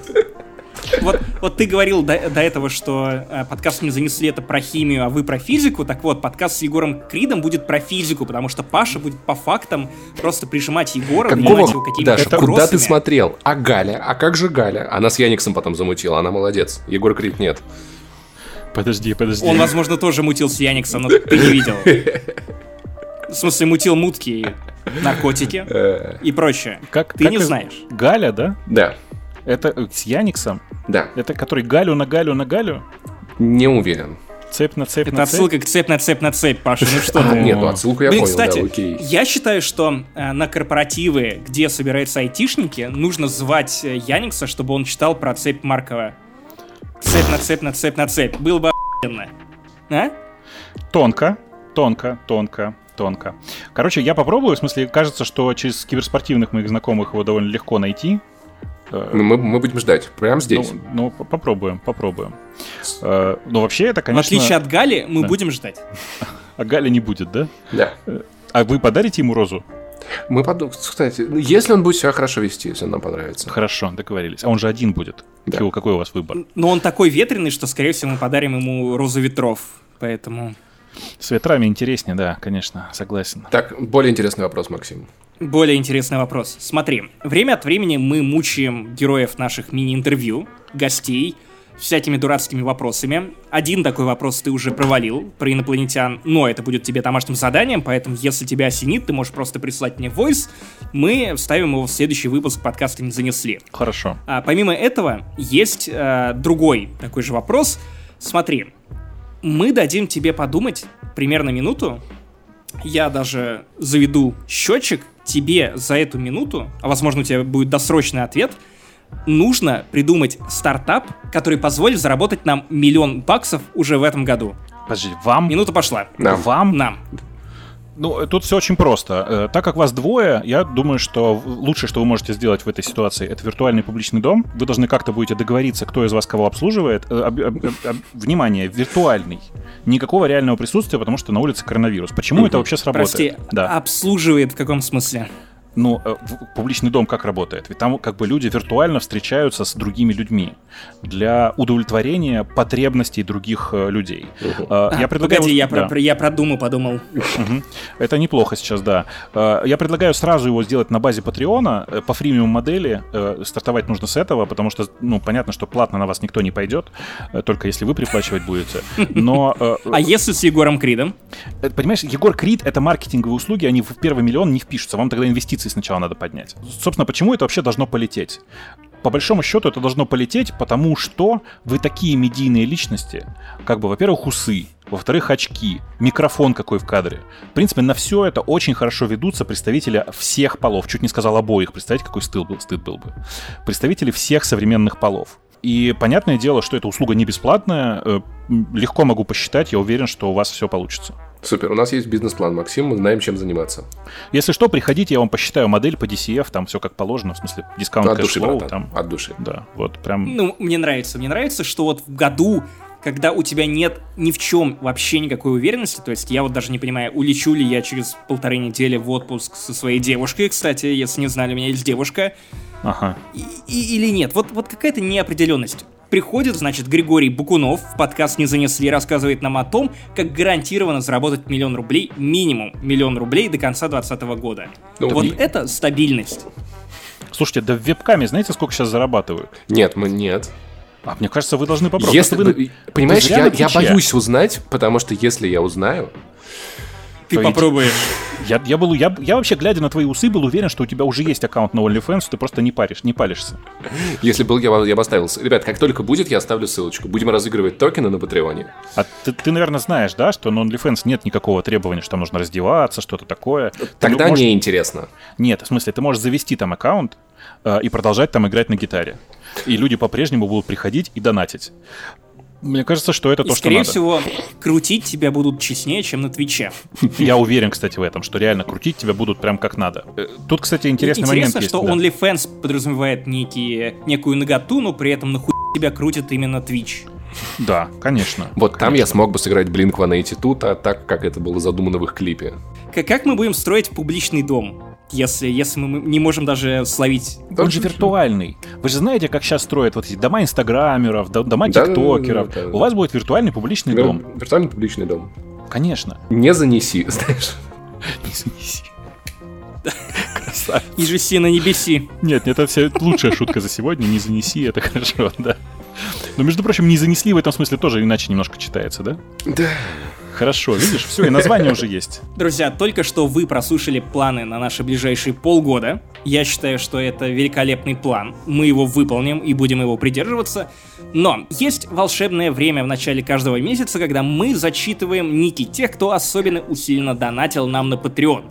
Speaker 1: Вот, вот ты говорил до, до этого, что э, подкаст не занесли это про химию, а вы про физику. Так вот, подкаст с Егором Кридом будет про физику, потому что Паша будет по фактам просто прижимать Егора,
Speaker 3: Какого? его какими-то Даша, куда ты смотрел? А Галя? А как же Галя? Она с Яниксом потом замутила, она молодец. Егор Крид нет.
Speaker 2: Подожди, подожди.
Speaker 1: Он, возможно, тоже мутил с Яниксом, но ты не видел. В смысле, мутил мутки, наркотики э. и прочее. Как, ты как не знаешь.
Speaker 2: Галя, да?
Speaker 3: Да.
Speaker 2: Это э, с Яниксом?
Speaker 3: Да.
Speaker 2: Это который Галю на Галю на Галю?
Speaker 3: Не уверен.
Speaker 2: Цепь на цепь
Speaker 1: Это
Speaker 2: на
Speaker 1: отсылка цепь? к цепь на цепь на цепь, Паша, ну что ты?
Speaker 3: Нет, ну отсылку я
Speaker 1: Блин,
Speaker 3: понял,
Speaker 1: кстати,
Speaker 3: да, окей.
Speaker 1: я считаю, что э, на корпоративы, где собираются айтишники, нужно звать э, Яникса, чтобы он читал про цепь Маркова. Цепь на цепь на цепь на цепь. Было бы охуенно. А?
Speaker 2: Тонко, тонко, тонко тонко. Короче, я попробую, в смысле, кажется, что через киберспортивных моих знакомых его довольно легко найти.
Speaker 3: Э, ну, мы, мы будем ждать, прямо здесь.
Speaker 2: Ну, ну попробуем, попробуем. Э, но вообще это, конечно...
Speaker 1: В отличие от Гали, мы да. будем ждать.
Speaker 2: А Гали не будет, да?
Speaker 3: Да. Э,
Speaker 2: а вы подарите ему розу?
Speaker 3: Мы подумаем, кстати, если он будет себя хорошо вести, если нам понравится.
Speaker 2: Хорошо, договорились. А он же один будет. Да. Какой, какой у вас выбор?
Speaker 1: Ну, он такой ветреный, что, скорее всего, мы подарим ему розу ветров. Поэтому...
Speaker 2: С ветрами интереснее, да, конечно, согласен.
Speaker 3: Так, более интересный вопрос, Максим.
Speaker 1: Более интересный вопрос. Смотри, время от времени мы мучаем героев наших мини-интервью, гостей, всякими дурацкими вопросами. Один такой вопрос ты уже провалил про инопланетян, но это будет тебе домашним заданием, поэтому если тебя осенит, ты можешь просто прислать мне войс, мы вставим его в следующий выпуск подкаста «Не занесли».
Speaker 2: Хорошо.
Speaker 1: А, помимо этого, есть а, другой такой же вопрос. Смотри, мы дадим тебе подумать примерно минуту, я даже заведу счетчик, тебе за эту минуту, а возможно у тебя будет досрочный ответ, нужно придумать стартап, который позволит заработать нам миллион баксов уже в этом году.
Speaker 2: Подожди, вам?
Speaker 1: Минута пошла.
Speaker 3: Нам.
Speaker 2: Вам?
Speaker 1: Нам.
Speaker 2: Ну, тут все очень просто. Э, Так как вас двое, я думаю, что лучшее, что вы можете сделать в этой ситуации, это виртуальный публичный дом. Вы должны как-то будете договориться, кто из вас кого обслуживает. Э, Внимание, виртуальный. Никакого реального присутствия, потому что на улице коронавирус. Почему это вообще сработает?
Speaker 1: Прости,
Speaker 2: Да.
Speaker 1: обслуживает в каком смысле?
Speaker 2: Ну, э, публичный дом как работает? Ведь там как бы люди виртуально встречаются с другими людьми для удовлетворения потребностей других э, людей. Э, Я предлагаю...
Speaker 1: Погоди, я,
Speaker 2: Да.
Speaker 1: про, я про Думу подумал.
Speaker 2: Это неплохо сейчас, да. Я предлагаю сразу его сделать на базе Патреона. По фримиум модели стартовать нужно с этого, потому что, ну, понятно, что платно на вас никто не пойдет, только если вы приплачивать будете. Но,
Speaker 1: А если с Егором Кридом?
Speaker 2: понимаешь, Егор Крид — это маркетинговые услуги, они в первый миллион не впишутся. Вам тогда инвестиции сначала надо поднять. Собственно, почему это вообще должно полететь? По большому счету это должно полететь, потому что вы такие медийные личности, как бы, во-первых, усы, во-вторых, очки, микрофон какой в кадре. В принципе, на все это очень хорошо ведутся представители всех полов. Чуть не сказал обоих. Представьте, какой стыд был, стыд был бы. Представители всех современных полов. И понятное дело, что эта услуга не бесплатная. э, Легко могу посчитать, я уверен, что у вас все получится.
Speaker 3: Супер, у нас есть бизнес-план, Максим, мы знаем, чем заниматься.
Speaker 2: Если что, приходите, я вам посчитаю модель по DCF, там все как положено, в смысле дискаунт
Speaker 3: от души, братан,
Speaker 2: там.
Speaker 3: от души.
Speaker 2: Да, вот прям.
Speaker 1: Ну, мне нравится. Мне нравится, что вот в году, когда у тебя нет ни в чем вообще никакой уверенности, то есть я вот даже не понимаю, улечу ли я через полторы недели в отпуск со своей девушкой, кстати, если не знали, у меня есть девушка,
Speaker 2: Ага.
Speaker 1: и- и- или нет. Вот, вот какая-то неопределенность. Приходит, значит, Григорий Букунов в подкаст «Не занесли» рассказывает нам о том, как гарантированно заработать миллион рублей, минимум миллион рублей до конца 2020 года.
Speaker 3: Ну,
Speaker 1: вот
Speaker 3: и-
Speaker 1: это стабильность.
Speaker 2: Слушайте, да в вебкаме знаете, сколько сейчас зарабатывают?
Speaker 3: Нет, мы нет.
Speaker 2: А мне кажется, вы должны попробовать.
Speaker 3: Если бы- понимаешь, я, я боюсь узнать, потому что если я узнаю,
Speaker 1: Ты попробуешь.
Speaker 2: Я, я, был, я, я вообще, глядя на твои усы, был уверен, что у тебя уже есть аккаунт на OnlyFans, ты просто не паришь, не палишься.
Speaker 3: если был, я, я бы оставил. Ребят, как только будет, я оставлю ссылочку. Будем разыгрывать токены на Патреоне.
Speaker 2: А ты, ты, наверное, знаешь, да, что на OnlyFans нет никакого требования, что там нужно раздеваться, что-то такое. Ты
Speaker 3: Тогда
Speaker 2: можешь-
Speaker 3: не интересно.
Speaker 2: Нет, в смысле, ты можешь завести там аккаунт э, и продолжать там играть на гитаре. И люди по-прежнему будут приходить и донатить. Мне кажется, что это
Speaker 1: И,
Speaker 2: то, что
Speaker 1: скорее
Speaker 2: надо.
Speaker 1: всего, крутить тебя будут честнее, чем на Твиче.
Speaker 2: Я уверен, кстати, в этом, что реально крутить тебя будут прям как надо. Э, Тут, кстати, интересный момент
Speaker 1: Интересно,
Speaker 2: есть.
Speaker 1: что
Speaker 2: да.
Speaker 1: OnlyFans подразумевает некие, некую наготу, но при этом нахуй тебя крутит именно Twitch.
Speaker 2: Да, конечно.
Speaker 3: Вот там я смог бы сыграть Blink-182, а так, как это было задумано в их клипе.
Speaker 1: Как мы будем строить публичный дом, если, если мы не можем даже словить...
Speaker 2: Он же виртуальный. Вы же знаете, как сейчас строят вот эти дома инстаграмеров, до- дома
Speaker 3: Да,
Speaker 2: тиктокеров.
Speaker 3: да, да, да.
Speaker 2: У вас будет виртуальный публичный
Speaker 3: Вир-
Speaker 2: дом.
Speaker 3: Виртуальный публичный дом.
Speaker 2: Конечно.
Speaker 3: Не занеси, знаешь.
Speaker 2: Не занеси.
Speaker 1: Ниже си на небеси.
Speaker 2: Нет, это вся лучшая шутка за сегодня. Не занеси, это хорошо, да. Но, между прочим, не занесли в этом смысле тоже иначе немножко читается, да?
Speaker 3: Да.
Speaker 2: Хорошо, видишь, все, и название уже есть.
Speaker 1: Друзья, только что вы прослушали планы на наши ближайшие полгода. Я считаю, что это великолепный план. Мы его выполним и будем его придерживаться. Но есть волшебное время в начале каждого месяца, когда мы зачитываем ники тех, кто особенно усиленно донатил нам на Patreon.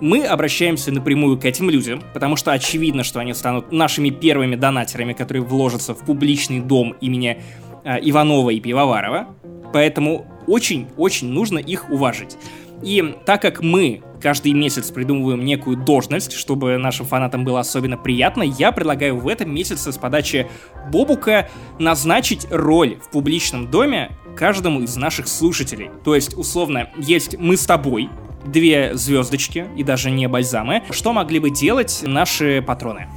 Speaker 1: Мы обращаемся напрямую к этим людям, потому что очевидно, что они станут нашими первыми донатерами, которые вложатся в публичный дом имени э, Иванова и Пивоварова. Поэтому очень-очень нужно их уважить. И так как мы каждый месяц придумываем некую должность, чтобы нашим фанатам было особенно приятно, я предлагаю в этом месяце с подачи Бобука назначить роль в публичном доме каждому из наших слушателей. То есть, условно, есть мы с тобой, две звездочки и даже не бальзамы. Что могли бы делать наши патроны?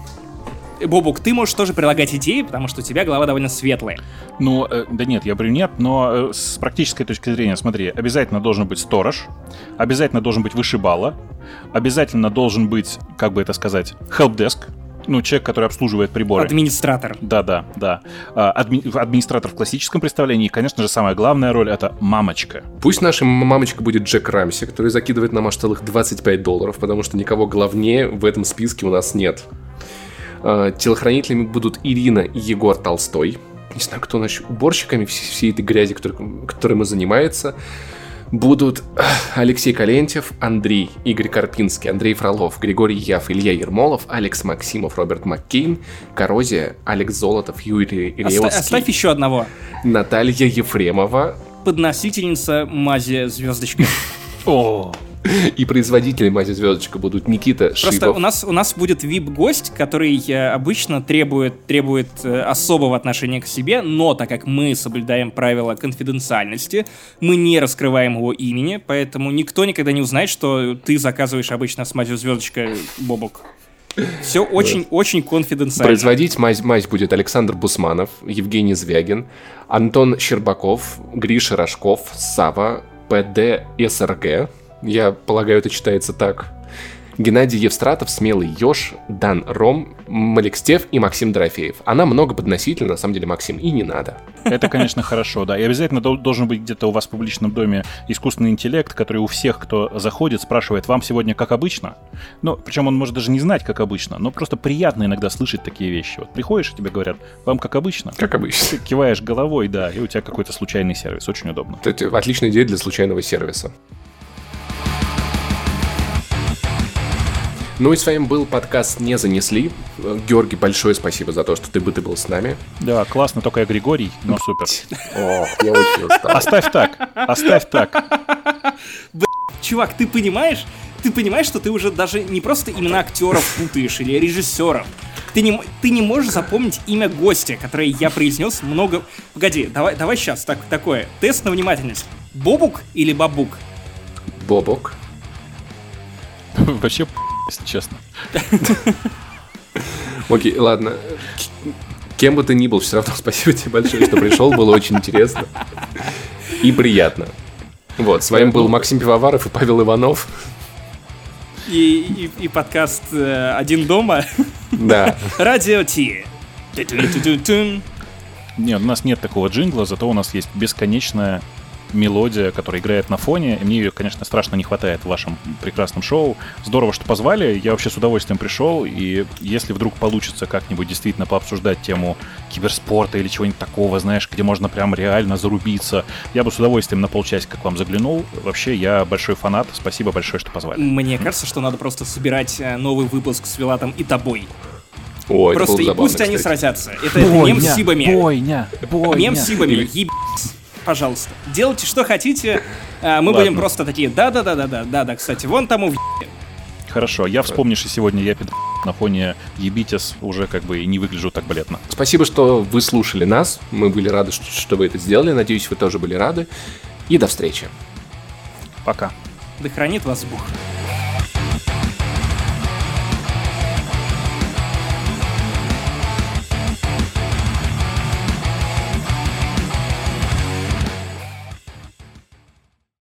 Speaker 1: Бобук, ты можешь тоже прилагать идеи, потому что у тебя голова довольно светлая.
Speaker 2: Ну, э, да нет, я говорю нет, но э, с практической точки зрения, смотри, обязательно должен быть сторож, обязательно должен быть вышибала, обязательно должен быть, как бы это сказать, helpdesk, ну, человек, который обслуживает приборы.
Speaker 1: Администратор.
Speaker 2: Да, да, да. А, адми- администратор в классическом представлении. И, конечно же, самая главная роль это мамочка.
Speaker 3: Пусть наша мамочка будет Джек Рамси, который закидывает нам аж целых 25 долларов, потому что никого главнее в этом списке у нас нет. А, Телохранителями будут Ирина и Егор Толстой. Не знаю, кто наш уборщиками всей, всей этой грязи, которой, которым и занимается. Будут Алексей Калентьев, Андрей, Игорь Карпинский, Андрей Фролов, Григорий Яв, Илья Ермолов, Алекс Максимов, Роберт Маккейн, Коррозия, Алекс Золотов, Юрий
Speaker 1: Оста-
Speaker 3: Ильевский,
Speaker 1: оставь еще одного.
Speaker 3: Наталья Ефремова
Speaker 1: Подносительница мази звездочка.
Speaker 2: О,
Speaker 3: и производители мази звездочка будут Никита
Speaker 1: Просто
Speaker 3: Шибов.
Speaker 1: у нас, у нас будет VIP-гость, который э, обычно требует, требует э, особого отношения к себе, но так как мы соблюдаем правила конфиденциальности, мы не раскрываем его имени, поэтому никто никогда не узнает, что ты заказываешь обычно с мазью звездочка Бобок. Все очень-очень конфиденциально.
Speaker 3: Производить мазь, мазь будет Александр Бусманов, Евгений Звягин, Антон Щербаков, Гриша Рожков, Сава, ПД СРГ. Я полагаю, это читается так. Геннадий Евстратов, Смелый Ёж, Дан Ром, Маликстев и Максим Дорофеев. Она много подносительна, на самом деле, Максим, и не надо.
Speaker 2: это, конечно, хорошо, да. И обязательно дол- должен быть где-то у вас в публичном доме искусственный интеллект, который у всех, кто заходит, спрашивает, вам сегодня как обычно? Ну, причем он может даже не знать, как обычно, но просто приятно иногда слышать такие вещи. Вот приходишь, и тебе говорят, вам как обычно?
Speaker 3: Как обычно.
Speaker 2: Ты киваешь головой, да, и у тебя какой-то случайный сервис. Очень удобно.
Speaker 3: Это отличная идея для случайного сервиса. Ну и с вами был подкаст «Не занесли». Георгий, большое спасибо за то, что ты, бы ты был с нами.
Speaker 2: Да, классно, только я Григорий, но супер.
Speaker 3: Ох, я очень устал.
Speaker 2: Оставь так, оставь так.
Speaker 1: Чувак, ты понимаешь? Ты понимаешь, что ты уже даже не просто имена актеров путаешь или режиссеров. Ты не, ты не можешь запомнить имя гостя, которое я произнес много... Погоди, давай, давай сейчас так, такое. Тест на внимательность. Бобук или бабук?
Speaker 3: Бобок.
Speaker 2: Вообще, если честно.
Speaker 3: Окей, ладно. Кем бы ты ни был, все равно спасибо тебе большое, что пришел. Было очень интересно. И приятно. Вот, с вами был Максим Пивоваров и Павел Иванов.
Speaker 1: И, и- и подкаст э, «Один дома».
Speaker 3: Да.
Speaker 1: Радио Ти.
Speaker 2: Нет, у нас нет такого джингла, зато у нас есть бесконечная мелодия, которая играет на фоне. И мне ее, конечно, страшно не хватает в вашем прекрасном шоу. Здорово, что позвали. Я вообще с удовольствием пришел. И если вдруг получится как-нибудь действительно пообсуждать тему киберспорта или чего-нибудь такого, знаешь, где можно прям реально зарубиться, я бы с удовольствием на полчасика к вам заглянул. Вообще, я большой фанат. Спасибо большое, что позвали.
Speaker 1: Мне кажется, что надо просто собирать э, новый выпуск с Вилатом и тобой.
Speaker 3: О, это
Speaker 1: Просто и
Speaker 3: забавно,
Speaker 1: пусть они
Speaker 3: кстати.
Speaker 1: сразятся. Это, это мем с сибами.
Speaker 2: бойня, бойня.
Speaker 1: Мем с сибами. Ебать. Пожалуйста. Делайте, что хотите. А, Мы
Speaker 2: Ладно.
Speaker 1: будем просто такие, да-да-да-да-да, да-да, кстати, вон тому в
Speaker 2: Хорошо, я вспомнишь, и сегодня я пид- на фоне Ебитис уже как бы и не выгляжу так балетно.
Speaker 3: Спасибо, что вы слушали нас. Мы были рады, что, что вы это сделали. Надеюсь, вы тоже были рады. И до встречи.
Speaker 2: Пока.
Speaker 1: Да хранит вас Бог.